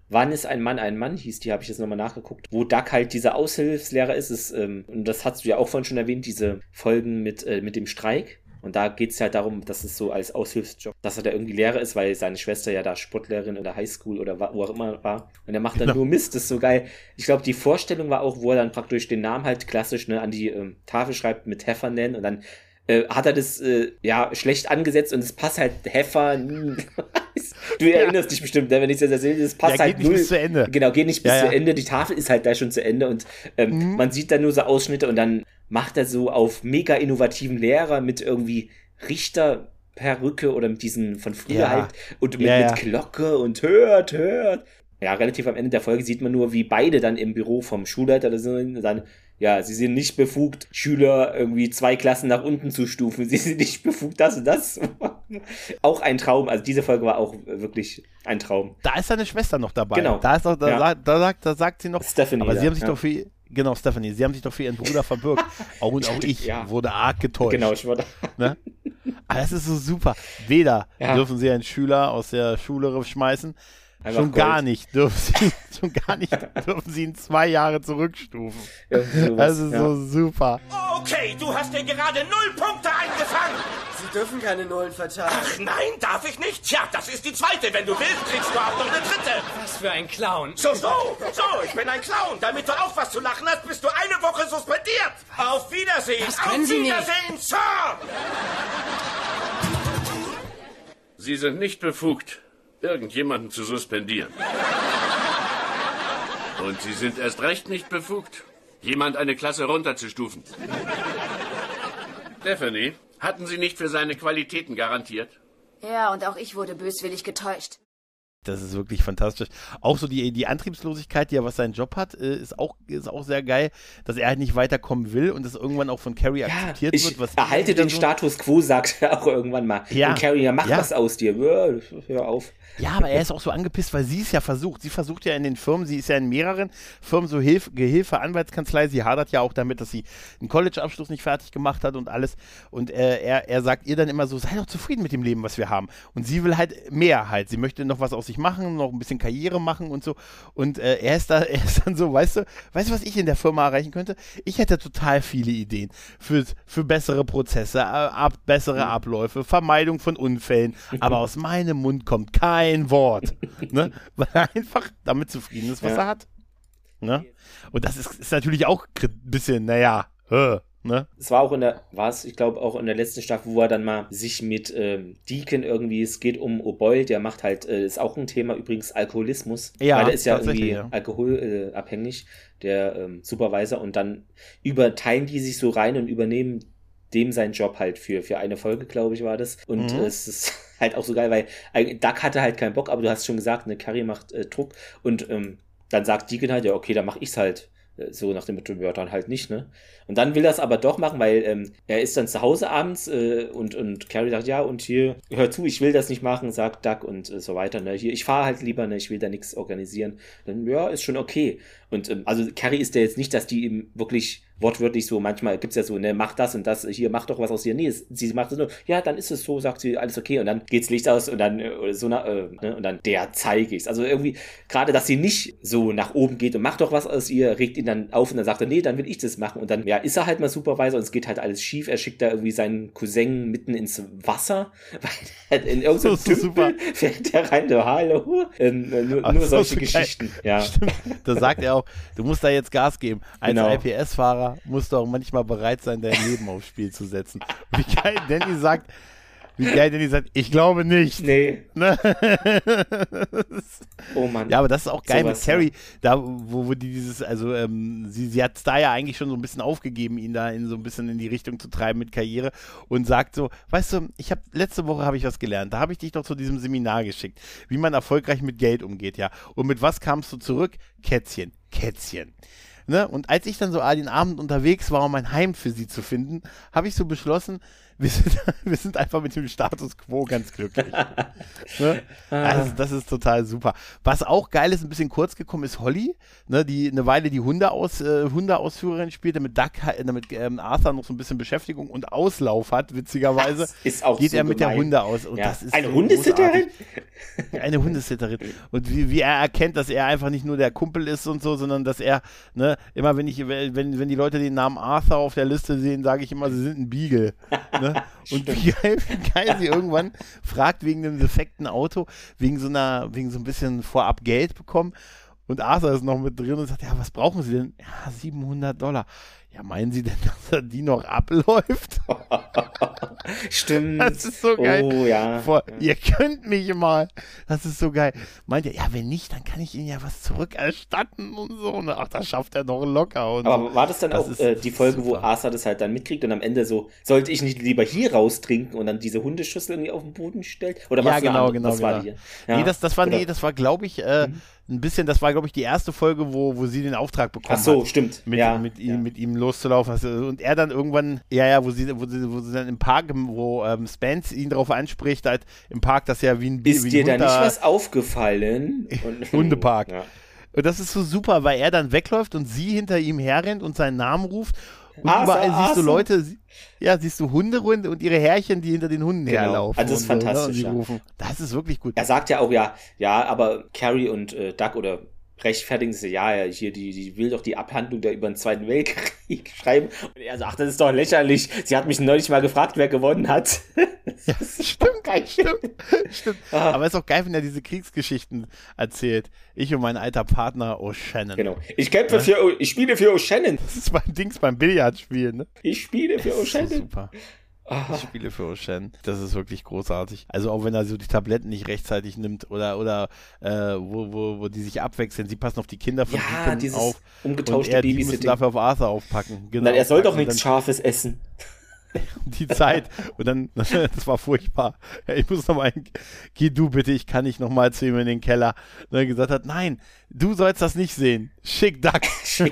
Wann ist ein Mann ein Mann hieß, die habe ich jetzt nochmal nachgeguckt. Wo Duck halt dieser Aushilfslehrer ist, ist ähm, und das hast du ja auch vorhin schon erwähnt, diese Folgen mit, äh, mit dem Streik. Und da geht es ja darum, dass es so als Aushilfsjob, dass er da irgendwie Lehrer ist, weil seine Schwester ja da Sportlehrerin in der Highschool oder wo auch immer war. Und er macht dann genau. nur Mist, das ist so geil. Ich glaube, die Vorstellung war auch, wo er dann praktisch den Namen halt klassisch ne, an die ähm, Tafel schreibt mit Heffernan und dann äh, hat er das äh, ja schlecht angesetzt und es passt halt Heffer. <laughs> du erinnerst ja. dich bestimmt, ne, wenn ich das erzähle, es passt ja, halt geht null. Nicht bis zu Ende. Genau, geht nicht bis ja, zu Ende. Die Tafel ist halt da schon zu Ende und ähm, mhm. man sieht da nur so Ausschnitte und dann macht er so auf mega innovativen Lehrer mit irgendwie Richter Perücke oder mit diesen von früher halt und mit, mit Glocke und hört, hört. Ja, relativ am Ende der Folge sieht man nur, wie beide dann im Büro vom Schulleiter sind und dann ja, sie sind nicht befugt, Schüler irgendwie zwei Klassen nach unten zu stufen. Sie sind nicht befugt, das und das zu machen. Auch ein Traum. Also diese Folge war auch wirklich ein Traum. Da ist seine Schwester noch dabei. Genau. Da ist auch, da, ja. da, sagt, da sagt sie noch. Stephanie. Aber sie haben sich ja. doch für, genau, Stephanie, sie haben sich doch für ihren Bruder verbürgt. <laughs> Auch, und auch ich ja. wurde arg getäuscht. Genau, ich wurde. Ne? Aber das ist so super. Weder dürfen sie einen Schüler aus der Schule schmeißen, Einfach schon Gold. gar nicht dürfen sie, <laughs> schon gar nicht dürfen sie ihn zwei Jahre zurückstufen. Ja, sowas, ist ja. so super. Okay, du hast dir gerade null Punkte eingefangen. Sie dürfen keine Nullen verteilen. Ach nein, darf ich nicht? Tja, das ist die zweite. Wenn du willst, kriegst du auch noch eine dritte. Was für ein Clown. So, so, so, ich bin ein Clown. Damit du auch was zu lachen hast, bist du eine Woche suspendiert. Was? Auf Wiedersehen. Das können Auf Sie Wiedersehen, nicht. Sir. Sie sind nicht befugt, irgendjemanden zu suspendieren. Und Sie sind erst recht nicht befugt, jemand eine Klasse runterzustufen. Stephanie, hatten Sie nicht für seine Qualitäten garantiert? Ja, und auch ich wurde böswillig getäuscht. Das ist wirklich fantastisch. Auch so die, die Antriebslosigkeit, die er was seinen Job hat, äh, ist auch, ist auch sehr geil, dass er halt nicht weiterkommen will und das irgendwann auch von Carrie ja, akzeptiert ich wird. Was erhalte den so Status quo, <laughs> sagt er auch irgendwann mal. Ja. Und Carrie, ja, mach ja. was aus dir. Hör auf. Ja, aber er ist auch so angepisst, weil sie es ja versucht. Sie versucht ja in den Firmen, sie ist ja in mehreren Firmen so Hilf Gehilfe, Anwaltskanzlei. Sie hadert ja auch damit, dass sie einen College-Abschluss nicht fertig gemacht hat und alles. Und äh, er, er sagt ihr dann immer so, sei doch zufrieden mit dem Leben, was wir haben. Und sie will halt mehr halt. Sie möchte noch was aus vernünftig machen, noch ein bisschen Karriere machen und so. Und äh, er ist da, <laughs> er ist dann so, weißt du, weißt du, was ich in der Firma erreichen könnte? Ich hätte total viele Ideen für, für bessere Prozesse, ab, bessere mhm. Abläufe, Vermeidung von Unfällen. <laughs> Aber aus meinem Mund kommt kein Wort. ne? <laughs> Weil er einfach damit zufrieden ist, was ja. er hat. Ne? Und das ist, ist natürlich auch ein bisschen, naja, äh, Ne? Es war auch in der, war es, ich glaube, auch in der letzten Staffel, wo er dann mal sich mit ähm, Deacon irgendwie, es geht um O'Boyle, der macht halt, äh, ist auch ein Thema übrigens Alkoholismus. Ja, weil er ist ja irgendwie ja. alkoholabhängig, äh, der ähm, Supervisor, und dann überteilen die sich so rein und übernehmen dem seinen Job halt für, für eine Folge, glaube ich, war das. Und mhm. es ist halt auch so geil, weil Duck hatte halt keinen Bock, aber du hast schon gesagt, eine Carrie macht äh, Druck und ähm, dann sagt Deacon halt, ja, okay, dann mach ich's halt äh, so nach ja, dann halt nicht, ne? Und dann will er es aber doch machen, weil ähm, er ist dann zu Hause abends äh, und, und Carrie sagt, ja, und hier, hör zu, ich will das nicht machen, sagt Doug und äh, so weiter, ne? Hier, ich fahre halt lieber, ne? Ich will da nichts organisieren. Dann, ja, ist schon okay. Und ähm, also Carrie ist ja jetzt nicht, dass die ihm wirklich wortwörtlich so, manchmal gibt es ja so, ne, mach das und das, hier, mach doch was aus dir. Nee, sie macht es nur, ja, dann ist es so, sagt sie, alles okay. Und dann geht's Licht aus und dann äh, so, na, äh, ne, und dann der zeige ich's. Also irgendwie, gerade, dass sie nicht so nach oben geht und macht doch was aus ihr, regt ihn dann auf und dann sagt er, nee, dann will ich das machen. Und dann, ja, ist er halt mal Supervisor und es geht halt alles schief. Er schickt da irgendwie seinen Cousin mitten ins Wasser, <laughs> weil in irgendeinem so, so Tümpel fährt der rein, der hallo. Ähm, äh, nur, nur solche so Geschichten. Ja. Stimmt. Da sagt er auch, du musst da jetzt Gas geben. Als genau. IPS-Fahrer musst du auch manchmal bereit sein, dein Leben aufs Spiel zu setzen. Wie geil Danny sagt, wie geil Danny sagt, ich glaube nicht. Nee. Ne? <laughs> oh Mann. Ja, aber das ist auch geil so mit Carrie, da, wo, wo die dieses, also ähm, sie, sie hat es da ja eigentlich schon so ein bisschen aufgegeben, ihn da in so ein bisschen in die Richtung zu treiben mit Karriere und sagt so, weißt du, ich habe letzte Woche habe ich was gelernt, da habe ich dich doch zu diesem Seminar geschickt, wie man erfolgreich mit Geld umgeht, ja. Und mit was kamst du zurück? Kätzchen. Kätzchen. Ne? Und als ich dann so den Abend unterwegs war, um ein Heim für sie zu finden, habe ich so beschlossen, wir sind, <laughs> wir sind einfach mit dem Status quo ganz glücklich. ne? <laughs> also, das ist total super. Was auch geil ist, ein bisschen kurz gekommen ist Holly, ne, die eine Weile die Hunde aus, äh, Hundeausführerin spielt, damit Duck, damit ähm, Arthur noch so ein bisschen Beschäftigung und Auslauf hat, witzigerweise. Das ist auch geht so er mit gemein. der Hunde aus. Und ja. das ist eine so Hundesitterin? Eine Hundesitterin. Und wie, wie er erkennt, dass er einfach nicht nur der Kumpel ist und so, sondern dass er, ne, immer wenn ich, wenn, wenn die Leute den Namen Arthur auf der Liste sehen, sage ich immer, sie sind ein Beagle. Ne? Und wie geil, wie geil sie <laughs> irgendwann fragt wegen dem defekten Auto, wegen so einer, wegen so ein bisschen vorab Geld bekommen. Und Arthur ist noch mit drin und sagt, ja, was brauchen Sie denn? Ja, 700 Dollar. Ja, meinen Sie denn, <laughs> dass die noch abläuft? <laughs> Stimmt. Das ist so geil. Oh, ja. Vor, ihr könnt mich mal. Das ist so geil. Meint er, ja, wenn nicht, dann kann ich Ihnen ja was zurückerstatten und so. Und ach, das schafft er noch locker. Aber so. war das dann das auch äh, die Folge, super. wo Asa das halt dann mitkriegt und am Ende so, sollte ich nicht lieber hier raustrinken und dann diese Hundeschüssel irgendwie auf den Boden stellt? Oder was ja, genau, genau. Was genau. war die? Ja. Nee, das, das war, nee, das war, glaube ich, äh, mhm ein bisschen, das war, glaube ich, die erste Folge, wo, wo sie den Auftrag bekommen Ach so, hat, stimmt. Mit, ja, mit, ihm, ja. mit ihm loszulaufen. Also, und er dann irgendwann, ja, ja, wo sie, wo sie, wo sie dann im Park, wo ähm, Spence ihn darauf anspricht, halt im Park, dass ja wie ein Ist wie dir da nicht was aufgefallen? <laughs> Hundepark. Ja. Und das ist so super, weil er dann wegläuft und sie hinter ihm herrennt und seinen Namen ruft. Und Asa, überall Asa. siehst du Leute, ja, siehst du Hunde und ihre Härchen, die hinter den Hunden Genau. herlaufen. Also das ist und so, ne, fantastisch, Und. Das ist wirklich gut. Er sagt ja auch, ja, ja, aber Carrie und äh, Doug oder rechtfertigen sie, ja, ja, hier, die, die will doch die Abhandlung da über den Zweiten Weltkrieg <laughs> schreiben. Und er sagt, das ist doch lächerlich. Sie hat mich neulich mal gefragt, wer gewonnen hat. <laughs> Ja, stimmt, geil, stimmt, <laughs> stimmt. Aber es ist auch geil, wenn er diese Kriegsgeschichten erzählt. Ich und mein alter Partner O'Shannon. Genau. Ich kämpfe für, O- ich spiele für O'Shannon. Das ist mein Dings beim Billardspielen, ne? Ich spiele für Das ist so O'Shannon. super. <laughs> Ich spiele für O'Shannon. Das ist wirklich großartig. Also auch wenn er so die Tabletten nicht rechtzeitig nimmt oder oder äh, wo, wo, wo die sich abwechseln. Sie passen auf die Kinder von Ja, Deacon dieses auf. umgetauschte und er, die müssen dafür auf Arthur aufpacken. Genau. Nein, er soll doch Und nichts Scharfes essen. <laughs> die Zeit. Und dann, <laughs> das war furchtbar. Ich muss nochmal, geh du bitte, ich kann nicht nochmal zu ihm in den Keller. Und er gesagt hat, nein, du sollst das nicht sehen. Schick Duck. <laughs>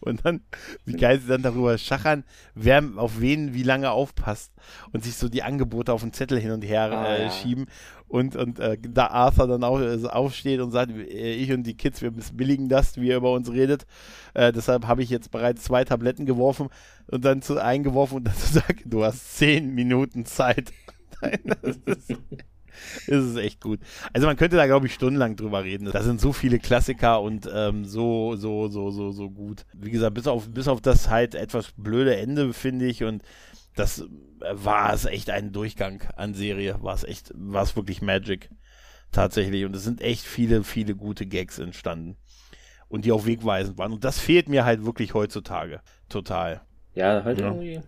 und dann, wie geil sie dann darüber schachern, wer auf wen wie lange aufpasst. Und sich so die Angebote auf den Zettel hin und her Ah, äh, ja. schieben. Und, und äh, da Arthur dann auch äh, aufsteht und sagt, äh, ich und die Kids, wir missbilligen das, wie er über uns redet. Äh, deshalb habe ich jetzt bereits zwei Tabletten geworfen und dann zu eingeworfen und dann <laughs> zu sagen, du hast zehn Minuten Zeit. <laughs> Nein, das ist, ist echt gut. Also man könnte da, glaube ich, stundenlang drüber reden. Da sind so viele Klassiker und ähm, so, so, so, so, so gut. Wie gesagt, bis auf, bis auf das halt etwas blöde Ende, finde ich, und das äh, war es echt ein Durchgang an Serie. War es echt, war es wirklich Magic. Tatsächlich. Und es sind echt viele, viele gute Gags entstanden. Und die auch wegweisend waren. Und das fehlt mir halt wirklich heutzutage. Total. Ja, halt ja. irgendwie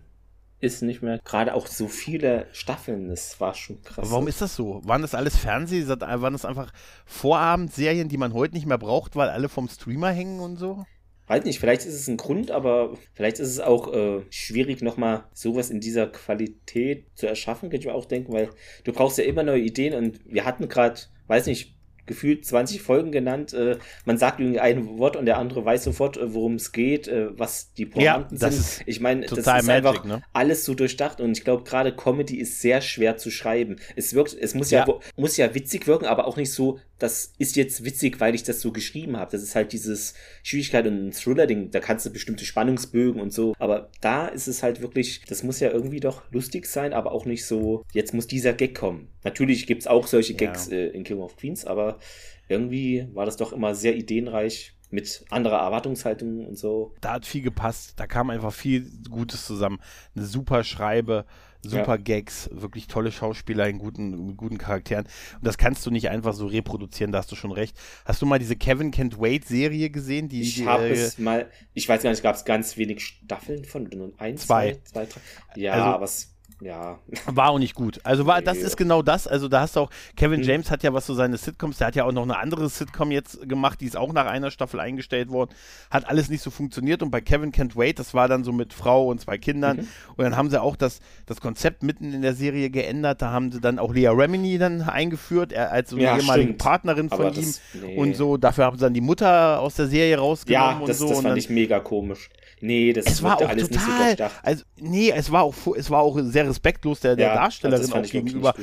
ist nicht mehr. Gerade auch so viele Staffeln, das war schon krass. Aber warum ist das so? Waren das alles Fernseh? Waren das einfach Vorabendserien, die man heute nicht mehr braucht, weil alle vom Streamer hängen und so? Weiß nicht, vielleicht ist es ein Grund, aber vielleicht ist es auch äh, schwierig, nochmal sowas in dieser Qualität zu erschaffen, könnte ich mir auch denken, weil du brauchst ja immer neue Ideen und wir hatten gerade, weiß nicht, gefühlt 20 Folgen genannt. Äh, man sagt irgendwie ein Wort und der andere weiß sofort, äh, worum es geht, äh, was die Pointen ja, sind. Ich meine, das ist Magic, einfach ne? alles so durchdacht und ich glaube, gerade Comedy ist sehr schwer zu schreiben. Es wirkt, es muss ja. ja, muss ja witzig wirken, aber auch nicht so, das ist jetzt witzig, weil ich das so geschrieben habe. Das ist halt dieses Schwierigkeit und ein Thriller-Ding, da kannst du bestimmte Spannungsbögen und so. Aber da ist es halt wirklich, das muss ja irgendwie doch lustig sein, aber auch nicht so, jetzt muss dieser Gag kommen. Natürlich gibt es auch solche Gags ja. äh, in King of Queens, aber irgendwie war das doch immer sehr ideenreich mit anderer Erwartungshaltung und so. Da hat viel gepasst, da kam einfach viel Gutes zusammen. Eine super Schreibe, super ja. Gags, wirklich tolle Schauspieler in guten, mit guten Charakteren. Und das kannst du nicht einfach so reproduzieren, da hast du schon recht. Hast du mal diese Kevin Can't Wait Serie gesehen? Die, ich habe äh, es mal, ich weiß gar nicht, gab es ganz wenig Staffeln von, nur ein, zwei, zwei, zwei drei. Ja, also, aber es ja. War auch nicht gut. Also war, das ist genau das. Also da hast du auch, Kevin hm. James hat ja was so seine Sitcoms, der hat ja auch noch eine andere Sitcom jetzt gemacht, die ist auch nach einer Staffel eingestellt worden. Hat alles nicht so funktioniert und bei Kevin Can't Wait, das war dann so mit Frau und zwei Kindern. Mhm. Und dann haben sie auch das, das Konzept mitten in der Serie geändert. Da haben sie dann auch Lea Remini dann eingeführt, als so eine ja, ehemalige stimmt. Partnerin von Aber ihm. Das, nee. Und so, dafür haben sie dann die Mutter aus der Serie rausgenommen ja, das, und so. das fand dann, ich mega komisch. Nee, das es war auch alles total, nicht so durchdacht. Also, nee, es war auch, es war auch sehr respektlos der, der ja, Darstellerin auch gegenüber.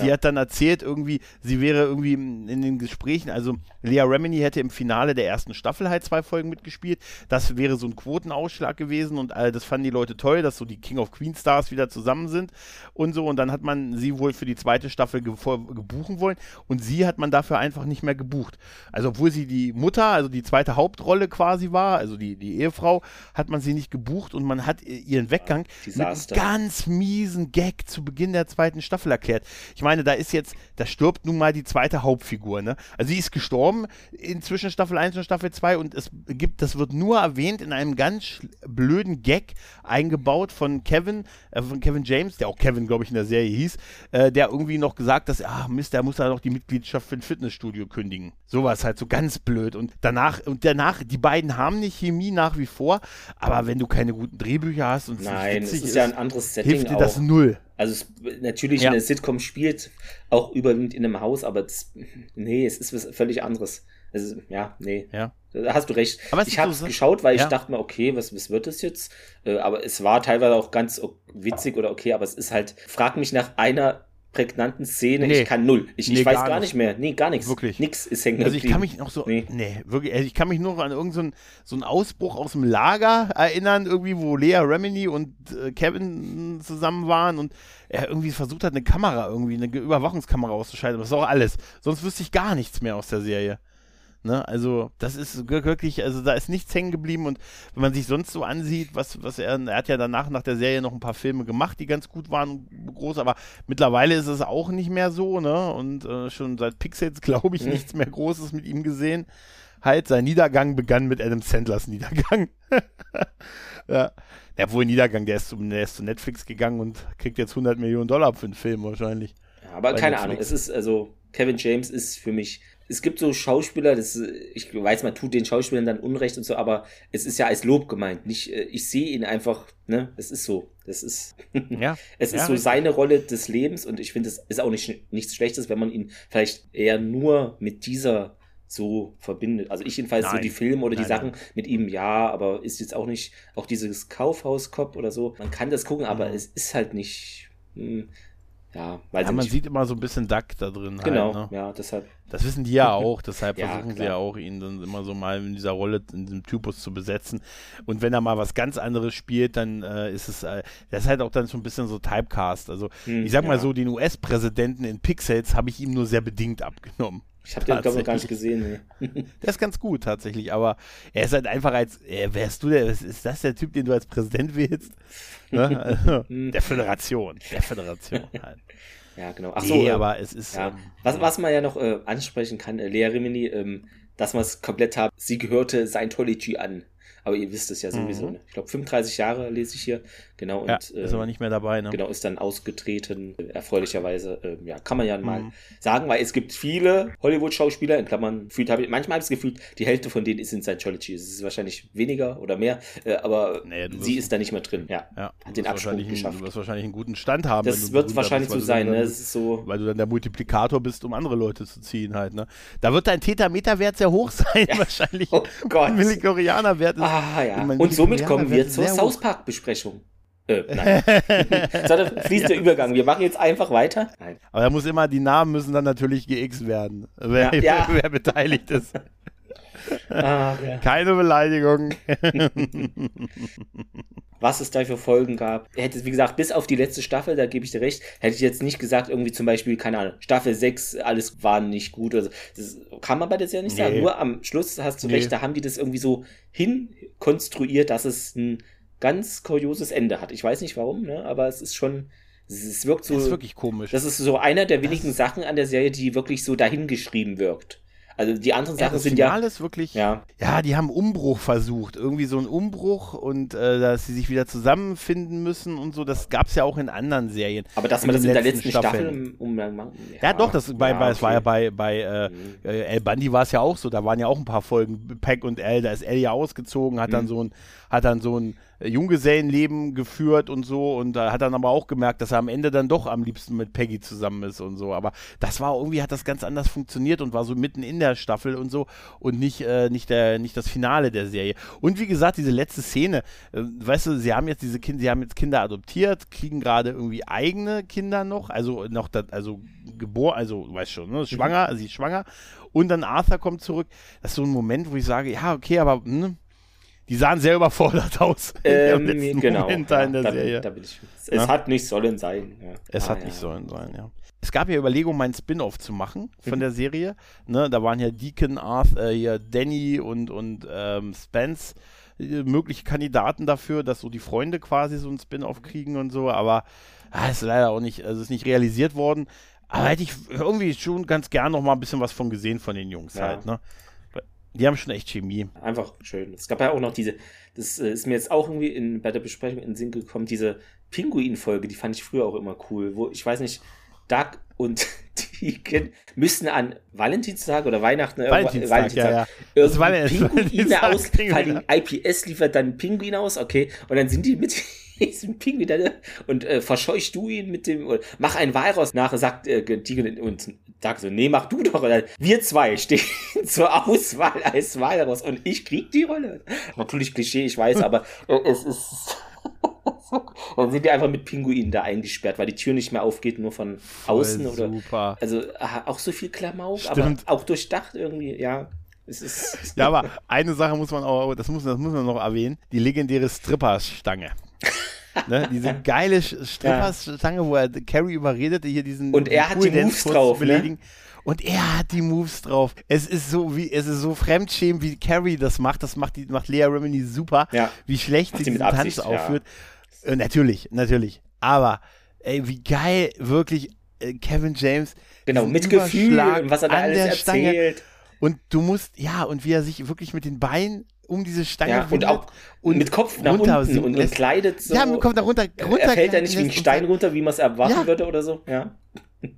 Die ja. hat dann erzählt, irgendwie, sie wäre irgendwie in den Gesprächen, also Lea Remini hätte im Finale der ersten Staffel halt zwei Folgen mitgespielt. Das wäre so ein Quotenausschlag gewesen und äh, das fanden die Leute toll, dass so die King of Queen Stars wieder zusammen sind und so. Und dann hat man sie wohl für die zweite Staffel ge gebuchen wollen und sie hat man dafür einfach nicht mehr gebucht. Also, obwohl sie die Mutter, also die zweite Hauptrolle quasi war, also die, die Ehefrau, hat man sie nicht gebucht und man hat ihren Weggang ja, mit einem ganz miesen Gag zu Beginn der zweiten Staffel erklärt. Ich meine, da ist jetzt, da stirbt nun mal die zweite Hauptfigur, ne? Also sie ist gestorben inzwischen Staffel 1 und Staffel 2 und es gibt, das wird nur erwähnt in einem ganz blöden Gag eingebaut von Kevin, äh, von Kevin James, der auch Kevin, glaube ich, in der Serie hieß, äh, der irgendwie noch gesagt, dass, ah Mist, der muss da noch die Mitgliedschaft für ein Fitnessstudio kündigen. Sowas halt so ganz blöd. Und danach, und danach, die beiden haben nicht Chemie nach wie vor, aber wenn du keine guten Drehbücher hast und Nein, es ist, ist ja ein anderes Setting. Hilft dir das null. Also es, natürlich ja. eine Sitcom spielt auch überwiegend in einem Haus, aber das, nee, es ist was völlig anderes. Also, ja, nee. Ja. Da hast du recht. Aber ich habe es geschaut, weil ja. ich dachte mir, okay, was, was wird das jetzt? Äh, aber es war teilweise auch ganz witzig oder okay, aber es ist halt, frag mich nach einer prägnanten Szene. Nee. Ich kann null. Ich, nee, ich weiß gar, gar nicht. mehr. Nee, gar nichts. Wirklich. Nix ist hängen Also ich kann mich noch so, nee, nee wirklich, also ich kann mich nur an irgendeinen so, einen Ausbruch aus dem Lager erinnern, irgendwie, wo Lea Remini und äh, Kevin zusammen waren und er irgendwie versucht hat, eine Kamera irgendwie, eine Überwachungskamera auszuschalten. Das ist auch alles. Sonst wüsste ich gar nichts mehr aus der Serie. Ne? Also, das ist wirklich, also da ist nichts hängen geblieben und wenn man sich sonst so ansieht, was, was er, er hat ja danach nach der Serie noch ein paar Filme gemacht, die ganz gut waren, groß, aber mittlerweile ist es auch nicht mehr so, ne? Und äh, schon seit Pixels, <laughs> glaube ich, mhm. nichts mehr Großes mit ihm gesehen. Halt, sein Niedergang begann mit Adam Sandlers Niedergang. <laughs> ja. Der wohl Niedergang, der ist, zum, der ist zu Netflix gegangen und kriegt jetzt 100 Millionen Dollar für einen Film wahrscheinlich. Ja, aber keine Netflix. Ahnung, es ist, also, Kevin James ist für mich es gibt so Schauspieler, das, ich weiß, man tut den Schauspielern dann Unrecht und so, aber es ist ja als Lob gemeint. Nicht, äh, ich sehe ihn einfach, ne, es ist so. Das ist, <laughs> ja, es ist ja, so seine Rolle des Lebens und ich finde, es ist auch nicht, nichts Schlechtes, wenn man ihn vielleicht eher nur mit dieser so verbindet. Also ich jedenfalls nein. so die Filme oder die nein, Sachen nein. mit ihm, ja, aber ist jetzt auch nicht, auch dieses Kaufhauskopf oder so. Man kann das gucken, aber mhm. es ist halt nicht, hm, ja, weil ja, man nicht. sieht immer so ein bisschen Duck da drin. Genau, halt, ne? ja, deshalb. Das wissen die ja <laughs> auch, deshalb ja, versuchen klar. sie ja auch, ihn dann immer so mal in dieser Rolle, in diesem Typus zu besetzen. Und wenn er mal was ganz anderes spielt, dann äh, ist es, äh, das ist halt auch dann so ein bisschen so Typecast. Also, hm, ich sag mal so, den US-Präsidenten in Pixels habe ich ihm nur sehr bedingt abgenommen. Ich habe den, glaube ich, gar nicht gesehen. Nee. <laughs> der ist ganz gut, tatsächlich, aber er ist halt einfach als, äh, wärst du der, ist das der Typ, den du als Präsident wählst? Ne? <laughs> Also, der Föderation, der Föderation <laughs> halt. Ja, genau. Ach so, nee, äh, aber es ist. Ja. Ähm, was, was man ja noch äh, ansprechen kann, äh, Lea Rimini, ähm, dass man es komplett hat, sie gehörte Scientology an. Aber ihr wisst es ja sowieso. Mhm. Ne? Ich glaube, 35 Jahre lese ich hier. Genau. Ja, und, ist aber nicht mehr dabei, ne? Genau, ist dann ausgetreten, erfreulicherweise. Äh, ja, kann man ja mal mhm. sagen, weil es gibt viele Hollywood-Schauspieler, in Klammern, fühlt, hab ich, manchmal habe ich das Gefühl, die Hälfte von denen ist in Scientology. Es ist wahrscheinlich weniger oder mehr, äh, aber nee, sie ist da nicht mehr drin. Ja, ja hat den Absprung geschafft. du wirst wahrscheinlich einen guten Stand haben. Das wird wahrscheinlich so sein, ne? Das ist so. Weil du dann der Multiplikator bist, um andere Leute zu ziehen halt, ne? Da wird dein Theta-Meter-Wert sehr hoch <laughs> sein, ja. wahrscheinlich. Oh Gott. Millikorianer-Wert ist. Ah, ja. Und somit kommen wir zur South Park-Besprechung. Äh, nein. <laughs> Sondern fließt der Übergang. Wir machen jetzt einfach weiter. Nein. Aber da muss immer, die Namen müssen dann natürlich gx werden. Wer, ja, ja. <laughs> wer beteiligt ist. <laughs> Ja. Keine Beleidigung. <laughs> Was es da für Folgen gab. Hätte, wie gesagt, bis auf die letzte Staffel, da gebe ich dir recht, hätte ich jetzt nicht gesagt, irgendwie zum Beispiel, keine Ahnung, Staffel 6, alles war nicht gut. Also, das kann man bei der Serie nicht nee. sagen. Nur am Schluss hast du nee. recht, da haben die das irgendwie so hinkonstruiert, dass es ein ganz kurioses Ende hat. Ich weiß nicht warum, ne? aber es ist schon, es wirkt so. Das ist wirklich komisch. Das ist so einer der wenigen das Sachen an der Serie, die wirklich so dahingeschrieben wirkt. Also die anderen Sachen ja, sind Finale ja. ist wirklich. Ja. ja, die haben Umbruch versucht. Irgendwie so ein Umbruch und äh, dass sie sich wieder zusammenfinden müssen und so. Das gab es ja auch in anderen Serien. Aber dass man das in der letzten Staffel um, ja, ja, doch, das bei, bei, okay. es war ja bei, bei äh, mhm. Äh, El Bandi war es ja auch so. Da waren ja auch ein paar Folgen. Peck und El, da ist El ja ausgezogen, hat mhm. dann so ein, hat dann so ein Junggesellenleben geführt und so und da hat dann aber auch gemerkt, dass er am Ende dann doch am liebsten mit Peggy zusammen ist und so. Aber das war irgendwie hat das ganz anders funktioniert und war so mitten in der Staffel und so und nicht äh, nicht der nicht das Finale der Serie. Und wie gesagt, diese letzte Szene, äh, weißt du, sie haben jetzt diese Kinder, sie haben jetzt Kinder adoptiert, kriegen gerade irgendwie eigene Kinder noch, also noch das, also geboren, also weißt schon, ne, schwanger, mhm. sie ist schwanger und dann Arthur kommt zurück. Das ist so ein Moment, wo ich sage, ja okay, aber hm, die sahen sehr überfordert <laughs> aus. Ähm, genau. Ja, da, da ich, es ja? hat nicht sollen sein. Ja. Es ah, hat nicht sollen sein, ja. Es gab ja Überlegungen, meinen Spin-off zu machen von mhm. der Serie. Ne, da waren ja Deacon, Arthur, äh, Danny und, und ähm, Spence äh, mögliche Kandidaten dafür, dass so die Freunde quasi so ein Spin-off kriegen und so. Aber ah, ist leider auch nicht, also ist nicht realisiert worden. Aber hätte ich irgendwie schon ganz gern noch mal ein bisschen was von gesehen von den Jungs halt, ne? Die haben schon echt Chemie. Einfach schön. Es gab ja auch noch diese, das äh, ist mir jetzt auch irgendwie in, bei der Besprechung in den Sinn gekommen, diese Pinguin-Folge, die fand ich früher auch immer cool, wo, ich weiß nicht, Doug und <laughs> Deacon müssen an Valentinstag oder Weihnachten Valentinstag, Valentinstag ja, ja. <laughs> Pinguine aus, vor allem IPS liefert dann Pinguin aus, okay, und dann sind die mit <laughs> diesem Pinguin da und äh, verscheuchst du ihn mit dem, oder mach ein Walross nach, sagt äh, Deacon und Doug so, nee, mach du doch. Oder wir zwei <laughs> stehen zur Auswahl als Walross und ich krieg die Rolle. Natürlich Klischee, ich weiß, aber äh, <laughs> es ist dann sind die einfach mit Pinguinen da eingesperrt, weil die Tür nicht mehr aufgeht, nur von außen Voll oder. Super. Also auch so viel Klamauk, Stimmt. aber auch durchdacht irgendwie, ja. Es ist ja, aber eine Sache muss man auch, das muss, das muss man noch erwähnen, die legendäre Stripperstange. Ne, diese geile Stripperstange, wo er Carrie überredet, hier diesen Und er hat die Moves drauf, ne? Und er hat die Moves drauf. Es ist so wie, es ist so fremdschämend, wie Carrie das macht. Das macht die, macht Lea Remini super. Ja. Wie schlecht sie diesen Absicht, Tanz aufführt. Ja. Äh, natürlich, natürlich. Aber, ey, wie geil wirklich äh, Kevin James. Genau, mit Gefühl, was er da alles erzählt. Stange. Und du musst, ja, und wie er sich wirklich mit den Beinen um diese Stange ja, und auch und mit Kopf nach unten und, und kleidet so. Ja, mit Kopf nach runter, runter. Er fällt ja nicht wie ein Stein runter, wie man es erwarten ja. würde oder so. Ja.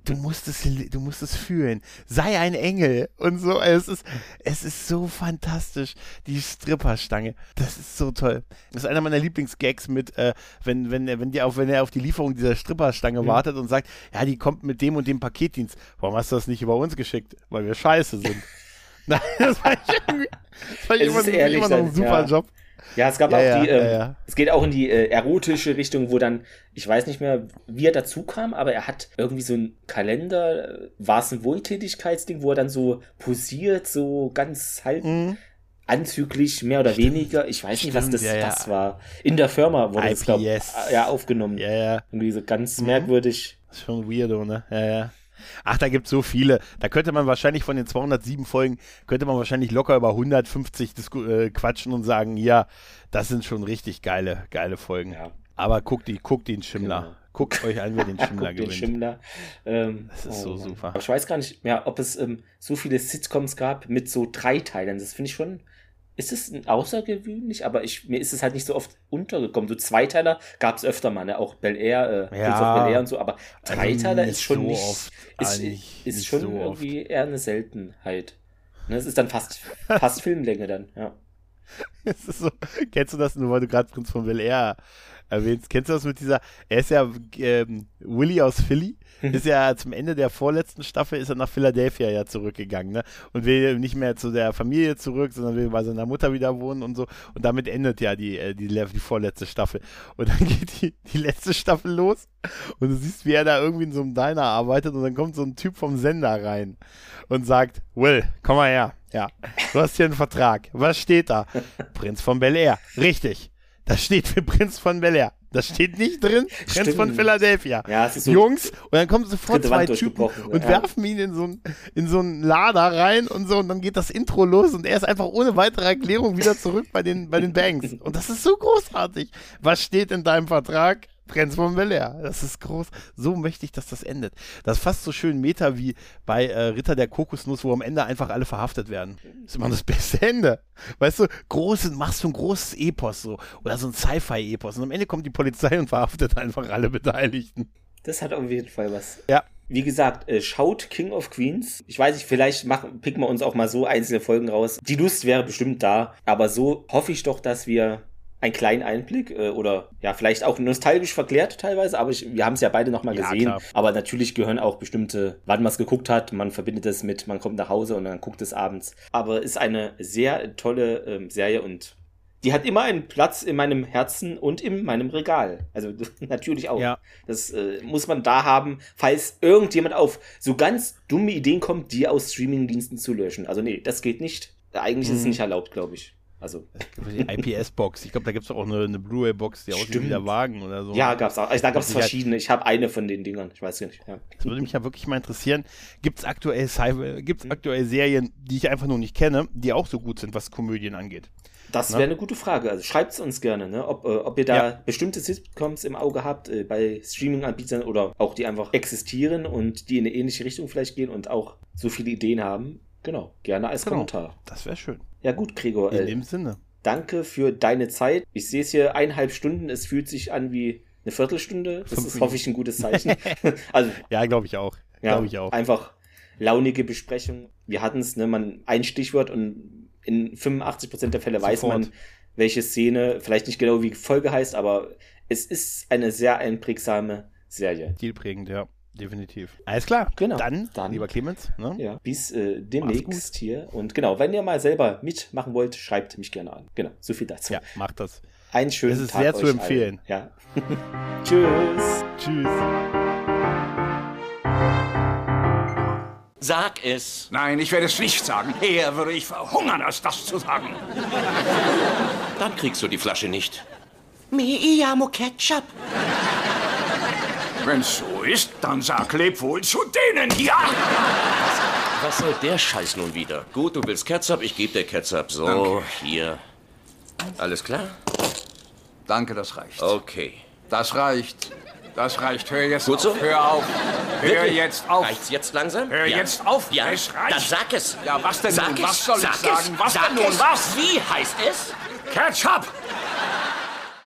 Du musst es, du musst es fühlen. Sei ein Engel und so. Es ist, es ist so fantastisch. Die Stripperstange. Das ist so toll. Das ist einer meiner Lieblingsgags mit, äh, wenn, wenn, wenn, die auf, wenn er auf die Lieferung dieser Stripperstange mhm. wartet und sagt, ja, die kommt mit dem und dem Paketdienst. Warum hast du das nicht über uns geschickt? Weil wir scheiße sind. <laughs> Nein, <laughs> das war, ich, das war immer, immer noch ein super ja. Job. Ja, es gab ja, auch ja, die, ähm, es geht auch in die äh, erotische Richtung, wo dann, ich weiß nicht mehr, wie er dazu kam, aber er hat irgendwie so einen Kalender, äh, war es ein Wohltätigkeitsding, wo er dann so posiert, so ganz halt mhm. anzüglich, mehr oder Stimmt. weniger. Ich weiß Stimmt, nicht, was das, das war. In der Firma wurde es, glaube ich, ja, aufgenommen. Ja, ja. Irgendwie so ganz mhm. merkwürdig. Das ist schon weirdo, ne? Ja, ja. Ach, da gibt es so viele. Da könnte man wahrscheinlich von den 207 Folgen, könnte man wahrscheinlich locker über 150 äh, quatschen und sagen, ja, das sind schon richtig geile, geile Folgen. Ja. Aber guckt die, guckt den Schimmler. Genau. Guckt euch an, wer den <laughs> Schimmler gewinnt. Den Schimmler. Ähm, das ist oh, so super. Aber ich weiß gar nicht mehr, ob es ähm, so viele Sitcoms gab mit so drei Teilen. Das finde ich schon ist es außergewöhnlich, aber ich, mir ist es halt nicht so oft untergekommen. So Zweiteiler gab es öfter mal, ne? auch Bel Air, äh, ja, Bel Air und so, aber Dreiteiler also ist schon so nicht, oft, ist, ist nicht schon so irgendwie oft. eher eine Seltenheit. Ne? Es ist dann fast, <laughs> fast Filmlänge dann, ja. So, kennst du das nur, weil du gerade Prinz von Bel Air erwähnst? Kennst du das mit dieser, er ist ja ähm, Willy aus Philly <laughs> ist ja zum Ende der vorletzten Staffel ist er nach Philadelphia ja zurückgegangen, ne? Und will nicht mehr zu der Familie zurück, sondern will bei seiner Mutter wieder wohnen und so. Und damit endet ja die, äh, die, die vorletzte Staffel. Und dann <laughs> geht die, die letzte Staffel los und du siehst, wie er da irgendwie in so einem Diner arbeitet und dann kommt so ein Typ vom Sender rein und sagt, Will, komm mal her. Ja, du hast hier einen Vertrag. Was steht da? Prinz von Bel Air. Richtig. Das steht für Prinz von Bel Air. Das steht nicht drin. Prinz von Philadelphia. Ja, so Jungs, und dann kommen sofort zwei Typen und ja. werfen ihn in so, ein, in so einen Lader rein und so, und dann geht das Intro los und er ist einfach ohne weitere Erklärung wieder zurück bei den, bei den Banks. Und das ist so großartig. Was steht in deinem Vertrag? Prinz von Bel Air. Das ist groß. So möchte ich, dass das endet. Das ist fast so schön Meta wie bei äh, Ritter der Kokosnuss, wo am Ende einfach alle verhaftet werden. Das ist immer das beste Ende. Weißt du, große, machst du ein großes Epos so. Oder so ein Sci-Fi-Epos. Und am Ende kommt die Polizei und verhaftet einfach alle Beteiligten. Das hat auf jeden Fall was. Ja. Wie gesagt, äh, schaut King of Queens. Ich weiß nicht, vielleicht machen, picken wir uns auch mal so einzelne Folgen raus. Die Lust wäre bestimmt da. Aber so hoffe ich doch, dass wir einen kleinen Einblick äh, oder ja, vielleicht auch nostalgisch verklärt teilweise, aber ich, wir haben es ja beide nochmal ja, gesehen. Klar. Aber natürlich gehören auch bestimmte, wann man es geguckt hat, man verbindet es mit, man kommt nach Hause und dann guckt es abends. Aber ist eine sehr tolle ähm, Serie und die hat immer einen Platz in meinem Herzen und in meinem Regal. Also <laughs> natürlich auch. Ja. Das äh, muss man da haben, falls irgendjemand auf so ganz dumme Ideen kommt, die aus Streamingdiensten zu löschen. Also nee, das geht nicht. Eigentlich hm. ist es mhm. nicht erlaubt, glaube ich. Also. Die IPS-Box. Ich glaube, da gibt es auch eine, eine Blu-ray-Box, die aussieht wie der Wagen oder so. Ja, gab es auch. Also, da gab es verschiedene. Ich habe eine von den Dingern. Ich weiß gar nicht. Ja. Das würde mich ja wirklich mal interessieren. Gibt es aktuell, gibt's aktuell Serien, die ich einfach nur nicht kenne, die auch so gut sind, was Komödien angeht? Das wäre eine gute Frage. Also schreibt es uns gerne, ne? ob, äh, ob ihr da ja. bestimmte Sitcoms im Auge habt äh, bei Streaming-Anbietern oder auch die einfach existieren und die in eine ähnliche Richtung vielleicht gehen und auch so viele Ideen haben. Genau, gerne als genau. Kommentar. Das wäre schön. Ja gut, Gregor. In äh, dem Sinne. Danke für deine Zeit. Ich sehe es hier eineinhalb Stunden. Es fühlt sich an wie eine Viertelstunde. Das ist, hoffe ich, ein gutes Zeichen. <laughs> also, ja, glaube ich auch. Ja, glaube ich auch. Einfach launige Besprechung. Wir hatten es, ne, man ein Stichwort und in 85% der Fälle Sofort. weiß man, welche Szene, vielleicht nicht genau wie Folge heißt, aber es ist eine sehr einprägsame Serie. Stilprägend, ja. Definitiv. Alles klar. Genau. Dann, Dann lieber Clemens. Ne? Ja, bis äh, demnächst hier. Und genau, wenn ihr mal selber mitmachen wollt, schreibt mich gerne an. Genau, so viel dazu. Ja, macht das. Einen schönen Tag. Das ist Tag sehr zu empfehlen. Allen. Ja. <laughs> Tschüss. Tschüss. Sag es. Nein, ich werde es nicht sagen. Eher würde ich verhungern, als das zu sagen. Dann kriegst du die Flasche nicht. Mi amo Ketchup. Wenn's so ist, dann sag leb wohl zu denen hier. Was soll der Scheiß nun wieder? Gut, du willst Ketchup, ich gebe dir Ketchup. So, Danke. hier. Alles klar? Danke, das reicht. Okay. Das reicht. Das reicht. Hör jetzt Gut auf. So? Hör auf. Hör Wirklich? jetzt auf. Reicht's jetzt langsam? Hör ja. jetzt auf. Ja. Es reicht. Dann sag es. Ja, was denn sag nun? Es. Was soll sag ich sagen? Es. Was sag denn nun? Es. Was? Wie heißt es? Ketchup!